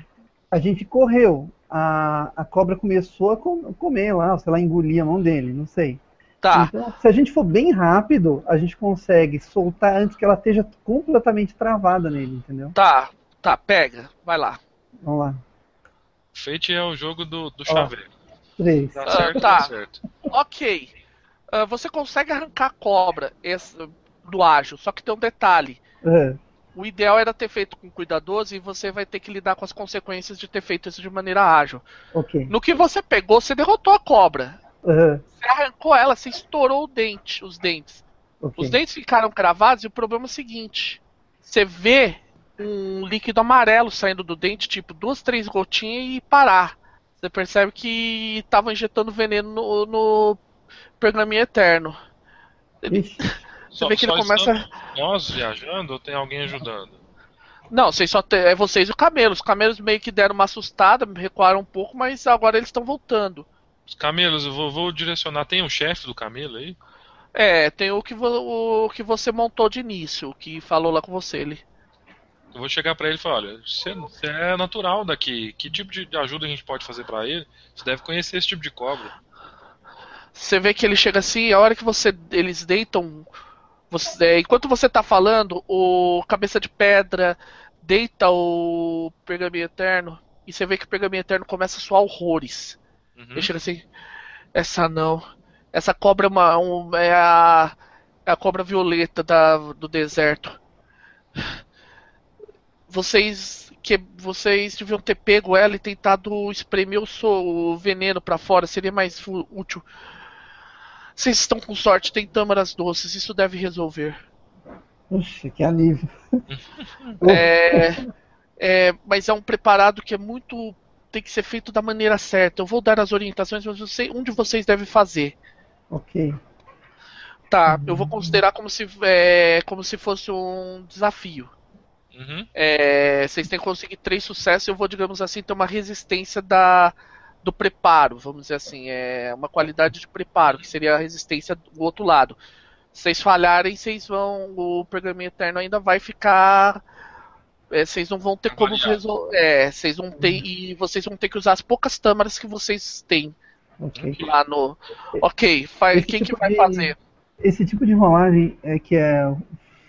A gente correu. A, a cobra começou a com- comer lá, sei lá, engolir a mão dele, não sei. Tá. Então, se a gente for bem rápido, a gente consegue soltar antes que ela esteja completamente travada nele, entendeu? Tá, tá, pega. Vai lá. Vamos lá. Fate é o jogo do, do chaveiro. Três. Ah, certo, tá. dá certo. Ok. Ah, você consegue arrancar a cobra esse- do ágil, só que tem um detalhe. É, O ideal era ter feito com cuidadoso e você vai ter que lidar com as consequências de ter feito isso de maneira ágil. ok. No que você pegou, você derrotou a cobra. Aham, Você arrancou ela, você estourou o dente, os dentes. ok. Os dentes ficaram cravados e o problema é o seguinte: você vê um líquido amarelo saindo do dente, tipo duas, três gotinhas e parar. Você percebe que estavam injetando veneno no, no pergaminho eterno. Ixi, Você vê que ele começa. nós viajando ou tem alguém ajudando? Não, vocês só tem, é vocês e o camelo. Os camelos meio que deram uma assustada, recuaram um pouco, mas agora eles estão voltando. Os camelos, eu vou, vou direcionar. Tem um chefe do camelo aí? É, tem o que, vo- o que você montou de início, que falou lá com você. Ele. Eu vou chegar pra ele e falar, olha, você, você é natural daqui. Que tipo de ajuda a gente pode fazer pra ele? Você deve conhecer esse tipo de cobra. Você vê que ele chega assim, a hora que você eles deitam, você- é, enquanto você tá falando, o cabeça de pedra deita o pergaminho eterno e você vê que o pergaminho eterno começa a suar horrores. Uhum. Ele chega assim, essa não, essa cobra é, uma, um- é a, é a cobra violeta da, do deserto. Vocês que vocês deviam ter pego ela e tentado espremer o, veneno pra fora, seria mais útil. Vocês estão com sorte, tem tâmaras doces, isso deve resolver. Oxe, que alívio. <laughs> É, é, mas é um preparado que é muito. tem que ser feito da maneira certa. Eu vou dar as orientações, mas você, um de vocês deve fazer. Ok. Tá, eu vou considerar como se, é, como se fosse um desafio. Uhum. É, vocês têm que conseguir três sucessos, eu vou, digamos assim, ter uma resistência da, do preparo, vamos dizer assim, é uma qualidade de preparo, que seria a resistência do outro lado. Se vocês falharem, vocês vão. O pergaminho eterno ainda vai ficar. é, vocês não vão ter como resolver. É, vocês vão ter. E vocês vão ter que usar as poucas tâmaras que vocês têm Ok. lá no. Ok, faz, quem que tipo vai de- fazer? Esse tipo de rolagem é que é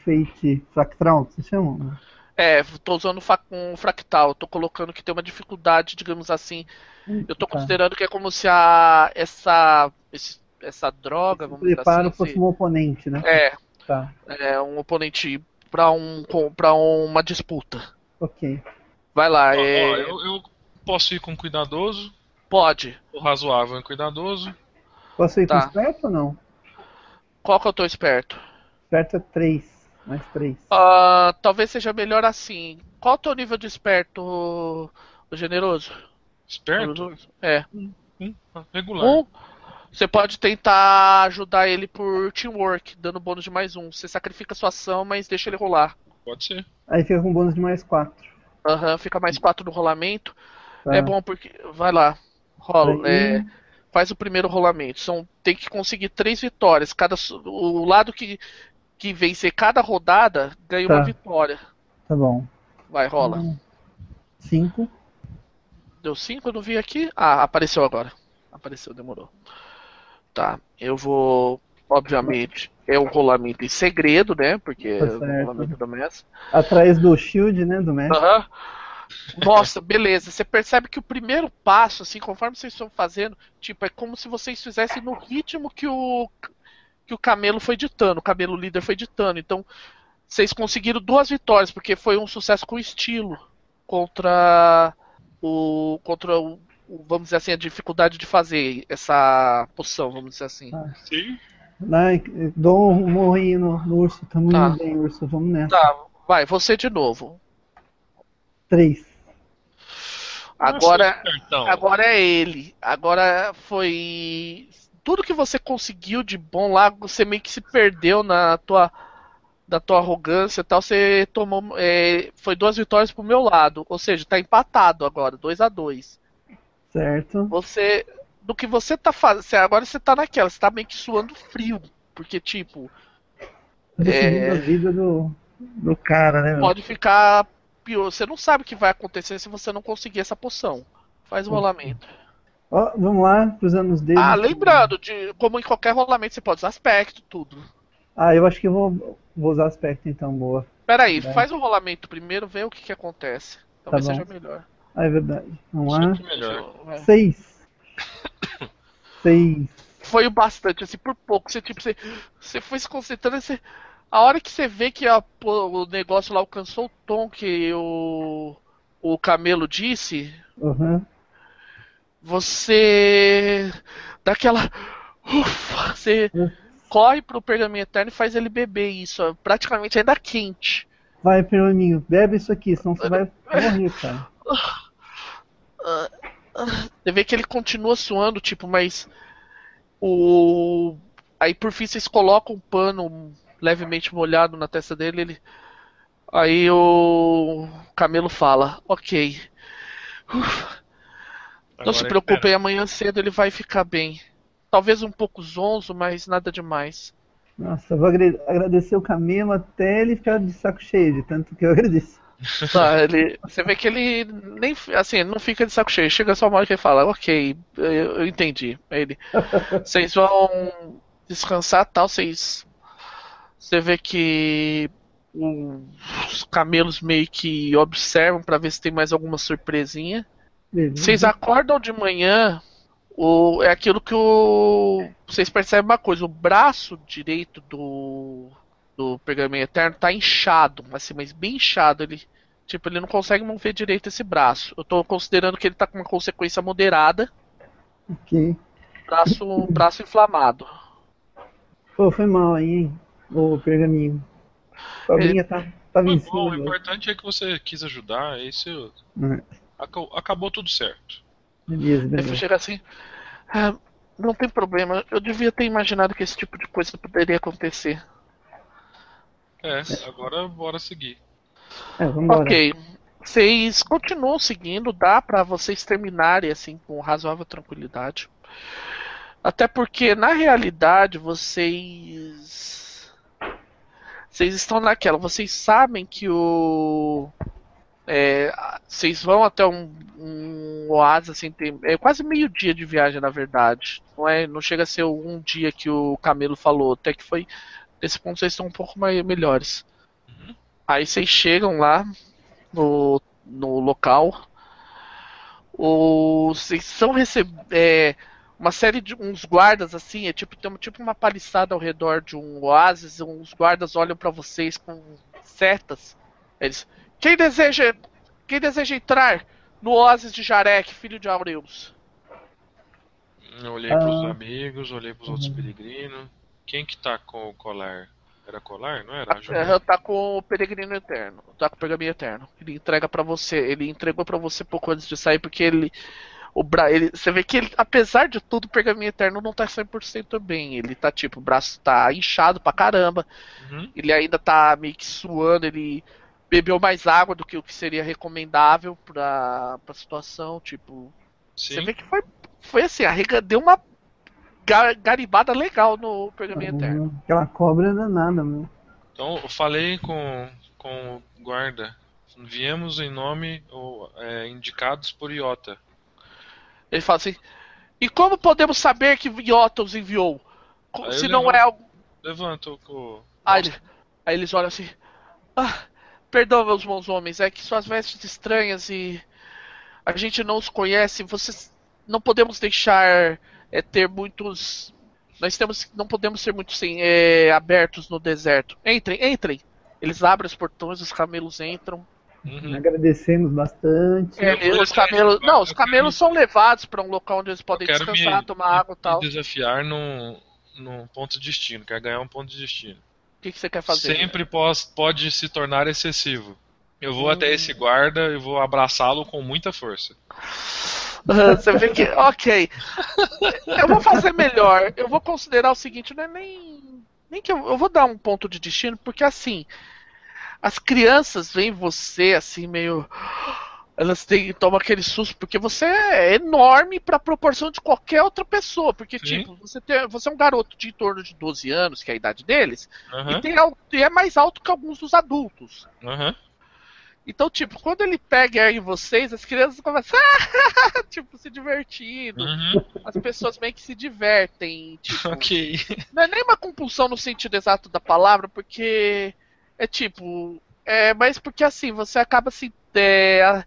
fate fractal, que se chama? É, tô usando um fractal, tô colocando que tem uma dificuldade, digamos assim. Eu tô Tá. considerando que é como se a essa esse- essa droga, vamos dizer preparo assim, fosse se- um oponente, né? é, Tá. é um oponente pra um para uma disputa. Ok. Vai lá, Ó, é, ó, eu, eu posso ir com cuidadoso, pode. o razoável e cuidadoso. Posso ir Tá. com esperto ou não? Qual que eu tô esperto? Esperto é 3. Mais 3. Ah, talvez seja melhor assim. Qual o teu nível de esperto, o generoso? Esperto? É. Hum, regular. Um, você pode tentar ajudar ele por teamwork, dando bônus de mais um. Você sacrifica sua ação, mas deixa ele rolar. Pode ser. Aí fica com bônus de mais 4. Aham, fica mais quatro no rolamento. Tá. É bom porque. Vai lá. Rola. Aí- é, faz o primeiro rolamento. São, tem que conseguir três vitórias. Cada, o lado que, que vencer cada rodada ganha Tá. uma vitória. Tá bom. Vai, rola. 5. Deu cinco, eu não vi aqui. Ah, apareceu agora. Apareceu, demorou. Tá, eu vou. Obviamente, é um rolamento em segredo, né? Porque Tá é um rolamento do mestre. Atrás do shield, né? Do mestre. Aham. Nossa, beleza. Você percebe que o primeiro passo, assim, conforme vocês estão fazendo, tipo, é como se vocês fizessem no ritmo que o que o camelo foi ditando, o camelo líder foi ditando. Então, vocês conseguiram duas vitórias, porque foi um sucesso com estilo contra o contra o, vamos dizer assim, a dificuldade de fazer essa poção, vamos dizer assim. Sim. Ai, dou um morrinho no, no urso. Tamo Tá. indo bem, urso. Vamos nessa. Tá, vai, você de novo. 3. Agora Nossa, então, Agora é ele. Agora foi. Tudo que você conseguiu de bom lá, você meio que se perdeu na tua. Da tua arrogância e tal, você tomou. é, foi duas vitórias pro meu lado. Ou seja, tá empatado agora, 2 a 2 Certo. Você. Do que você tá fazendo. Agora você tá naquela, você tá meio que suando frio. Porque, tipo, É. a vida do, do cara, né? meu? pode ficar pior. Você não sabe o que vai acontecer se você não conseguir essa poção. Faz o rolamento. Ó, vamos lá, cruzando os dedos. Ah, lembrando, de, como em qualquer rolamento, você pode usar aspecto, tudo. Ah, eu acho que eu vou, vou usar aspecto então, boa. Pera aí, É. faz o rolamento primeiro, vê o que, que acontece. Talvez Tá bom. seja melhor. Ah, é verdade. Vamos lá. melhor. 6. 6. <coughs> Foi o bastante, assim, por pouco. Você, tipo, você, você foi se concentrando, você, a hora que você vê que a- o negócio lá alcançou o tom que o, o camelo disse, Uhum. Você dá aquela. Ufa, você corre pro pergaminho eterno e faz ele beber isso, ó, praticamente ainda quente. Vai, Peroninho, bebe isso aqui, senão você vai morrer, cara. Você vê que ele continua suando, tipo, mas o aí por fim vocês colocam um pano levemente molhado na testa dele, ele aí o Camelo fala: "OK. Uf, não se é preocupem, amanhã cedo ele vai ficar bem. Talvez um pouco zonzo, mas nada demais." Nossa, eu vou agra- agradecer o Camilo até ele ficar de saco cheio, de tanto que eu <laughs> agradeço. Tá, ele, você vê que ele nem assim, ele não fica de saco cheio. Chega só uma hora que ele fala, ok, eu, eu entendi. Ele, <laughs> vocês vão descansar tal, vocês. Você vê que os camelos meio que observam pra ver se tem mais alguma surpresinha. Vocês acordam de manhã, o, é aquilo que o. Vocês percebem uma coisa, o braço direito do. do pergaminho eterno tá inchado, assim, mas bem inchado. Ele. Tipo, ele não consegue mover direito esse braço. Eu tô considerando que ele tá com uma consequência moderada. Ok. Braço, braço inflamado. Pô, foi mal aí, hein? O pergaminho. A cobrinha tá, tá Foi bom, o importante é que você quis ajudar, é isso. É, Acabou, acabou tudo certo. Beleza, Ele beleza. chega assim. "Ah, não tem problema, eu devia ter imaginado que esse tipo de coisa poderia acontecer. É, agora bora seguir. É. Ok. Vocês continuam seguindo, dá pra vocês terminarem assim com razoável tranquilidade. Até porque na realidade vocês vocês estão naquela, vocês sabem que o é, vocês vão até um, um oásis assim, tem, é quase meio dia de viagem na verdade. Não é, não chega a ser um dia que o Camelo falou, até que foi nesse ponto vocês estão um pouco mais melhores. Aí vocês chegam lá no, no local. Vocês são recebidos. uma série de uns guardas assim, é tipo, tem uma- tipo uma paliçada ao redor de um oásis, uns guardas olham pra vocês com setas. Eles. Quem deseja. Quem deseja entrar no oásis de Jarek, filho de Aureus? Eu olhei pros Ah. amigos, olhei pros outros Uhum. peregrinos. Quem que tá com o colar? Era colar? Não era? É, tá com o peregrino eterno, tá com o pergaminho eterno. Ele entrega pra você, ele entregou pra você pouco antes de sair porque ele o bra... ele, você vê que ele, apesar de tudo, o pergaminho eterno não tá 100% bem. Ele tá tipo, o braço tá inchado pra caramba. Uhum. Ele ainda tá meio que suando, ele bebeu mais água do que o que seria recomendável pra, pra situação, tipo, você Sim. vê que foi foi assim, a Rega deu uma ga- garibada legal no pergaminho eterno. Uhum. Aquela cobra danada, meu. Então eu falei com, com o guarda. Viemos em nome ou, é, indicados por Iota. Ele fala assim: E como podemos saber que Iota os enviou? Aí Se não levanta- é algo. Levanta o. Aí, aí eles olham assim: Ah, perdão, meus bons homens, é que suas vestes estranhas e. A gente não os conhece, vocês. Não podemos deixar é, ter muitos. Nós temos, não podemos ser muito sim, é, abertos no deserto. Entrem, entrem. Eles abrem os portões, os camelos entram. Uhum. Agradecemos bastante. É. Os camelos, não, os camelos são levados para um local onde eles podem descansar, me- tomar água e Me tal. desafiar num, num ponto de destino. Quer ganhar um ponto de destino. O que, que você quer fazer? Sempre pós, pode se tornar excessivo. Eu vou Hum. até esse guarda e vou abraçá-lo com muita força. Você vê que, ok. Eu vou fazer melhor. Eu vou considerar o seguinte, não é nem. Nem que eu, eu vou dar um ponto de destino, porque assim. As crianças veem você assim, meio. Elas têm, tomam aquele susto, porque você é enorme pra proporção de qualquer outra pessoa. Porque, Sim. tipo, você, tem, você é um garoto de em torno de 12 anos, que é a idade deles, e, Aham, tem, e é mais alto que alguns dos adultos. aham. Então, tipo, quando ele pega em vocês, as crianças começam <laughs> tipo, se divertindo. Uhum. As pessoas meio que se divertem. Tipo, <laughs> Ok. não é nem uma compulsão no sentido exato da palavra, porque é tipo. É, mas porque assim, você acaba se é, a-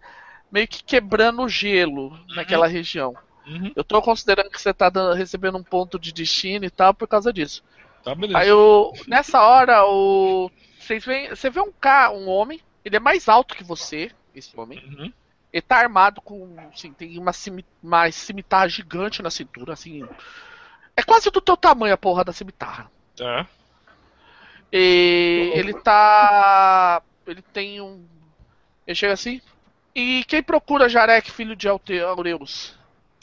meio que quebrando o gelo naquela região. Uhum. Eu tô considerando que você tá dando- recebendo um ponto de destino e tal por causa disso. Tá, beleza. Aí eu, nessa hora, o vocês veem, você vê um cara, um homem, ele é mais alto que você, esse homem. Uhum. Ele tá armado com, assim, tem uma, cimi- uma cimitarra gigante na cintura, assim. É quase do teu tamanho a porra da cimitarra. Tá. E ele tá. Ele tem um. Ele chega assim. E quem procura Jarek, filho de Aureus?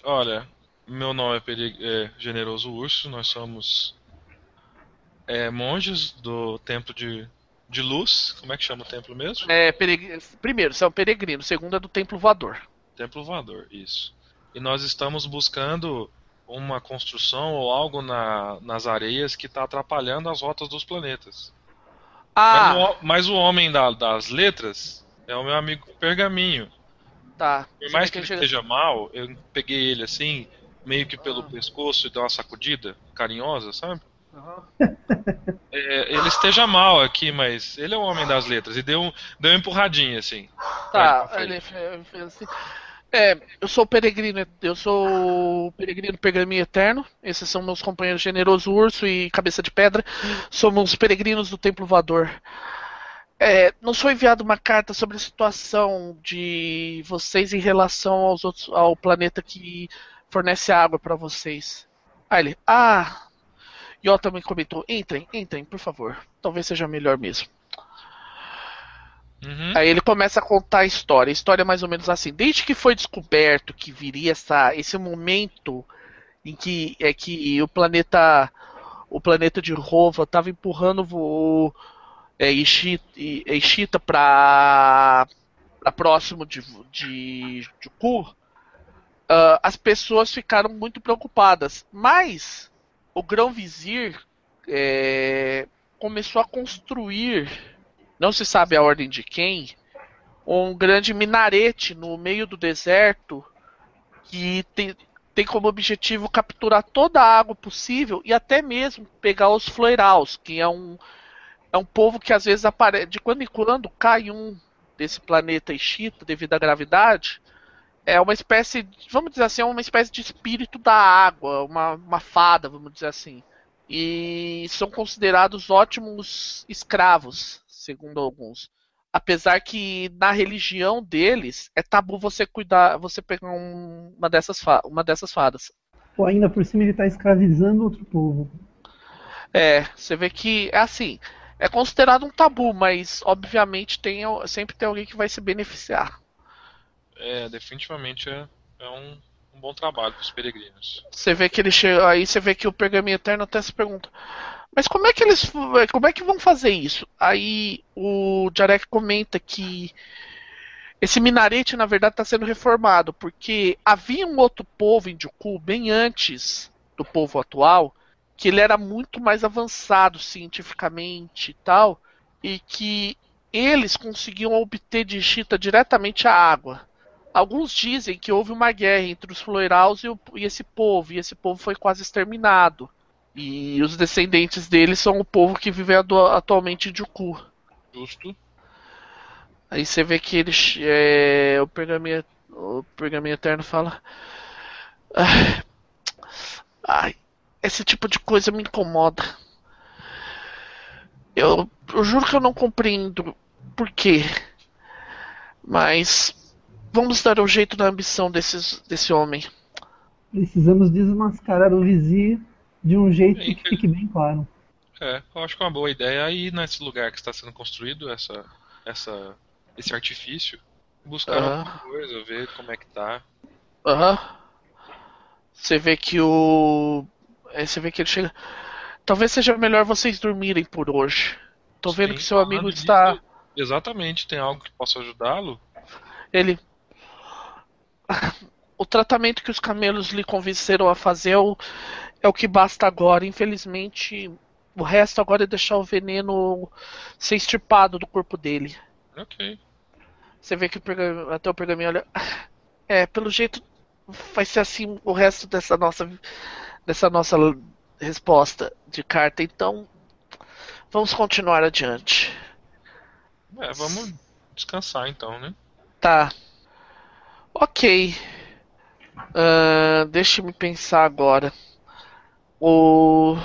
Olha, meu nome é, Peri- é Generoso Urso, nós somos é, monges do Templo de, de Luz. Como é que chama o templo mesmo? É. Primeiro, você é um peregrino. Segundo é do Templo Voador. Templo Voador, isso. E nós estamos buscando uma construção ou algo na, nas areias que está atrapalhando as rotas dos planetas. Ah, Mas, o, mas o homem da- das letras é o meu amigo Pergaminho. tá. Por mais que ele chega- esteja mal, eu peguei ele assim, meio que pelo Ah. pescoço e dei uma sacudida carinhosa, sabe? Aham. <laughs> É, ele esteja mal aqui, mas ele é o homem das letras e deu, um, deu uma empurradinha assim. Tá, ele fe- fez assim. É, eu sou o peregrino, eu sou o peregrino pergaminho eterno. Esses são meus companheiros Generoso Urso e Cabeça de Pedra. Somos peregrinos do Templo Voador. É, nos foi enviada uma carta sobre a situação de vocês em relação aos outros, ao planeta que fornece água para vocês. Aí ele, ah, Yó também comentou, entrem, entrem, por favor. Talvez seja melhor mesmo. Uhum. Aí ele começa a contar a história. A história é mais ou menos assim. Desde que foi descoberto que viria essa, esse momento em que é que o planeta o planeta de Rova estava empurrando o é, Ishita, Ishita para próximo de, de Juku, ah, as pessoas ficaram muito preocupadas. Mas o grão vizir é, começou a construir não se sabe a ordem de quem, um grande minarete no meio do deserto que tem, tem como objetivo capturar toda a água possível e até mesmo pegar os floiraus, que é um, é um povo que às vezes aparece, de quando em quando cai um desse planeta Ishita devido à gravidade. É uma espécie, de- vamos dizer assim, é uma espécie de espírito da água, uma, uma fada, vamos dizer assim. E são considerados ótimos escravos, segundo alguns. Apesar que na religião deles é tabu você cuidar, você pegar um- uma, dessas uma dessas fadas. Pô, ainda por cima ele tá escravizando outro povo. É, você vê que é assim, é considerado um tabu, mas obviamente tem, sempre tem alguém que vai se beneficiar. É, definitivamente é, é um, um bom trabalho para os peregrinos. Você vê que ele chega, aí você vê que o pergaminho eterno até se pergunta: "Mas como é que eles, como é que vão fazer isso?" Aí o Jarek comenta que esse minarete na verdade está sendo reformado porque havia um outro povo em Juku bem antes do povo atual que ele era muito mais avançado cientificamente e tal e que eles conseguiam obter de Chita diretamente a água. Alguns dizem que houve uma guerra entre os Floiraus e, e esse povo, e esse povo foi quase exterminado. E os descendentes deles são o povo que vive atualmente em Juku. Justo. Aí você vê que ele, é, o, pergaminho, o pergaminho eterno fala: "Ai, ai, esse tipo de coisa me incomoda. Eu, eu juro que eu não compreendo por quê. Mas vamos dar um jeito na ambição desses, desse homem. Precisamos desmascarar o vizir de um jeito Aí que que- fique bem claro. É, eu acho que é uma boa ideia ir nesse lugar que está sendo construído, essa, essa, esse artifício, buscar alguma coisa, ver como é que tá. Aham. Você vê que o. é, Você vê que ele chega. Talvez seja melhor vocês dormirem por hoje. Tô vendo Sim, que seu amigo está. disso, Exatamente, tem algo que possa ajudá-lo? Ele. O tratamento que os camelos lhe convenceram a fazer é o, é o que basta agora. Infelizmente, o resto agora é deixar o veneno ser extirpado do corpo dele. Ok. Você vê que o pergaminho, até o pergaminho olha. É, pelo jeito vai ser assim o resto dessa nossa dessa nossa resposta de carta. Então, vamos continuar adiante. É, vamos descansar então, né? Tá. Ok. Ah, Deixa-me pensar agora. O...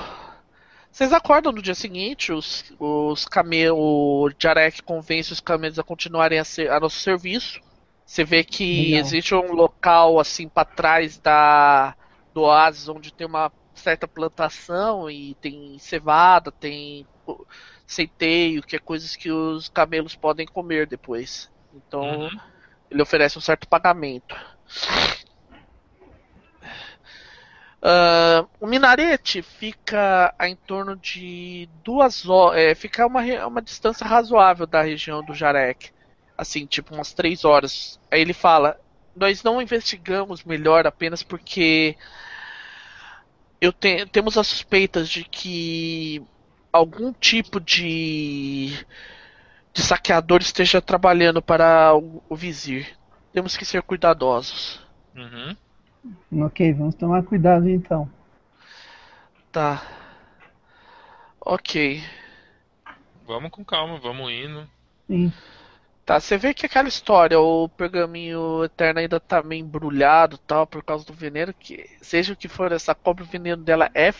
Vocês acordam no dia seguinte, os, os camelos. O Jarek convence os camelos a continuarem a, ser, a nosso serviço. Você vê que Legal. existe um local assim para trás da do oásis onde tem uma certa plantação e tem cevada, tem centeio, que é coisas que os camelos podem comer depois. Então Uhum. ele oferece um certo pagamento. Ah, o minarete fica a em torno de duas horas. fica a uma, uma distância razoável da região do Jarek. Assim, tipo umas três horas. Aí ele fala: Nós não investigamos melhor apenas porque eu te, temos as suspeitas de que algum tipo de, de saqueador esteja trabalhando para o, o vizir. Temos que ser cuidadosos. Uhum. Ok, vamos tomar cuidado então. Tá. Ok. Vamos com calma, vamos indo. Sim. Tá, você vê que aquela história, o pergaminho eterno ainda tá meio embrulhado tal, por causa do veneno, que seja o que for essa cobra, o veneno dela é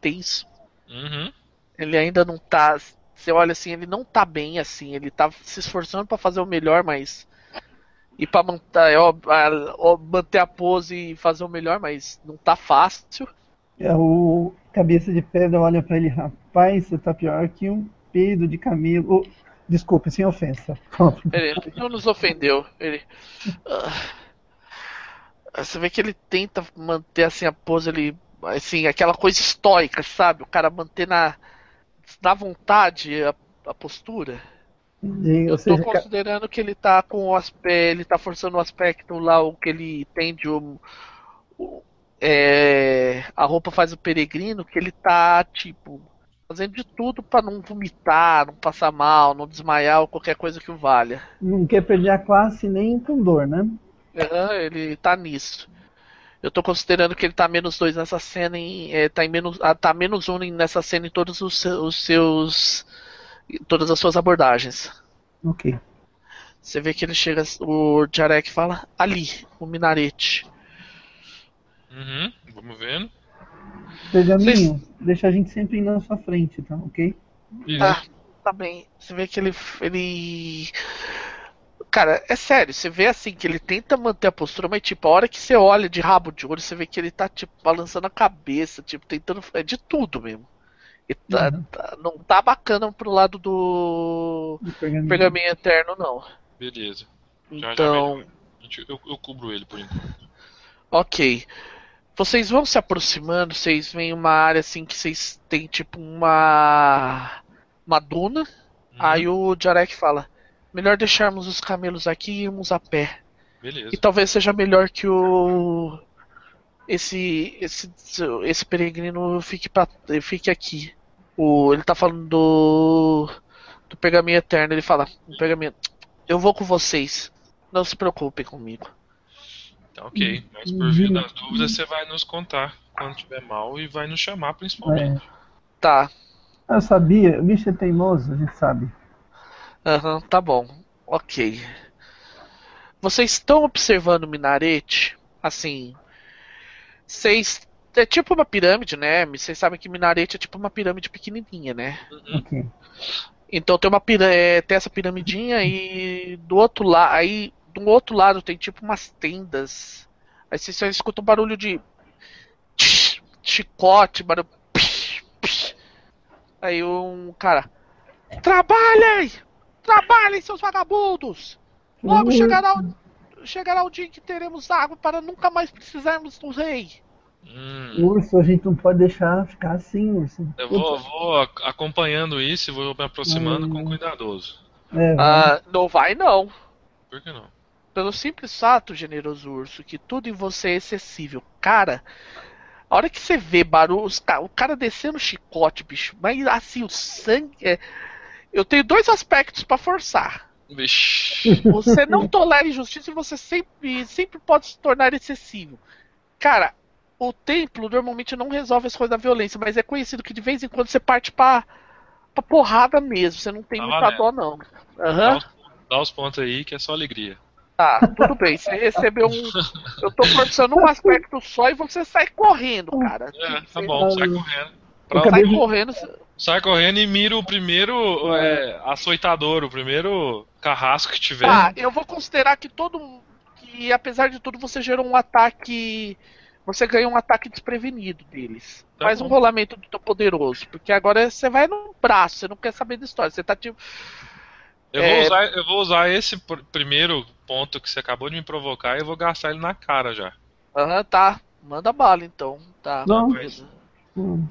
tenso. Uhum. Ele ainda não tá. Você olha assim, ele não tá bem assim, ele tá se esforçando pra fazer o melhor, mas. E pra manter, é, ó, a- ó, manter a pose e fazer o melhor, mas não tá fácil. É, O cabeça de pedra olha pra ele, rapaz, você tá pior que um peido de camelo. Oh, desculpe, sem ofensa. Ele não nos ofendeu. Ele. Ah, você vê que ele tenta manter assim a pose, ele. Assim, aquela coisa estoica, sabe? O cara manter na. Na vontade a, a postura. E, Eu ou tô seja, ca- considerando que ele tá com o aspecto. Ele tá forçando o aspecto lá, o que ele entende o. o- é, a roupa faz o peregrino, que ele tá, tipo, fazendo de tudo pra não vomitar, não passar mal, não desmaiar ou qualquer coisa que o valha. não quer perder a classe nem com dor, né? Aham, ele tá nisso. Eu tô considerando que ele tá menos dois nessa cena em. é, tá, em menos, ah, tá menos um nessa cena em todos os, os seus. todas as suas abordagens. Ok. Você vê que ele chega. O Jarek fala ali, o minarete. Uhum. Vamos vendo. Pergaminho, deixa a gente sempre indo na sua frente, tá? Ok? Tá, tá bem. Você vê que ele. ele. Cara, é sério, você vê assim que ele tenta manter a postura, mas tipo, a hora que você olha de rabo de olho, você vê que ele tá, tipo, balançando a cabeça, tipo, tentando. É de tudo mesmo. E tá- Uhum. tá- não tá bacana pro lado do O pergaminho. pergaminho eterno, não. Beleza. Já, já Então. Gente, Eu, eu cubro ele por enquanto. ok. Vocês vão se aproximando, vocês veem uma área assim que vocês têm tipo uma. uma duna. Uhum. Aí o Jarek fala: melhor deixarmos os camelos aqui e irmos a pé. Beleza. E talvez seja melhor que o. Esse. esse, esse peregrino fique, pra, fique aqui. O, ele tá falando do. do pergaminho eterno. Ele fala: pergaminho, eu vou com vocês. Não se preocupem comigo. Tá ok. Mas por via das dúvidas, você vai nos contar quando tiver mal e vai nos chamar principalmente. É. Tá, Eu sabia, o bicho é teimoso, a gente sabe. aham, tá bom. Ok. Vocês estão observando o minarete? Assim. Vocês. É tipo uma pirâmide, né? Vocês sabem que minarete é tipo uma pirâmide pequenininha, né? Ok. Então tem uma pira- é, tem essa piramidinha e do outro lado, aí do outro lado tem tipo umas tendas. Aí você só escuta um barulho de tch, chicote, barulho. psh, psh. Aí um cara, trabalhem, trabalhem seus vagabundos. Logo chegará o, chegará o dia em que teremos água para nunca mais precisarmos do rei. Hum, Urso, a gente não pode deixar ficar assim, urso. eu vou, vou ac- acompanhando isso e vou me aproximando com cuidadoso. É, Ah, não vai não. Por que não? Pelo simples fato, generoso urso, que tudo em você é excessível. Cara, a hora que você vê barulho, ca- o cara descendo o chicote, bicho, mas assim, o sangue. é- Eu tenho dois aspectos pra forçar. Vixe. <laughs> Você não tolera injustiça e você sempre, sempre pode se tornar excessivo. Cara, o templo normalmente não resolve as coisas da violência, mas é conhecido que de vez em quando você parte pra, pra porrada mesmo. Você não tem Tá muita dó, não. Dá Aham. os, dá os pontos aí que é só alegria. Tá, tudo bem. Você recebeu um. Eu tô forçando um aspecto só e você sai correndo, cara. É, tá bom, sai correndo. Pra- Sai de- correndo. sai correndo e mira o primeiro é, açoitador, o primeiro carrasco que tiver. Tá, eu vou considerar que todo. Que apesar de tudo você gerou um ataque. Você ganhou um ataque desprevenido deles. Tá Faz bom. um rolamento do teu poderoso. Porque agora você vai no braço, você não quer saber da história. Você tá tipo. Eu, é- vou usar, eu vou usar esse pr- primeiro ponto que você acabou de me provocar e eu vou gastar ele na cara já. Aham, tá. Manda bala então. Tá. Não. hum.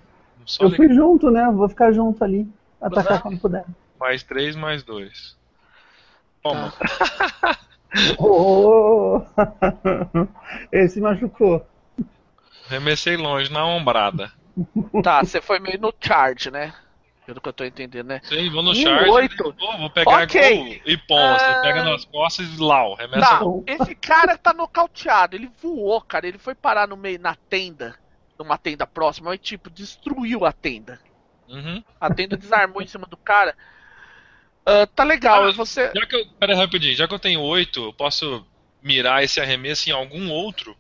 Eu fui junto, né? Vou ficar junto ali. Atacar Uhum. quando puder. Mais três, mais dois. Toma. <laughs> <laughs> Oh! Ele se machucou. Remessei longe, na ombrada. Tá, você foi meio no charge, né? Pelo que eu tô entendendo, né? Sim, vou no Um charge. oito. Vou, vou pegar Ok. igual o Ipom, você Ah. pega nas costas e lau, remessa Tá, esse cara tá nocauteado. Ele voou, cara. Ele foi parar no meio, na tenda. Numa tenda próxima. E, tipo, destruiu a tenda. Uhum. A tenda desarmou em cima do cara. Ah, tá legal. Ah, e você. Já que eu. Pera aí, rapidinho, já que eu tenho 8, eu posso mirar esse arremesso em algum outro?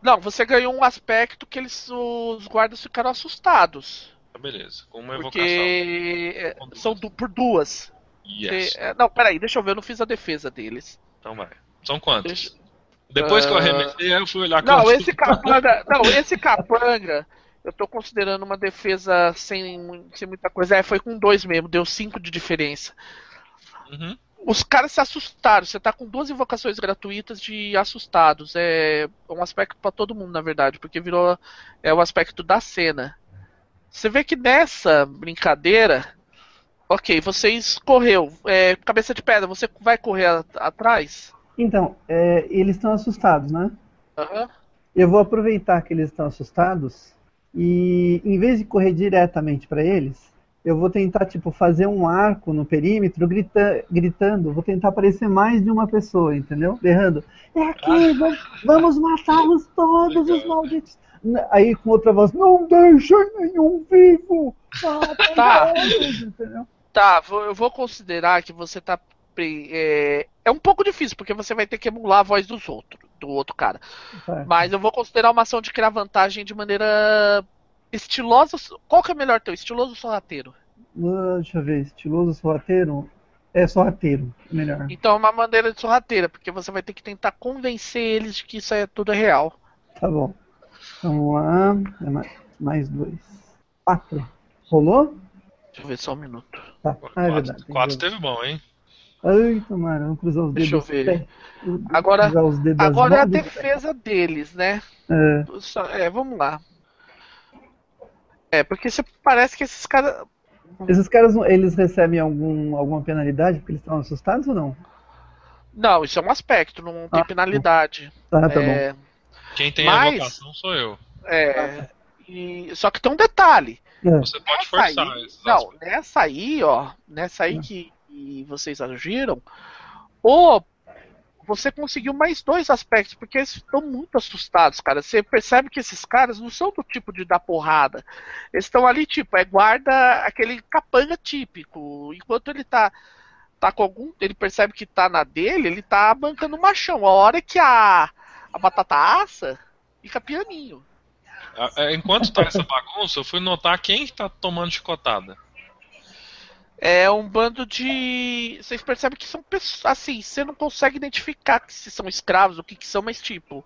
Não, você ganhou um aspecto que eles, os guardas ficaram assustados. Tá, beleza. Com uma evocação. Porque é, são du- por duas. Yes. Você- é, não, peraí, deixa eu ver, eu não fiz a defesa deles. Então vai. São quantos? Deixa- Depois que eu Ah. arremessei, eu fui olhar Não, esse capanga. Não, esse capanga, eu tô considerando uma defesa sem, sem muita coisa. É, foi com dois mesmo, deu cinco de diferença. Uhum. Os caras se assustaram. Você tá com duas invocações gratuitas de assustados. É um aspecto pra todo mundo, na verdade, porque virou é o aspecto da cena. Você vê que nessa brincadeira, ok, vocês correu, é, cabeça de pedra, você vai correr a- atrás? Então, é, eles estão assustados, né? Aham. Eu vou aproveitar que eles estão assustados e, em vez de correr diretamente para eles, eu vou tentar, tipo, fazer um arco no perímetro, grita- gritando, vou tentar aparecer mais de uma pessoa, entendeu? Berrando, é aqui, vamos, vamos matá-los todos, os malditos. N- Aí com outra voz, não deixem nenhum vivo! Matem Tá. <laughs> todos", entendeu? Tá, vou- eu vou considerar que você tá. É, é um pouco difícil, porque você vai ter que emular a voz dos outros, do outro cara. Tá. Mas eu vou considerar uma ação de criar vantagem de maneira estilosa. Qual que é melhor teu? Estiloso ou sorrateiro? Ah, Deixa eu ver, estiloso sorrateiro? É sorrateiro, melhor. Então é uma maneira de sorrateira, porque você vai ter que tentar convencer eles de que isso é tudo real. Tá bom. Vamos lá. É mais, mais dois. Quatro. Rolou? Deixa eu ver só um minuto. Tá. Ah, é verdade. tem 4 que ver. teve bom, hein? Ai, tomara, vamos cruzar os Deixa eu dedos. ver. pé. Agora- dedos Agora é a defesa deles, né? É, Só- É, vamos lá. É, porque você parece que esses caras. esses caras, eles recebem algum, alguma penalidade porque eles estão assustados ou não? Não, isso é um aspecto, não tem Ah, penalidade. Tá, tá bom. É, Quem tem Mas- a evocação sou eu. é, e- só que tem um detalhe. É. Você pode Nessa forçar aí, esses não, aspectos. nessa aí, ó, nessa aí Hum. que, que vocês agiram, ou você conseguiu mais dois aspectos, porque eles estão muito assustados, cara. Você percebe que esses caras não são do tipo de dar porrada. Eles estão ali, tipo, é guarda aquele capanga típico. Enquanto ele tá, tá com algum. Ele percebe que tá na dele, ele tá bancando o machão. A hora que a, a batata assa, fica pianinho. É, Enquanto tá essa bagunça, eu fui notar quem tá tomando chicotada. É um bando de. Vocês percebem que são pessoas. Assim, você não consegue identificar se são escravos, o que, que são, mas tipo.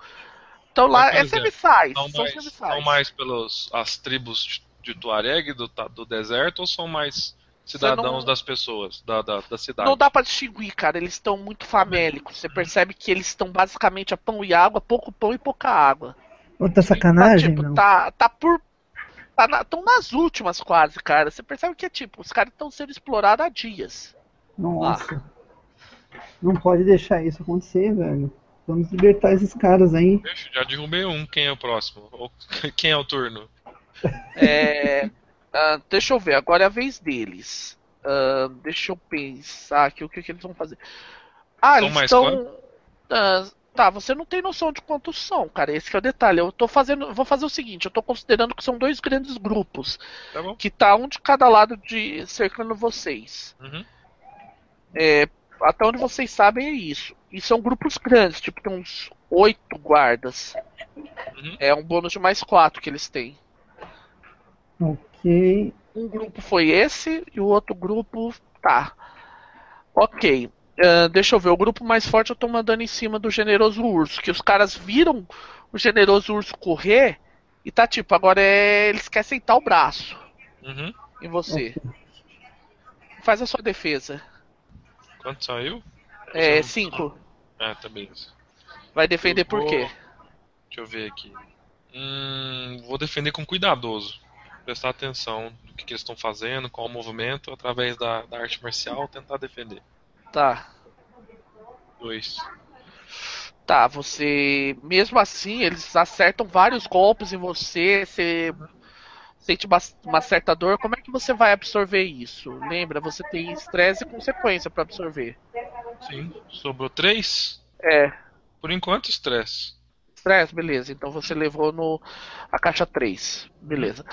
Então lá é serviçais. São São mais, serviçais. são mais pelos as tribos de Tuareg do, do deserto ou são mais cidadãos não- das pessoas, da, da, da cidade? Não dá pra distinguir, cara. Eles estão muito famélicos. Você percebe que eles estão basicamente a pão e água, pouco pão e pouca água. Outra sacanagem, tá, tipo, não? tá, tá por. Tá na- tão nas últimas quase, cara. Você percebe que é tipo, os caras estão sendo explorados há dias. Nossa. Não pode deixar isso acontecer, velho. Vamos libertar esses caras aí. Deixa, já derrubei um, quem é o próximo? Ou <laughs> quem é o turno? É, <laughs> ah, deixa eu ver, agora é a vez deles. Ah, deixa eu pensar aqui o que, que eles vão fazer. Ah, eles estão. Ah, tá, você não tem noção de quantos são, cara. Esse que é o detalhe. Eu tô fazendo. Vou fazer o seguinte, eu tô considerando que são dois grandes grupos. Tá bom? Que tá um de cada lado de cercando vocês. Uhum. É, até onde vocês sabem é isso. E são grupos grandes, tipo, tem uns oito guardas. Uhum. É um bônus de mais quatro que eles têm. Ok. Um grupo foi esse e o outro grupo. Tá. Ok. Ah, deixa eu ver. O grupo mais forte eu tô mandando em cima do generoso urso. Que os caras viram o generoso urso correr e tá tipo, agora é... eles querem sentar o braço Uhum. em você. Faz a sua defesa. Quanto saiu? É, Você 5. Ah, tá beleza. Vai defender Eu por vou- quê? Deixa eu ver aqui. Hum, vou defender com cuidadoso. Prestar atenção no que, que eles estão fazendo, qual o movimento, através da, da arte marcial, tentar defender. Tá. Dois. Tá, você. Mesmo assim, eles acertam vários golpes em você, você sente uma, uma certa dor. Como é que você vai absorver isso? Lembra, você tem estresse e consequência pra absorver. Sim. Sobrou três? É. Por enquanto, estresse. Estresse, beleza. Então você levou no a caixa 3. Beleza.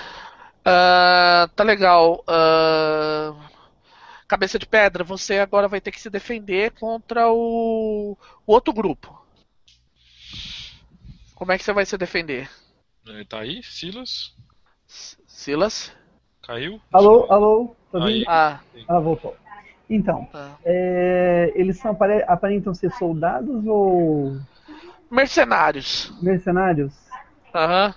Ah, tá legal. Ah, cabeça de pedra, você agora vai ter que se defender contra o, o outro grupo. Como é que você vai se defender? Ele tá aí, Silas? S- Silas? Caiu? Alô, alô? Tá Aí. vindo? Ah, Ah, voltou. Então, tá. é, eles são, apare- aparentam ser soldados ou Mercenários. mercenários? Aham.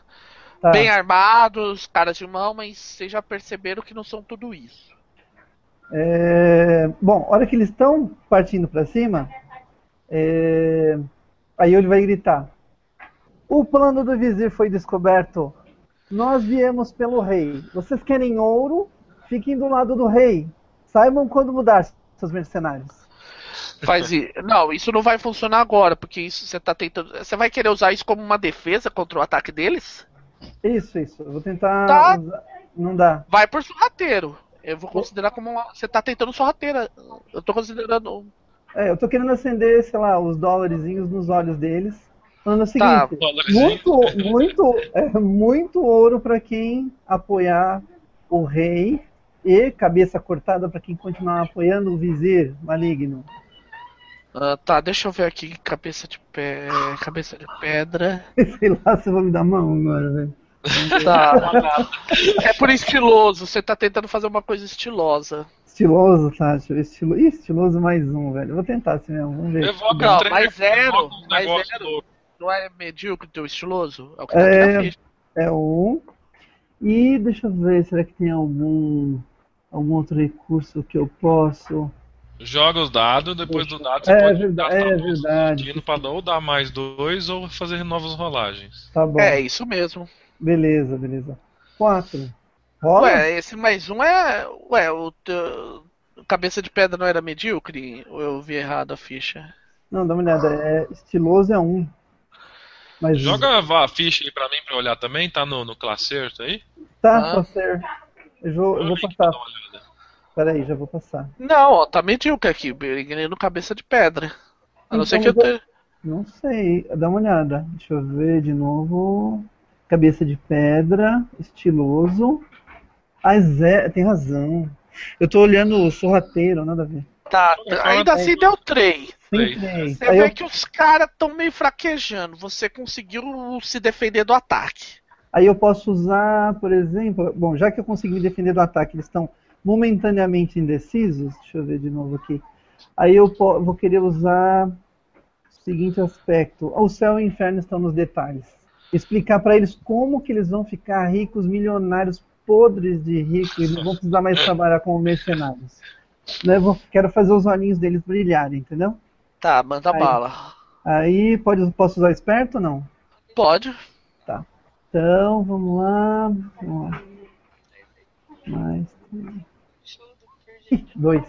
Tá. Bem armados, caras de mão, mas vocês já perceberam que não são tudo isso. É, bom, a hora que eles estão partindo para cima, é, aí ele vai gritar: O plano do vizir foi descoberto. Nós viemos pelo rei. Vocês querem ouro? Fiquem do lado do rei. Saibam quando mudar, seus mercenários. Faz i- Não, isso não vai funcionar agora, porque isso você tá tentando. Você vai querer usar isso como uma defesa contra o ataque deles? Isso, isso. Eu vou tentar. Tá. Não dá. Vai por sorrateiro. Eu vou considerar como uma... Você tá tentando sorrateira. Eu tô considerando. É, eu tô querendo acender, sei lá, os dólarzinhos nos olhos deles. Falando o Tá, seguinte: dólarzinho. muito, muito, é, muito ouro para quem apoiar o rei e cabeça cortada para quem continuar apoiando o vizir maligno. Ah, tá, deixa eu ver aqui. Cabeça de pé. Cabeça de pedra. <laughs> Sei lá se eu vou me dar mão agora, velho. Tá. é por estiloso. Você tá tentando fazer uma coisa estilosa. Estiloso, tá? Estilo... Ih, estiloso mais um, velho. Vou tentar assim mesmo, vamos ver. Evoca Não, um mais zero, mais zero. louco. Não é medíocre teu estiloso? É o que tá É. É um. E deixa eu ver, será que tem algum algum outro recurso que eu posso? Joga os dados, depois do dado você É pode verdade, gastar é verdade. pra ou dar mais dois ou fazer novas rolagens. Tá bom. É, isso mesmo. Beleza, beleza. Quatro. Rola? Ué, esse mais um é. Ué, o teu- Cabeça de pedra não era medíocre? Ou eu vi errado a ficha? Não, dá uma olhada. É, estiloso é um. Mas Joga a ficha aí pra mim pra eu olhar também, tá no, no clacerto aí? tá, Ah. pode ser. Eu vou, eu vou passar. Peraí, já vou passar. Não, ó, tá medíocre aqui. Berengueno cabeça de pedra. A não ser que eu Então, tenha. Não sei, dá uma olhada. Deixa eu ver de novo. Cabeça de pedra, estiloso. Ah, Zé, tem razão. Eu tô olhando o sorrateiro, nada a ver. Tá, ainda assim deu 3. Tem Três. três. Você Aí vê eu, que os caras tão meio fraquejando. Você conseguiu se defender do ataque. aí eu posso usar, por exemplo. Bom, já que eu consegui me defender do ataque, eles estão momentaneamente indecisos. Deixa eu ver de novo aqui. Aí eu vou querer usar o seguinte aspecto. O céu e o inferno estão nos detalhes. Explicar para eles como que eles vão ficar ricos, milionários, podres de ricos, e não vão precisar mais trabalhar como mercenários. Né, vou- quero fazer os olhinhos deles brilharem, entendeu? Tá, manda Aí. bala. Aí, pode, posso usar esperto ou não? Pode. Então, vamos lá. Vamos lá. Mais. <laughs> Dois.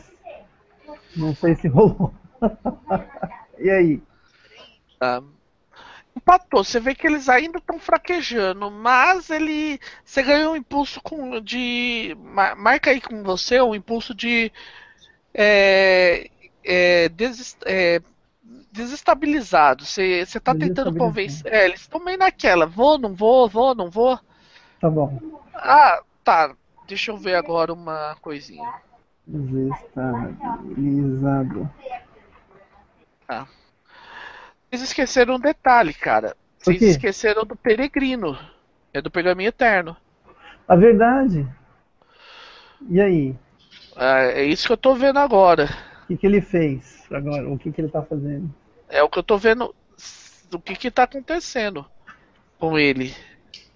Não sei se rolou. <laughs> e aí? Tá. Empatou. Você vê que eles ainda estão fraquejando, mas ele. Você ganhou um impulso com, de. ma- Marca aí com você um impulso de. É, é, deses- é, desestabilizado. Você, você tá tentando convencer. É, eles estão meio naquela. Vou, não vou, vou, não vou. Tá bom. Ah, tá. Deixa eu ver agora uma coisinha. Desestabilizado. Vocês esqueceram um detalhe, cara. Vocês esqueceram do peregrino. É do pergaminho eterno. A verdade. E aí? Ah, É isso que eu tô vendo agora. O que, que ele fez agora? O que, que ele tá fazendo? É o que eu tô vendo. O que que tá acontecendo com ele.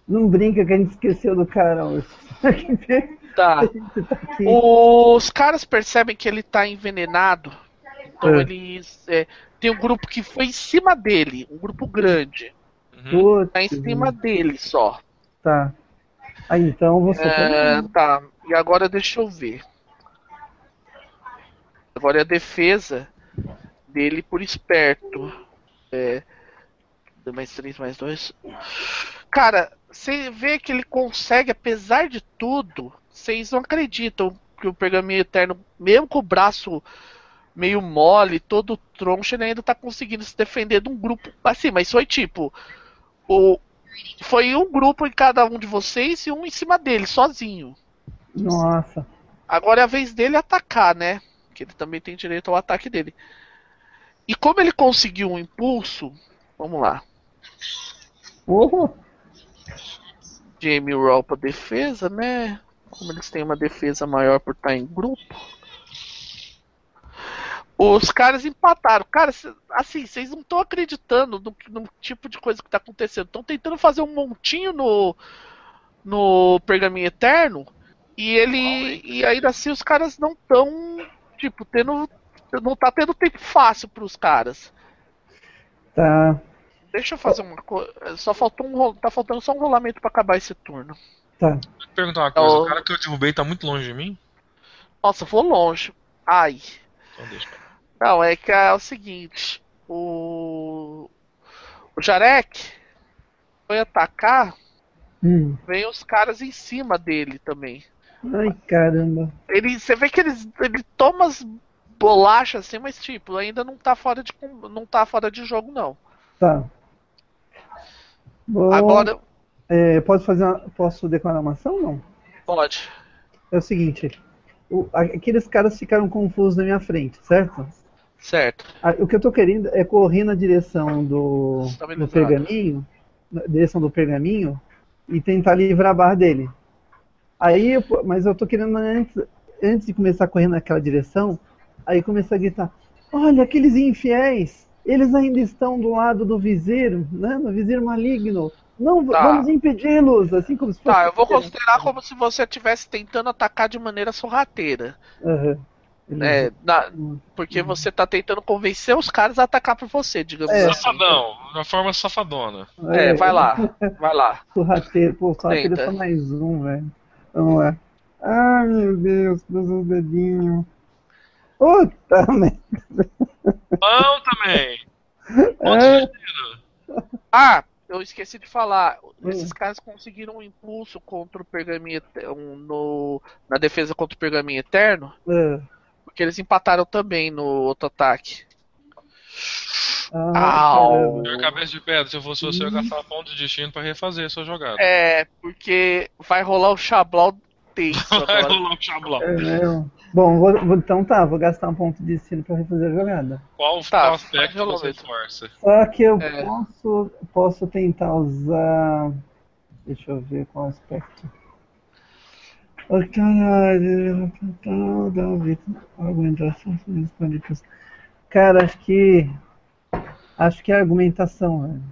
Não brinca que a gente esqueceu do cara hoje. <laughs> Tá. <laughs> Tá. Os caras percebem que ele tá envenenado. Então É. eles. é, tem um grupo que foi em cima dele. Um grupo grande. Uhum. Tá em cima dele só. Tá. Aí então você É, também. tá. E agora deixa eu ver. Agora é a defesa dele por esperto. É, 2 mais 3 mais 2. Cara, você vê que ele consegue, apesar de tudo, vocês não acreditam que o pergaminho eterno, mesmo com o braço meio mole, todo troncho, ele ainda tá conseguindo se defender de um grupo. Assim, mas foi tipo. O, foi um grupo em cada um de vocês e um em cima dele, sozinho. Nossa. Agora é a vez dele atacar, né? Que ele também tem direito ao ataque dele. E como ele conseguiu um impulso, vamos lá. Porra. Jamie Roll pra defesa, né? Como eles têm uma defesa maior por estar em grupo. Os caras empataram. Cara, assim, vocês não estão acreditando no, no tipo de coisa que tá acontecendo. Estão tentando fazer um montinho no, no Pergaminho Eterno. E ele. E ainda assim os caras não estão. Tipo, tendo. Não tá tendo tempo fácil pros caras. Tá. Deixa eu fazer uma coisa. Só faltou um. Tá faltando só um rolamento pra acabar esse turno. Tá. Deixa eu perguntar uma coisa. Ô. O cara que eu derrubei tá muito longe de mim? Nossa, vou longe. Ai. Então deixa. Não, é que é o seguinte. O. O Jarek foi atacar, Hum. vem os caras em cima dele também. Ai, caramba. Ele, você vê que eles, ele toma as bolachas assim, mas tipo, ainda não tá fora de não tá fora de jogo não. Tá. Bom, Agora é, posso fazer uma, posso declarar uma ação não? pode. É o seguinte, o- aqueles caras ficaram confusos na minha frente, certo? Certo. Ah, O que eu tô querendo é correr na direção do, do Estabilizado. pergaminho, na direção do pergaminho e tentar livrar a barra dele. Aí, eu, mas eu tô querendo antes, antes de começar a correr naquela direção, aí começar a gritar: "Olha aqueles infiéis, eles ainda estão do lado do viseiro, né? No viseiro maligno. Não, Tá. vamos impedi-los, assim como se fosse Tá, eu vou considerar como se você estivesse tentando atacar de maneira sorrateira. Aham. É, na- Hum. porque você tá tentando convencer os caras a atacar por você, digamos É. assim. Safadão, uma forma safadona. É, vai lá, vai lá. <laughs> Sorrateiro, pô, sorrateiro é só mais um, velho. Vamos lá. Ai, meu Deus, meus dedinhos. Puta <laughs> merda. Não também. É, Ah, eu esqueci de falar. Hum. Esses caras conseguiram um impulso contra o pergaminho um, no, na defesa contra o pergaminho eterno, é. porque eles empataram também no outro ataque. Ah, Au. cabeça de pedra, se eu fosse você, eu ia gastar ponto de destino pra refazer a sua jogada. É, porque vai rolar o Xablau tenso <laughs> Vai agora. rolar o Xablau. É mesmo. Bom, vou- vou- então tá, vou gastar um ponto de destino pra refazer a jogada. Qual, Tá, qual aspecto você força? Só que eu É. posso, posso tentar usar. Deixa eu ver qual aspecto. Oh, caralho, vida. Argumentação. Cara, acho que. Acho que é argumentação, velho.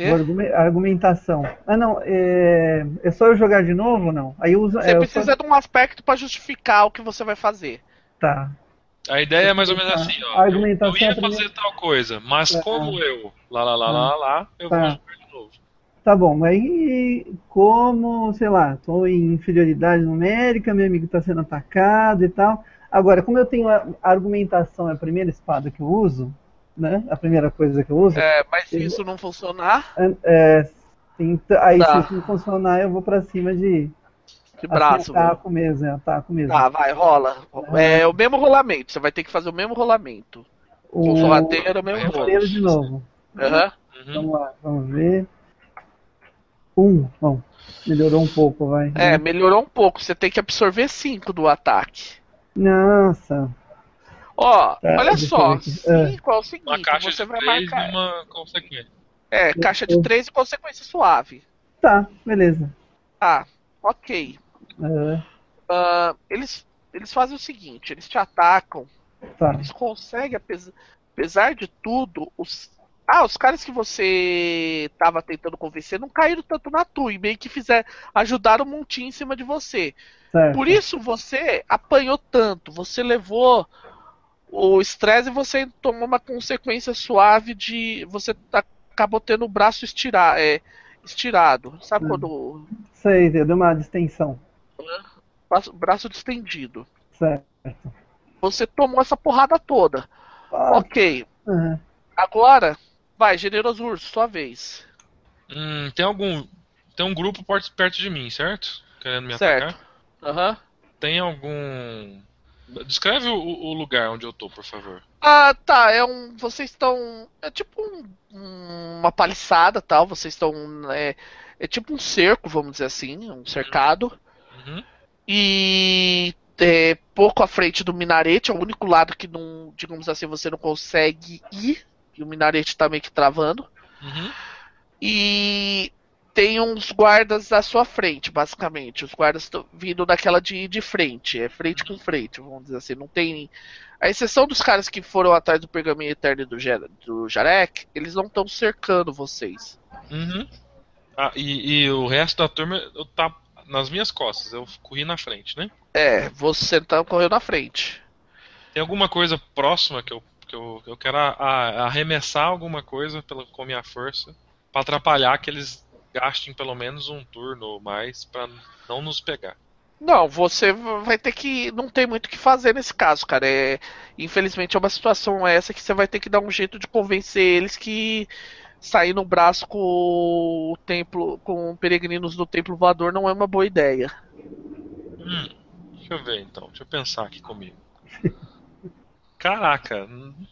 Quê? Argumentação. Ah, não. É, é só eu jogar de novo ou não? Aí eu uso. Você é, eu precisa de um aspecto pra justificar o que você vai fazer. Só... Tá. A ideia é mais ou menos A assim, ó. Eu, argumentação eu ia é fazer tal coisa, mas Tá. como eu, lá, lá, lá, lá, lá, eu Tá. vou jogar de novo. Tá bom, aí como, sei lá, tô em inferioridade numérica, meu amigo tá sendo atacado e tal. Agora, como eu tenho a a argumentação, é a primeira espada que eu uso, né? A primeira coisa que eu uso. É, mas se isso não funcionar, é, então- aí Tá. se isso não funcionar, eu vou pra cima de de braço. assim, ataco mesmo, é, ataco mesmo. Tá, vai, rola. É o mesmo rolamento. Você vai ter que fazer o mesmo rolamento. Com o sorrateiro é o mesmo rolo. sorrateiro de novo. Aham. Uhum. Vamos lá, vamos ver. Um, bom, melhorou um pouco, vai. É, melhorou um pouco. Você tem que absorver 5 do ataque. Nossa. Ó, Tá, olha deixa só. aqui. 5 é o seguinte, Uma caixa você de vai três marcar. e uma consequência. É, caixa de 3 e consequência suave. Tá, beleza. Tá, ok. É, Ah, eles, eles fazem o seguinte, eles te atacam, tá. eles conseguem, apesar, apesar de tudo, os. Ah, os caras que você tava tentando convencer não caíram tanto na tua e meio que fizer, ajudaram um montinho em cima de você. Certo. Por isso você apanhou tanto, você levou o estresse você tomou uma consequência suave de. Você tá- acabou tendo o braço estirar, é, estirado. Sabe Hum. quando. Sei, deu uma distensão. Braço, braço distendido. Certo. Você tomou essa porrada toda. Ah, Ok. aham. Agora Vai, generoso urso, sua vez. Hum, tem algum. Tem um grupo perto perto de mim, certo? Querendo me Certo. atacar? Aham. Tem algum. Descreve o, o lugar onde eu tô, por favor. Ah, tá. É um. Vocês estão. É tipo um- um- uma paliçada tal. Vocês estão. É, é tipo um cerco, vamos dizer assim. Um cercado. Uhum. E. é, pouco à frente do minarete. É o único lado que não. Digamos assim, você não consegue ir. E o minarete tá meio que travando. Uhum. E. Tem uns guardas à sua frente, basicamente. Os guardas estão vindo daquela de, de frente. É frente com frente, vamos dizer assim. Não tem. A exceção dos caras que foram atrás do pergaminho eterno do, do Jarek, eles não estão cercando vocês. Uhum. Ah, e, e o resto da turma eu tá nas minhas costas, eu corri na frente, né? É, você tá correndo na frente. Tem alguma coisa próxima que eu, que eu, eu quero a- a- arremessar alguma coisa pela, com minha força pra atrapalhar que eles gastem pelo menos um turno ou mais pra não nos pegar. Não, você vai ter que. Não tem muito o que fazer nesse caso, cara. É, infelizmente é uma situação essa que você vai ter que dar um jeito de convencer eles que sair no braço com o templo. com peregrinos do templo voador não é uma boa ideia. Hum, deixa eu ver então, deixa eu pensar aqui comigo. <laughs> Caraca, hum,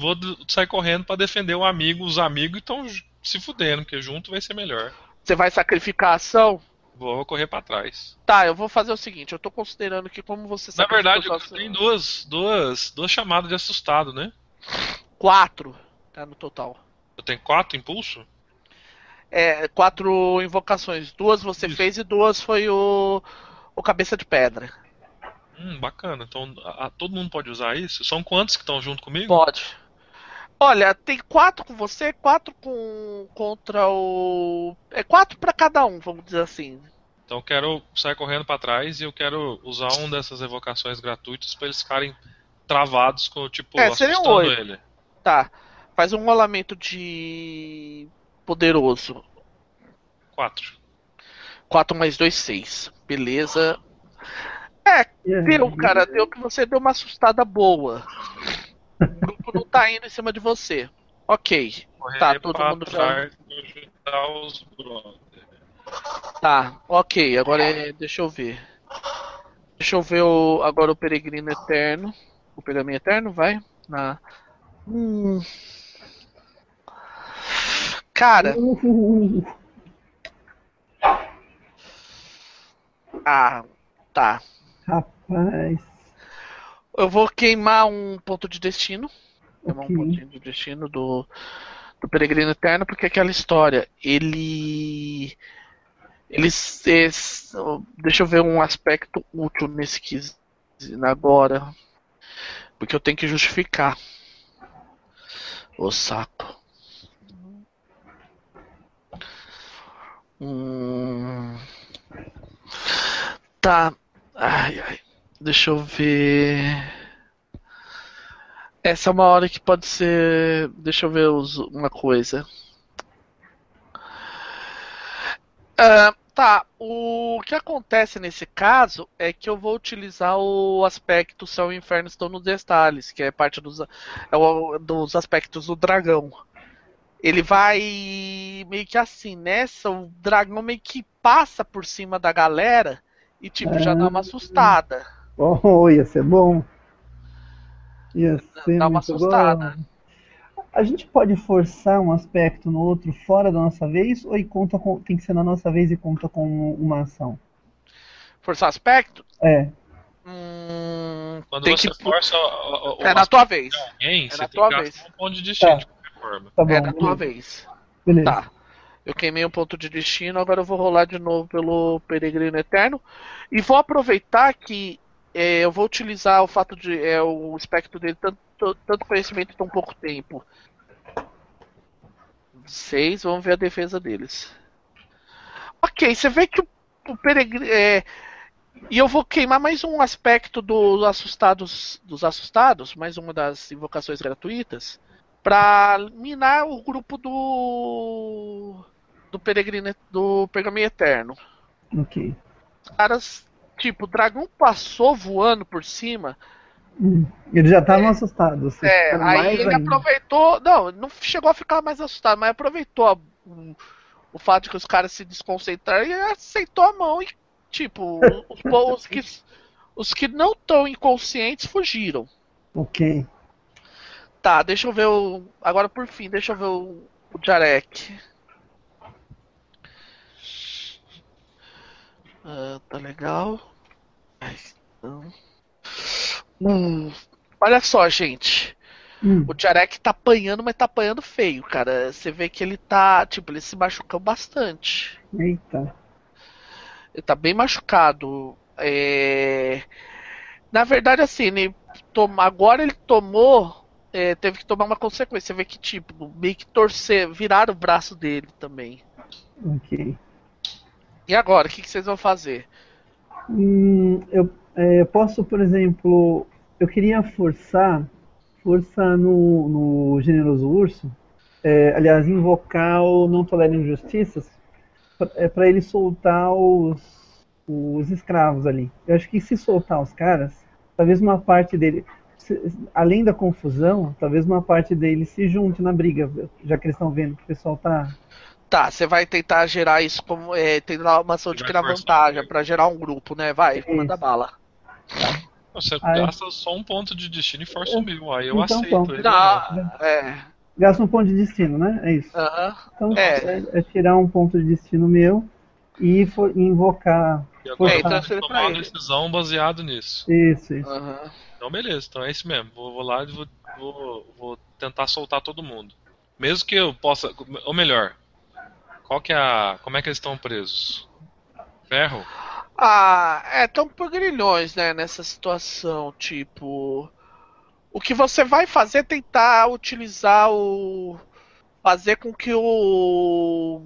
vou d- sair correndo pra defender o amigo, os amigos estão se fudendo, porque junto vai ser melhor. Você vai sacrificar a ação? Vou correr pra trás. Tá, eu vou fazer o seguinte, eu tô considerando que como você Na verdade, eu tenho duas, duas, duas chamadas de assustado, né? quatro, tá no total. Eu tenho quatro impulso? É, quatro invocações. Duas você Isso. fez e duas foi o. o cabeça de pedra. Hum, bacana. Então, a- a- todo mundo pode usar isso? São quantos que estão junto comigo? Pode. Olha, tem quatro com você, quatro com contra o. É quatro pra cada um, vamos dizer assim. Então eu quero sair correndo pra trás e eu quero usar um dessas evocações gratuitas pra eles ficarem travados com, tipo, É, seriam assustando oito. ele. Tá. Faz um rolamento de. poderoso. Quatro. 4 mais 2, 6. Beleza. É, deu, cara. Deu que você deu uma assustada boa. O grupo não tá indo em cima de você. Ok. Correr Tá, todo mundo já-. Tá, ok. Agora é, deixa eu ver. Deixa eu ver o, agora o Peregrino Eterno. O Pergaminho Eterno, vai. Na. Hum. Cara, <laughs> ah, tá. Rapaz. Eu vou queimar um ponto de destino. Queimar Ok. um pontinho de destino do, do Peregrino Eterno, porque aquela história, ele. Ele. deixa eu ver um aspecto útil nesse quiz agora. Porque eu tenho que justificar. O saco. Hum. Tá. Ai, ai. Deixa eu ver. Essa é uma hora que pode ser. Deixa eu ver uma coisa. Ah, tá. O que acontece nesse caso é que eu vou utilizar o aspecto Céu e Inferno estão nos detalhes, que é parte dos, é o- dos aspectos do dragão. Ele vai meio que assim, nessa, o dragão meio que passa por cima da galera e tipo, já dá uma assustada. Oh, <laughs> ia ser bom. Ia ser Dá uma muito assustada. bom. A gente pode forçar um aspecto no outro fora da nossa vez ou e conta com- tem que ser na nossa vez e conta com uma ação? Forçar aspecto? É. Hum, Quando tem você que. força o, o, o É na tua vez. alguém, é você na tem tua que vez. um ponto de destino Tá. de qualquer forma. Tá bom. É na tua beleza. vez. Beleza. Tá. Eu queimei um ponto de destino, agora eu vou rolar de novo pelo Peregrino Eterno. E vou aproveitar que é, eu vou utilizar o fato de é, o espectro dele, tanto, tanto conhecimento em tão pouco tempo. Seis, vamos ver a defesa deles. Ok, você vê que o, o Peregrino. É, e eu vou queimar mais um aspecto dos assustados, dos assustados, mais uma das invocações gratuitas, pra minar o grupo do do peregrino do pergaminho eterno. Ok. Os caras, tipo, o dragão passou voando por cima, Hum, Eles já estavam assustados. vocês É, aí ele ainda. aproveitou. Não, não chegou a ficar mais assustado, mas aproveitou a- o, o fato de que os caras se desconcentraram e aceitou a mão e, tipo, os, os que, os que não estão inconscientes fugiram. Ok. Tá, deixa eu ver o. Agora por fim, deixa eu ver o, o Jarek. Ah, tá legal. Não. Hum, olha só, gente. Hum, O Jarek tá apanhando, mas tá apanhando feio, cara. Você vê que ele tá. Tipo, ele se machucou bastante. Eita. Ele tá bem machucado. É... Na verdade, assim, ele toma... agora ele tomou. é, teve que tomar uma consequência. Você vê que, tipo, meio que torcer, virar o braço dele também. Ok. E agora, o que, que vocês vão fazer? Hum, eu é, posso, por exemplo, eu queria forçar força no, no generoso urso, é, aliás, invocar o não tolera injustiças, para ele soltar os, os escravos ali. Eu acho que se soltar os caras, talvez uma parte dele, se- além da confusão, talvez uma parte dele se junte na briga, já que eles estão vendo que o pessoal tá. Tá, você vai tentar gerar isso como. É, tentar uma ação de criar vantagem pra gerar um grupo, né? Vai, Isso. manda bala. Você Aí- gasta só um ponto de destino e força o meu. Aí eu Então, aceito. ele. Não, é. Gasta um ponto de destino, né? É isso. Aham. Então É. é, é tirar um ponto de destino meu e for- invocar. E agora É, eu então vou você tomar uma decisão baseado nisso. Isso, isso. Aham. Então beleza, então é isso mesmo. Vou, vou lá e vou, vou, vou tentar soltar todo mundo. Mesmo que eu possa. Ou melhor, qual que é a. Como é que eles estão presos? Ferro? Ah, é, tão por grilhões, né, nessa situação, tipo... O que você vai fazer é tentar utilizar o... Fazer com que o...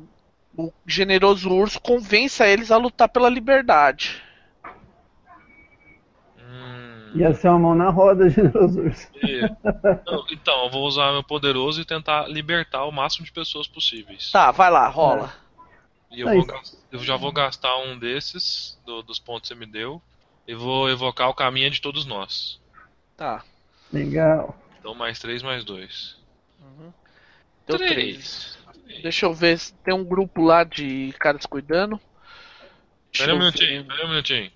O generoso urso convença eles a lutar pela liberdade. Ia ser uma mão na roda, <laughs> generoso urso. e- Não, então, eu vou usar meu poderoso e tentar libertar o máximo de pessoas possíveis. Tá, vai lá, rola. E eu, É vou eu já vou gastar um desses, do- dos pontos que você me deu, e vou evocar o caminho de todos nós. Tá. Legal. Então mais três, mais dois. Deu três. Deixa eu ver se tem um grupo lá de caras cuidando. Deixa Pera um minutinho, ver. pera um minutinho.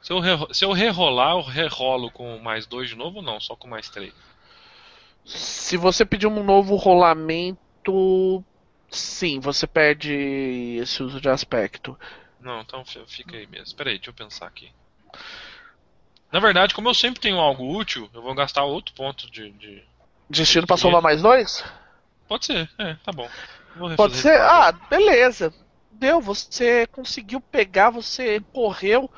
Se eu, re- se eu rerolar, eu rerolo com mais dois de novo ou não? Só com mais três? Se você pedir um novo rolamento, sim, você perde esse uso de aspecto. Não, então fi- fica aí mesmo. Espera aí, deixa eu pensar aqui. Na verdade, como eu sempre tenho algo útil, eu vou gastar outro ponto de. de- Destino pra somar mais dois? Pode ser, é, tá bom. Pode ser? Ah, beleza. Deu, você conseguiu pegar, você correu.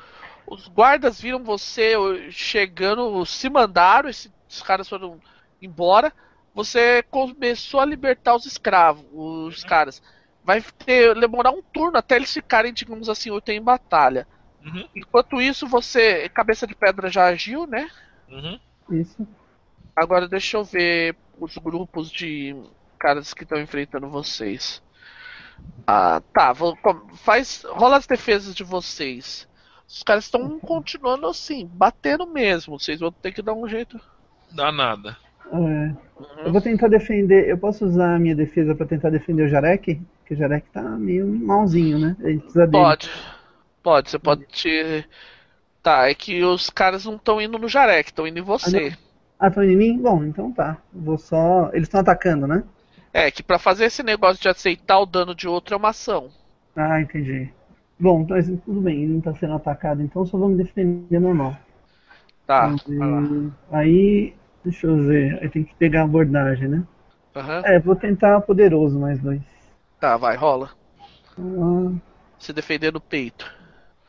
Os guardas viram você chegando, se mandaram, esses caras foram embora. Você começou a libertar os escravos, os caras. Vai ter, demorar um turno até eles ficarem, digamos assim, oito em batalha. Uhum, Enquanto isso, você. Cabeça de pedra já agiu, né? uhum. Isso. Agora deixa eu ver os grupos de caras que estão enfrentando vocês. Ah, tá. Vou, faz, rola as defesas de vocês. Os caras estão continuando assim, batendo mesmo. Vocês vão ter que dar um jeito. Dá nada. É, eu vou tentar defender. Eu posso usar a minha defesa pra tentar defender o Jarek? Porque o Jarek tá meio malzinho, né? A gente precisa dele. Pode. Pode, você pode te. Tá, é que os caras não estão indo no Jarek, estão indo em você. Ah, estão em mim? Bom, então tá. Vou só. Eles estão atacando, né? É, que pra fazer esse negócio de aceitar o dano de outro é uma ação. Ah, entendi. Bom, mas tudo bem, ele não tá sendo atacado, então só vou me defender normal. Tá, E-. Aí, deixa eu ver. Aí tem que pegar a abordagem, né? Aham. É, vou tentar poderoso mais dois. Tá, vai, rola. Se defender no peito.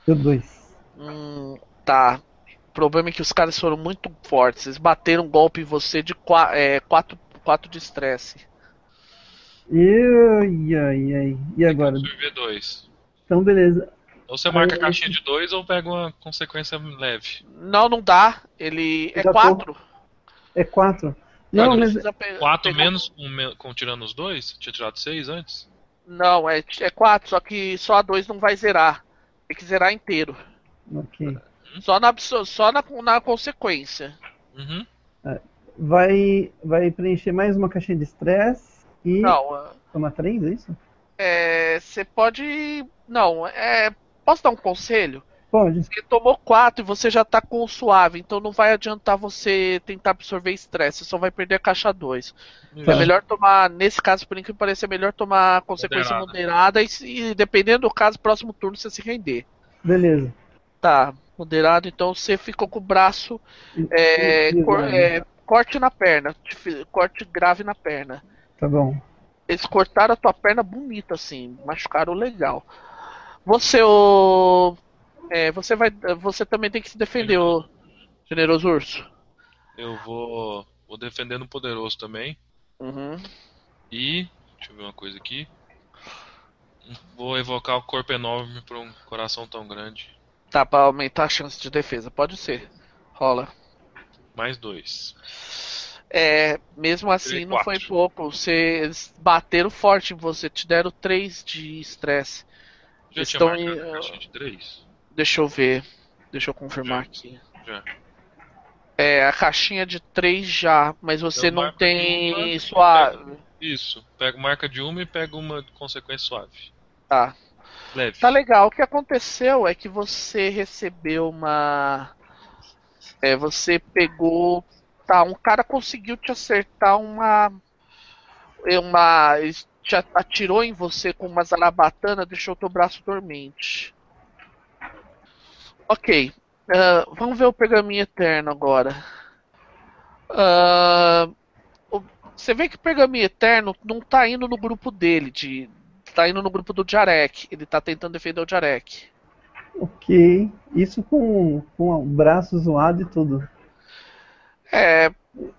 deu dois. Hum, tá. O problema é que os caras foram muito fortes. Eles bateram um golpe em você de 4 é, quatro, quatro de estresse. E ai, ai. E agora? Absorver dois. Então, beleza. Ou você marca a Aí, caixinha de dois ou pega uma consequência leve. Não, não dá. Ele é. 4. É quatro. Não, mas Quatro menos um com tirando os dois? Tinha tirado seis antes? Não, é 4, só que só a 2 não vai zerar. Tem que zerar inteiro. Ok. Só na, só na, na consequência. Uhum. Vai, vai preencher mais uma caixinha de estresse e Não, ah, toma três, é isso? É, você pode. Não, é. Posso dar um conselho? Pode. Você tomou 4 e você já tá com o suave, então não vai adiantar você tentar absorver estresse, você só vai perder a caixa 2. É melhor tomar, nesse caso, por incrível que pareça, é melhor tomar consequência Moderada. moderada, e, se- dependendo do caso, próximo turno você se render. Beleza. Tá, moderado, então você ficou com o braço é, cor- né? é, corte na perna, corte grave na perna. Tá bom. Eles cortaram a tua perna bonita, assim, machucaram legal. Você, o. É, você vai. Você também tem que se defender, o generoso urso. Eu vou, vou defendendo o poderoso também. Uhum. E. Deixa eu ver uma coisa aqui. Vou evocar o corpo enorme para um coração tão grande. Tá, pra aumentar a chance de defesa, pode ser. Rola. Mais dois. É, mesmo assim não foi pouco. Você, eles bateram forte em você, te deram 3 de estresse. Já tinha estão marcado em- de três? Deixa eu ver. Deixa eu confirmar aqui. Já. É, a caixinha de 3 já, mas você Eu não tem uma, suave. Isso. Pego marca de uma e pego uma de consequência suave. Tá. Leve. Tá legal. O que aconteceu é que você recebeu uma. É, você pegou. Tá, um cara conseguiu te acertar uma. Uma. Te atirou em você com uma zarabatana, deixou teu braço dormente. Ok. ah, vamos ver o pergaminho eterno agora. O- você vê que o pergaminho eterno não tá indo no grupo dele, de, tá indo no grupo do Jarek. Ele tá tentando defender o Jarek. Ok. Isso com, com o braço zoado e tudo. É,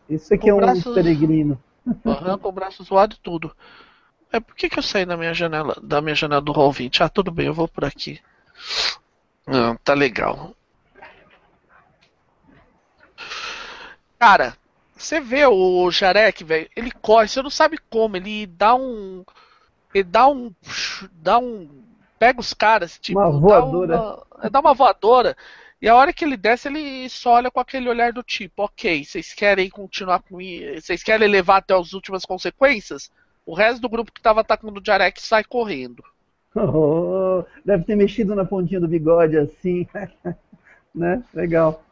Isso aqui Com é um braço- peregrino. aham, com o braço zoado e tudo. É, por que que eu saí da minha janela, da minha janela do Roll 20? Ah, tudo bem, eu vou por aqui. Ah, tá legal. Cara, você vê o Jarek, velho, ele corre, você não sabe como, ele dá um. Ele dá um. Dá um. Pega os caras, tipo. Uma dá voadora. uma- dá uma voadora. E a hora que ele desce, ele só olha com aquele olhar do tipo, ok, vocês querem continuar com? Vocês querem levar até as últimas consequências? O resto do grupo que tava atacando o Jarek sai correndo. <laughs> Oh, deve ter mexido na pontinha do bigode assim. <laughs> né? Legal.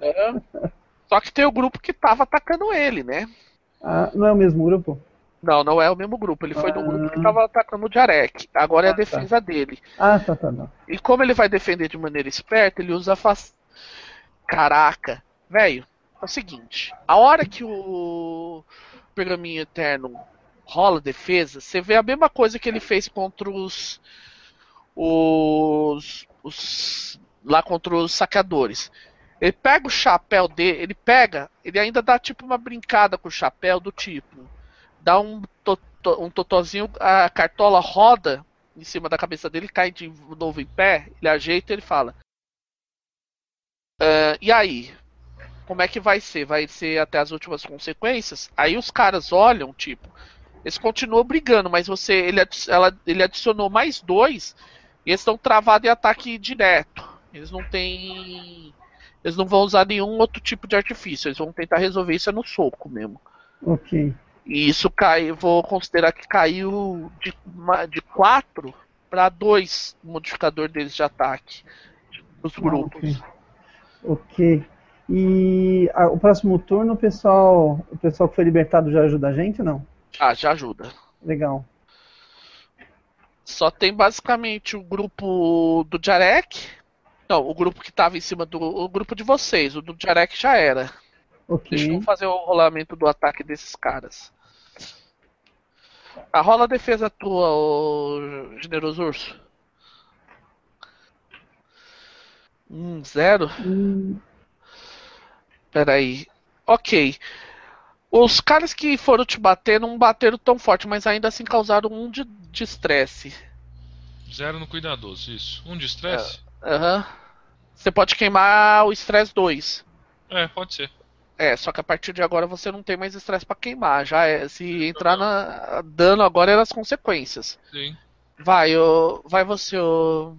Só que tem o grupo que tava atacando ele, né? Ah, não é o mesmo grupo? Não, não é o mesmo grupo. Ele foi do Ah. grupo que tava atacando o Jarek. Agora é a Ah, tá. defesa dele. Ah, tá, tá, não. E como ele vai defender de maneira esperta, ele usa. Caraca, velho, é o seguinte, a hora que o pergaminho eterno rola defesa, você vê a mesma coisa que ele fez contra os os, os lá contra os saqueadores. Ele pega o chapéu dele, ele pega, ele ainda dá tipo uma brincada com o chapéu do tipo, dá um um totozinho, a cartola roda em cima da cabeça dele, cai de novo em pé, ele ajeita e ele fala. "Ah, e aí? Como é que vai ser? Vai ser até as últimas consequências? Aí os caras olham, tipo, eles continuam brigando, mas você. Ele, ela- ele adicionou mais dois e eles estão travados em ataque direto. Eles não têm. Eles não vão usar nenhum outro tipo de artifício. Eles vão tentar resolver isso é no soco mesmo. Ok. E isso cai, vou considerar que caiu de, de 4 para 2 o modificador deles de ataque dos grupos. Ok. E ah, o próximo turno, o pessoal, o pessoal que foi libertado já ajuda a gente, não? Ah, já ajuda. Legal. Só tem basicamente o grupo do Jarek. Não, o grupo que tava em cima do. O grupo de vocês. O do Jarek já era. Deixa eu Ok. fazer o rolamento do ataque desses caras. A rola a defesa tua, generoso urso. Hum, zero? Hum, Peraí. Ok. Os caras que foram te bater não bateram tão forte, mas ainda assim causaram um de estresse. Zero no cuidadoso, isso. Um de estresse? Aham. Você pode queimar o estresse 2. É. pode ser. É, só que a partir de agora você não tem mais estresse pra queimar. Já é. Se entrar na. Dano agora é nas consequências. Sim. Vai, ô, vai você, ô,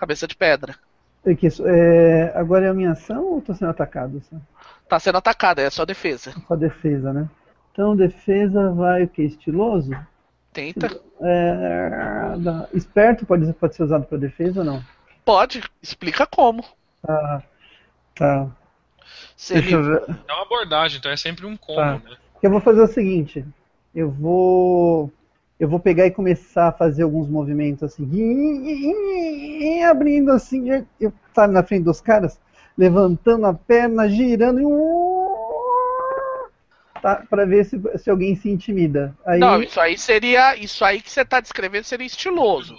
Cabeça de pedra. É que isso, é, agora é a minha ação ou tô sendo atacado? só? Tá sendo atacado, é só defesa. Só defesa, né? Então defesa vai o que? Estiloso? Tenta. É, da- esperto pode, pode ser usado para defesa ou não? Pode, explica como. Tá. Tá. Se Deixa eu ver. É uma abordagem, então é sempre um combo, Tá. né? Eu vou fazer o seguinte. Eu vou. Eu vou pegar e começar a fazer alguns movimentos assim. e abrindo assim. Eu, sabe, na frente dos caras. Levantando a perna, girando e. Tá, pra ver se, se alguém se intimida. Aí, Não, isso aí seria. Isso aí que você tá descrevendo seria estiloso.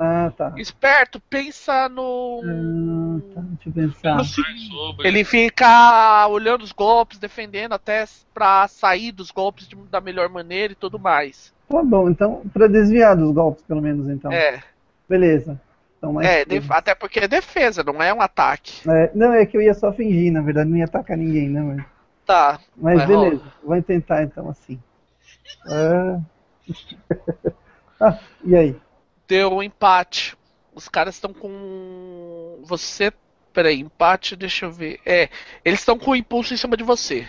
Ah, tá. Esperto, pensa no. Ah, tá. Deixa eu pensar. no seguinte. Ele fica olhando os golpes, defendendo até pra sair dos golpes de- da melhor maneira e tudo mais. Tá bom, então, pra desviar dos golpes, pelo menos, então. É, Beleza. Então, mais é, três. def- até porque é defesa, não é um ataque. É, não, é que eu ia só fingir, na verdade, não ia atacar ninguém, né? Mas, Tá. mas Vai, beleza, vou tentar então assim. Ah. <laughs> Ah, e aí? Deu um empate. Os caras estão com. Você. Peraí, empate, deixa eu ver. É, eles estão com o impulso em cima de você.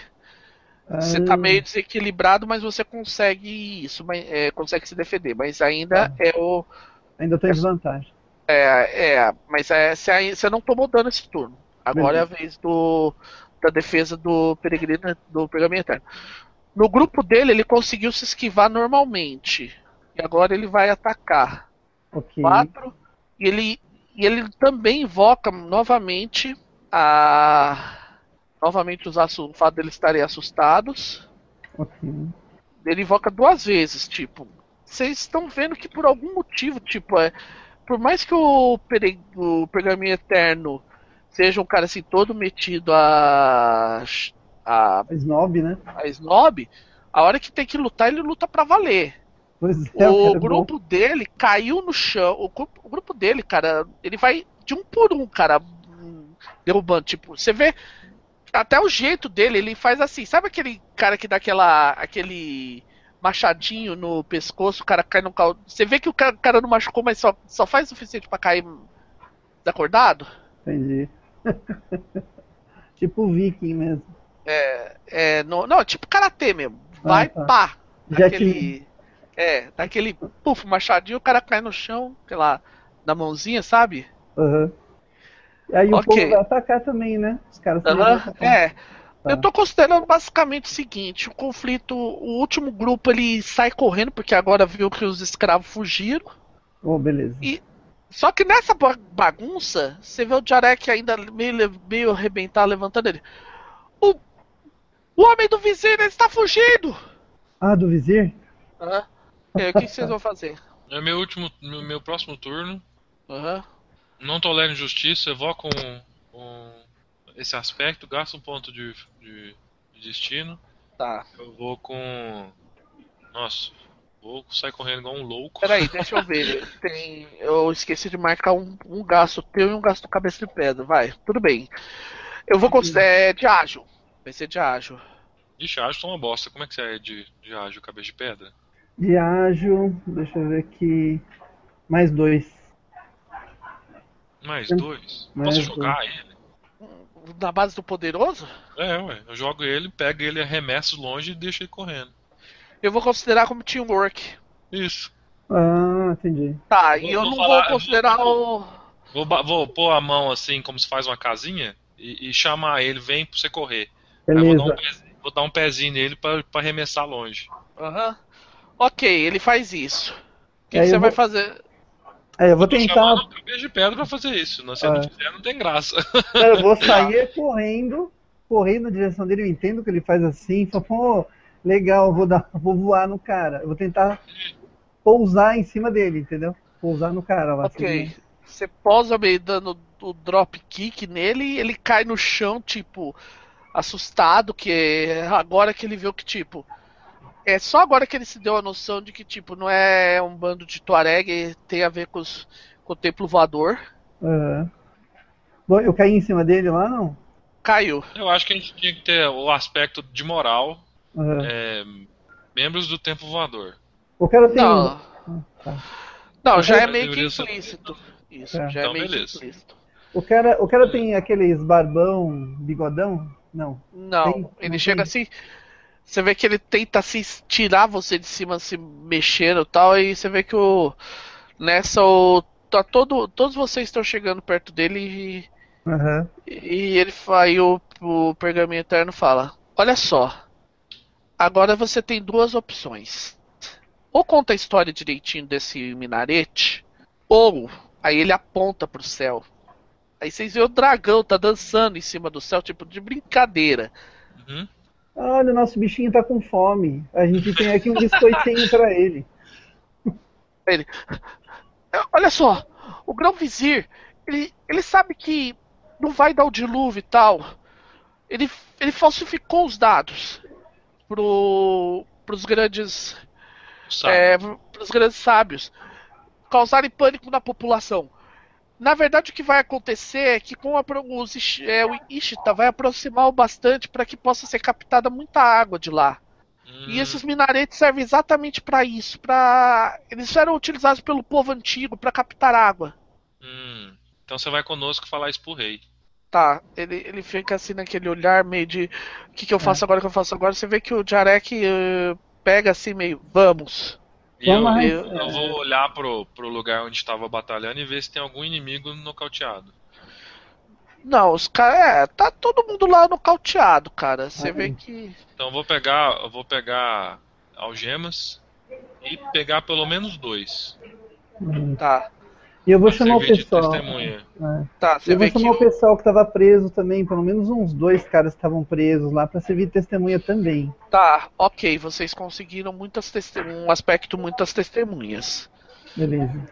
Você Ah, tá meio desequilibrado, mas você consegue isso, mas, é, consegue se defender. Mas ainda é o. Ainda tô em desvantagem. É, é mas é, você, você não tomou dano esse turno. Agora é a vez do, da defesa do peregrino do pergaminho eterno. No grupo dele, ele conseguiu se esquivar normalmente. E agora ele vai atacar. Ok. 4. E ele, e ele também invoca novamente a. Novamente os o fato deles estarem assustados. Ok. Ele invoca duas vezes, tipo. Vocês estão vendo que por algum motivo, tipo, é. Por mais que o, pere, o pergaminho eterno seja um cara assim todo metido a. a, Snob, né? a snob, a hora que tem que lutar, ele luta pra valer. É, O cara, grupo dele caiu no chão. O grupo, o grupo dele, cara, ele vai de um por um, cara, derrubando. Tipo, você vê até o jeito dele, ele faz assim. Sabe aquele cara que dá aquela, aquele machadinho no pescoço, o cara cai no caldo. Você vê que o cara, o cara não machucou, mas só, só faz o suficiente pra cair desacordado? Entendi. <laughs> tipo viking mesmo. É, é, não, não, tipo karatê mesmo. Vai, Ah, tá. pá. Já Daquele, é, daquele puf, machadinho, o cara cai no chão, sei lá, na mãozinha, sabe? Aham. Aí o Ok. povo vai atacar também, né? Os caras atacar. É. Tá. Eu tô considerando basicamente o seguinte, o conflito, o último grupo ele sai correndo, porque agora viu que os escravos fugiram. Oh, beleza. E- Só que nessa ba- bagunça, você vê o Jarek ainda meio, meio arrebentado, levantando ele. O, o homem do vizinho ele está fugindo! Ah, do vizir? Aham. E aí, o que, que vocês vão fazer? É meu último, meu, meu próximo turno. Aham. Não tolero injustiça, evoco um, um- esse aspecto, gasto um ponto de, de, de destino. Tá. Eu vou com. Nossa, vou sair correndo igual um louco. Peraí, deixa eu ver. <laughs> Tem, eu esqueci de marcar um, um gasto teu e um gasto cabeça de pedra. Vai, tudo bem. Eu vou considerar. É de ágil. Vai ser de ágil. Ixi, ágil tá uma bosta. Como é que você é de, de ágil, cabeça de pedra? De ágil, deixa eu ver aqui. Mais dois. Mais dois? mais Posso dois. jogar ele? Na base do poderoso? É, ué. Eu jogo ele, pego ele, arremesso longe e deixo ele correndo. Eu vou considerar como teamwork. Isso. Ah, entendi. Tá, Vou- e eu vou não falar- vou considerar o. Vou, vou pôr a mão assim, como se faz uma casinha, e, e chamar ele, vem pra você correr. Aí eu vou, dar um Beleza. pezinho, vou dar um pezinho nele pra, pra arremessar longe. Aham. Ok, ele faz isso. O que, que você eu vai vou- fazer? É, eu vou Tô tentar. cabeça de pedra pra fazer isso. Se Ah. não fizer, não tem graça. Eu vou <laughs> sair correndo, correndo na direção dele. Eu entendo que ele faz assim. Falo, pô, legal, vou, dar, vou voar no cara. Eu vou tentar pousar em cima dele, entendeu? Pousar no cara lá. Ok. Você posa meio dando o drop kick nele e ele cai no chão, tipo, assustado, que é agora que ele viu que, tipo. É só agora que ele se deu a noção de que, tipo, não é um bando de Tuareg, tem a ver com, os, com o templo voador. Aham. Bom, eu caí em cima dele lá, não? Caiu. Eu acho que a gente tinha que ter o aspecto de moral. Aham. é, membros do tempo voador. O cara tem. Não. tá. Não, já é meio que ser- implícito. Isso, É. já é Então, meio que implícito. O cara, o cara tem aqueles barbão, bigodão? Não. Não, Tem- ele não chega tem. assim. Você vê que ele tenta se tirar você de cima, se mexendo e tal, e você vê que o. Nessa o. Tá todo, todos vocês estão chegando perto dele e, e ele aí o, o pergaminho eterno fala: Olha só, agora você tem duas opções. Ou conta a história direitinho desse minarete, ou aí ele aponta pro céu. Aí vocês veem o dragão tá dançando em cima do céu, tipo de brincadeira. Uhum. Olha, o nosso bichinho tá com fome. A gente tem aqui um biscoitinho pra ele. É, Olha só, o Grão Vizir, ele, ele sabe que não vai dar o dilúvio e tal. Ele, ele falsificou os dados pro, pros grandes é, pros grandes sábios causarem pânico na população. Na verdade, o que vai acontecer é que com a, os, é, o Ishita vai aproximar o bastante para que possa ser captada muita água de lá. Hum, E esses minaretes servem exatamente para isso, para eles eram utilizados pelo povo antigo para captar água. hum. Então você vai conosco falar isso pro rei. Tá, ele, ele fica assim naquele olhar meio de o que, que eu faço agora, o que eu faço agora. Você vê que o Jarek eh, pega assim meio, vamos. E eu, eu, eu vou olhar pro, pro lugar onde estava batalhando e ver se tem algum inimigo nocauteado. Não, os caras. É, tá todo mundo lá nocauteado, cara. Você Ah, vê que. Então eu vou pegar, eu vou pegar algemas e pegar pelo menos dois. Tá, E eu vou chamar o pessoal. testemunha. É. tá. Você Eu vou chamar o pessoal que tava preso também, pelo menos uns dois caras que estavam presos lá pra servir de testemunha também. Tá, ok. Vocês conseguiram muitas teste... um aspecto muitas testemunhas. Beleza.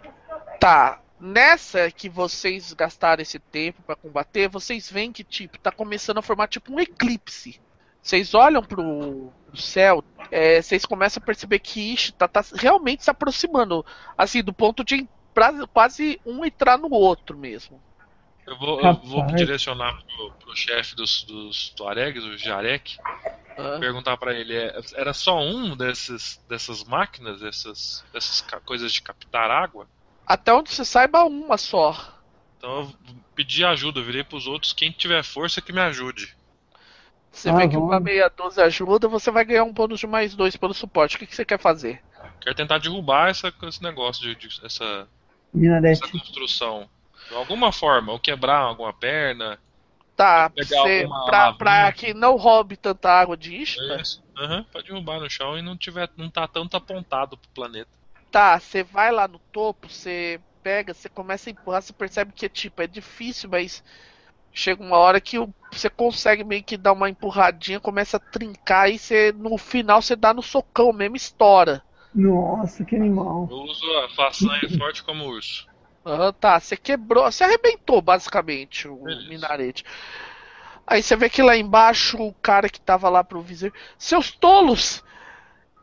Tá. Nessa que vocês gastaram esse tempo pra combater, vocês veem que tipo tá começando a formar tipo um eclipse. Vocês olham pro, pro céu, é, vocês começam a perceber que Ishita tá realmente se aproximando, assim, do ponto de pra- quase um entrar no outro mesmo. Eu vou, eu vou direcionar pro, pro chefe dos, dos Tuaregs, o Jarek, Ah, perguntar pra ele, é, era só um desses, dessas máquinas, dessas, dessas coisas de captar água? Até onde você saiba, uma só. Então eu pedi ajuda, eu virei pros outros, quem tiver força que me ajude. Você Ah, vê que uma meia dúzia ajuda, você vai ganhar um bônus de mais dois pelo suporte. O que, que você quer fazer? Quero tentar derrubar essa, esse negócio, de, de- essa, Minarete. essa construção. De alguma forma, ou quebrar alguma perna. Tá, Pegar você, alguma pra, pra que não roube tanta água de Ishtar, É isso. Aham, pode derrubar no chão e não tiver, não tá tanto apontado pro planeta. Tá, você vai lá no topo, você pega, você começa a empurrar, você percebe que tipo, é difícil, mas chega uma hora que você consegue meio que dar uma empurradinha, começa a trincar e você, no final você dá no socão mesmo, estoura. Nossa, que animal. Eu uso a façanha <laughs> forte como urso. Aham, tá, você quebrou, você arrebentou basicamente o Beleza. minarete. Aí você vê que lá embaixo o cara que tava lá pro vizir, seus tolos!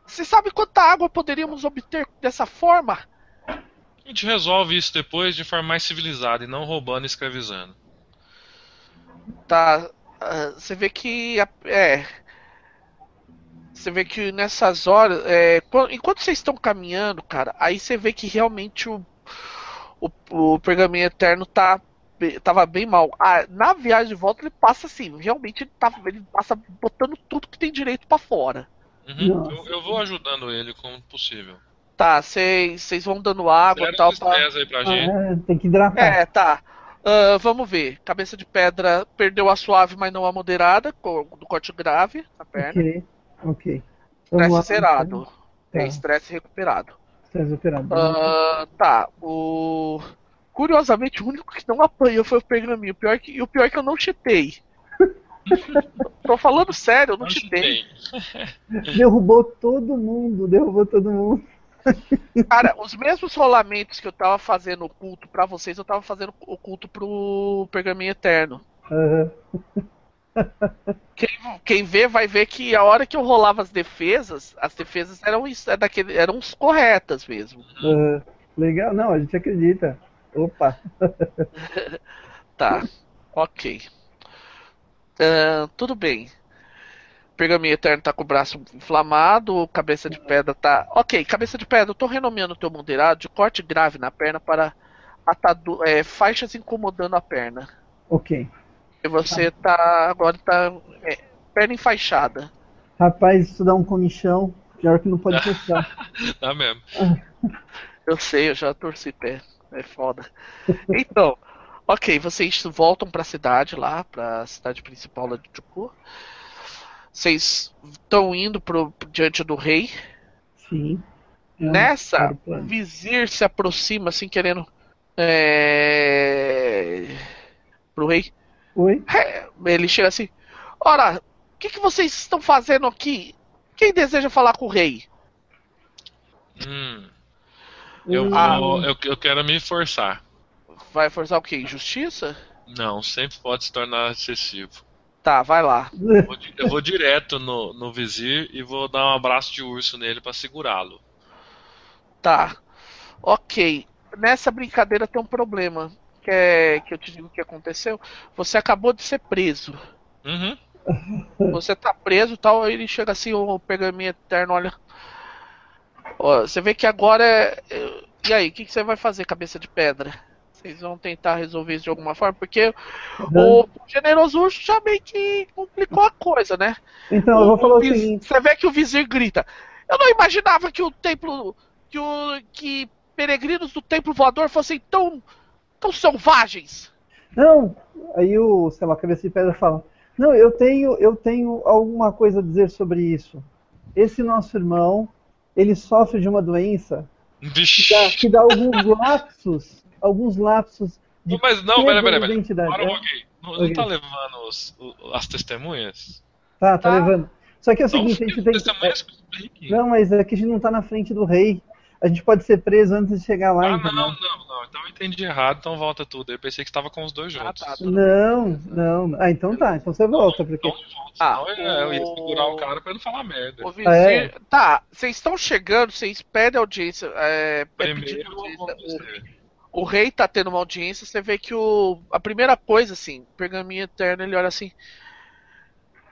Você sabe quanta água poderíamos obter dessa forma? A gente resolve isso depois de forma mais civilizada e não roubando e escravizando. Tá. ah, Você vê que. É. Você vê que nessas horas. é, quan- enquanto vocês estão caminhando, cara, aí você vê que realmente o. O, o pergaminho eterno tá. Tava bem mal. Ah, na viagem de volta ele passa assim, realmente ele, tá, ele passa botando tudo que tem direito pra fora. Uhum, eu, eu vou ajudando ele como possível. Tá, vocês vão dando água e tal pra. aí pra gente. Ah, é, tem que hidratar. É, tá. Ah, vamos ver. Cabeça de pedra perdeu a suave, mas não a moderada, do corte grave na perna. Ok, ok. Estresse zerado. Tá, É estresse recuperado. estresse operado. Ah, tá. O. Curiosamente, o único que não apanhou foi o pergaminho. O pior que, e o pior é que eu não chitei. <laughs> Tô falando sério, eu não Não chitei. <laughs> Derrubou todo mundo, derrubou todo mundo. <laughs> Cara, os mesmos rolamentos que eu tava fazendo oculto pra vocês, eu tava fazendo oculto pro pergaminho eterno. Aham. Quem, quem vê vai ver que a hora que eu rolava as defesas, as defesas eram, é daquele, eram corretas mesmo. aham. Legal, não, a gente acredita. Opa. <laughs> Tá, ok. Ahn, tudo bem. Pergaminho Eterno tá com o braço inflamado, cabeça de pedra tá. Ok, cabeça de pedra, eu tô renomeando o teu moderado de corte grave na perna para atadu... é, faixas incomodando a perna. Ok. E você tá. Agora tá. É, perna enfaixada. Rapaz, isso dá um comichão. Pior que não pode <laughs> prestar. Dá mesmo. <laughs> Eu sei, eu já torci pé. É foda. Então, ok, vocês voltam pra cidade lá, pra cidade principal lá de Chuku. Vocês estão indo pro, diante do rei. Sim. É Nessa, o vizir se aproxima assim, querendo. É... Pro rei. Oi? É, Ele chega assim: Ora, o que, que vocês estão fazendo aqui? Quem deseja falar com o rei? Hum, eu, Hum, vou, eu, eu quero me forçar. Vai forçar o quê? Injustiça? Não, sempre pode se tornar excessivo. Tá, vai lá. <laughs> Eu vou, eu vou direto no, no vizir e vou dar um abraço de urso nele pra segurá-lo. Tá. Ok. Nessa brincadeira tem um problema. Que, é, que eu te digo que aconteceu. Você acabou de ser preso. Uhum. Você tá preso e tal. Aí ele chega assim, o pergaminho eterno, olha. Ó, você vê que agora é. é- E aí, o que, que você vai fazer, cabeça de pedra? Vocês vão tentar resolver isso de alguma forma? Porque o generoso urso já meio que complicou a coisa, né? Então, eu vou falar o viz- seguinte. Você vê que o vizir grita. Eu não imaginava que o templo. que o. que peregrinos do templo voador fossem tão. Tão selvagens. Não, aí o, sei lá, cabeça de pedra fala: Não, eu tenho, eu tenho alguma coisa a dizer sobre isso. Esse nosso irmão, ele sofre de uma doença que dá, que dá alguns lapsos, alguns lapsos de Mas não, peraí, de peraí. identidade. Para um É, pouquinho. Não, não Ok. tá levando os- as testemunhas? tá, tá, Tá. levando. Só que é o Então, seguinte, a gente tem que. expliquem. Não, mas é que a gente não tá na frente do rei. A gente pode ser preso antes de chegar lá, Ah, entendeu? não, não, não. Então eu entendi errado, então volta tudo. Eu pensei que estava com os dois Ah, juntos. tá. Não, não. Ah, então tá. Então você volta, porque. Então volta, Ah, senão eu, eu ia o- segurar o cara pra ele não falar merda. O vizir. Ah, é? Tá, vocês estão chegando, vocês pedem audiência. É, é Primeiro, pedido audiência. O, o rei tá tendo uma audiência, você vê que o. A primeira coisa, assim, o pergaminho eterno, ele olha assim.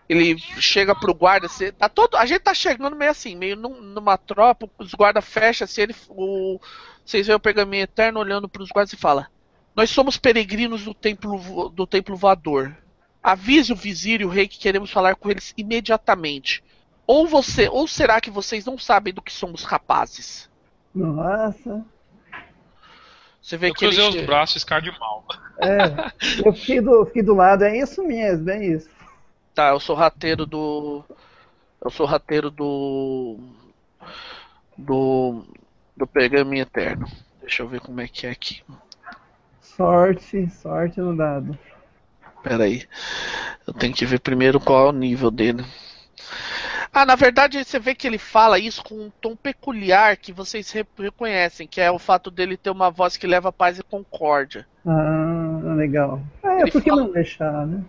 Ele chega pro guarda, você, tá todo, a gente tá chegando meio assim, meio num- numa tropa, os guardas fecham assim, ele, o, vocês veem o pergaminho eterno olhando pros guardas e fala: Nós somos peregrinos do templo, do templo voador. Avise o vizir e o rei que queremos falar com eles imediatamente. Ou você, ou será que vocês não sabem do que somos rapazes? Nossa. Você vê Eu que ele cruzei os che- braços e ficar de mal. É. Eu fiquei do, fiquei do lado. É isso mesmo, é isso. Tá, eu sou rateiro do. Eu sou rateiro do. Do. Do Pergaminho Eterno. Deixa eu ver como é que é aqui. Sorte, sorte no dado. Pera aí. Eu tenho que ver primeiro qual é o nível dele. Ah, na verdade você vê que ele fala isso com um tom peculiar que vocês re- reconhecem, que é o fato dele ter uma voz que leva paz e concórdia. Ah, legal. É, Ele por que fala- não deixar, né?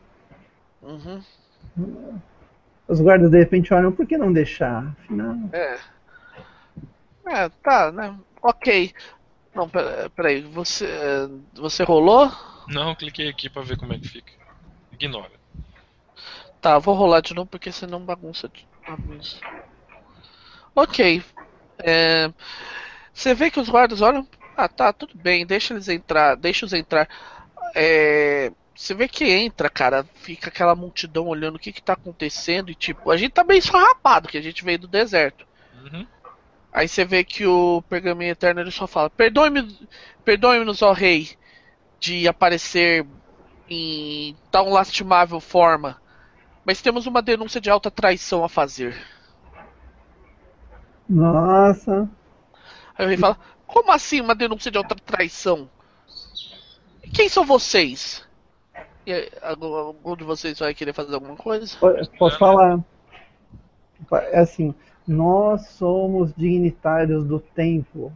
Uhum. Os guardas de repente olham, por que não deixar? Afinal, É. É, tá, né? Ok. Não, pera- peraí, você. Você rolou? Não, cliquei aqui pra ver como é que fica. Ignora. Tá, vou rolar de novo porque senão bagunça. de- bagunça. Ok. É, você vê que os guardas olham. Ah, tá, tudo bem, deixa eles entrar, deixa-os entrar. É, você vê que entra, cara, fica aquela multidão olhando o que que tá acontecendo e tipo, a gente tá bem esfarrapado, que a gente veio do deserto. Uhum. Aí você vê que o pergaminho eterno ele só fala: Perdoe-me, perdoe-nos, ó rei, de aparecer em tão lastimável forma, mas temos uma denúncia de alta traição a fazer. nossa. Aí o rei fala: Como assim uma denúncia de alta traição? Quem são vocês? E aí, algum de vocês vai querer fazer alguma coisa? Po- Posso falar? É assim, nós somos dignitários do templo.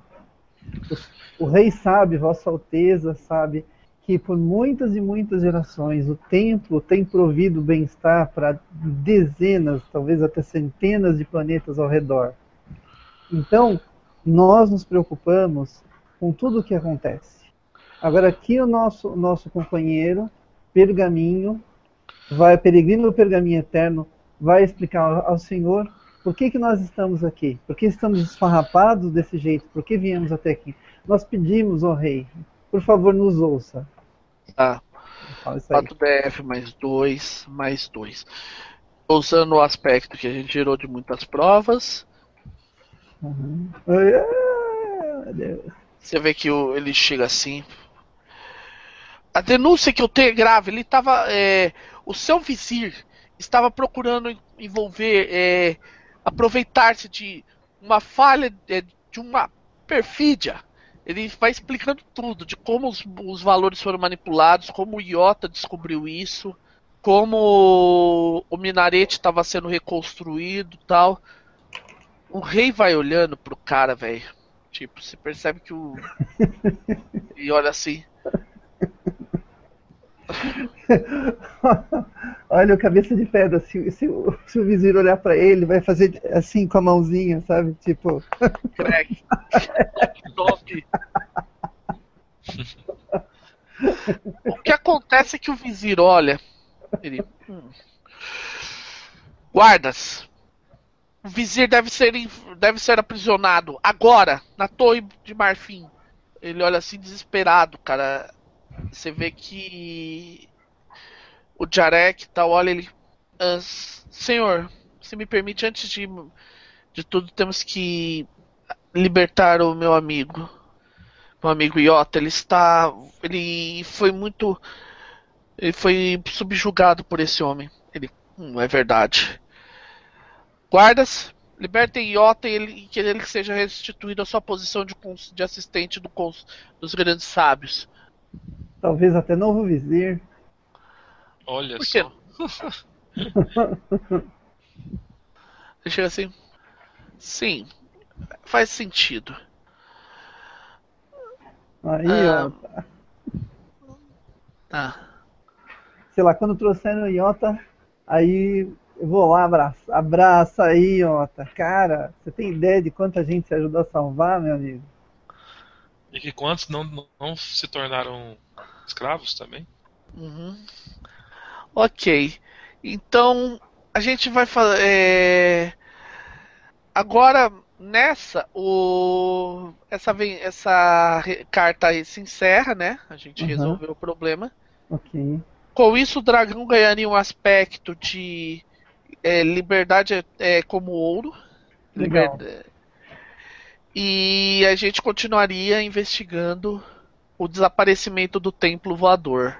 O, o rei sabe, Vossa Alteza sabe, que por muitas e muitas gerações o templo tem provido bem-estar para dezenas, talvez até centenas de planetas ao redor. Então, nós nos preocupamos com tudo o que acontece. Agora, aqui o nosso, nosso companheiro, Pergaminho, vai, peregrino do Pergaminho Eterno, vai explicar ao, ao Senhor por que, que nós estamos aqui, por que estamos esfarrapados desse jeito, por que viemos até aqui. Nós pedimos ao Rei, por favor, nos ouça. Tá. Aí. 4DF mais 2, mais 2. Usando o aspecto que a gente gerou de muitas provas. Uhum. Ah. Você vê que ele chega assim. A denúncia que eu tenho é grave. Ele estava. o seu vizir estava procurando en- envolver. é, aproveitar-se de uma falha, é, de uma perfídia. Ele vai explicando tudo, de como os, os valores foram manipulados, como o Iota descobriu isso, como o minarete estava sendo reconstruído tal. O rei vai olhando pro cara, velho. Tipo, você percebe que o. <laughs> e olha assim. <laughs> Olha o cabeça de pedra. Se, se o- se o vizir olhar pra ele, vai fazer assim com a mãozinha, sabe? Tipo, Crack. Top. <laughs> o que acontece é que o vizir olha. Ele. "Hum. Guardas. O vizir deve ser, deve ser aprisionado agora, na torre de marfim. Ele olha assim desesperado, cara. Você vê que o Jarek tal, olha ele. "Ah, senhor, se me permite, antes de, de tudo, temos que libertar o meu amigo. Meu amigo Iota, ele está. Ele foi muito. Ele foi subjugado por esse homem. Ele. Hum, é verdade. Guardas, libertem Iota e ele- que ele seja restituído à sua posição de, de assistente do dos grandes sábios. Talvez até novo vizir. Olha só. <laughs> Ele chega assim. Sim, faz sentido. Aí, Ah. ó, Tá. sei lá, quando trouxeram o Iota, aí eu vou lá, abraça, abraça aí, Iota. Cara, você tem ideia de quanta gente você ajudou a salvar, meu amigo? E que quantos não, não se tornaram escravos também? Uhum. Ok. Então a gente vai fazer. Agora nessa o essa vem essa carta aí se encerra, né? A gente Uhum. resolveu o problema. Ok. Com isso o dragão ganharia um aspecto de é, liberdade é, é, como ouro. Legal. Liber- E a gente continuaria investigando o desaparecimento do templo voador.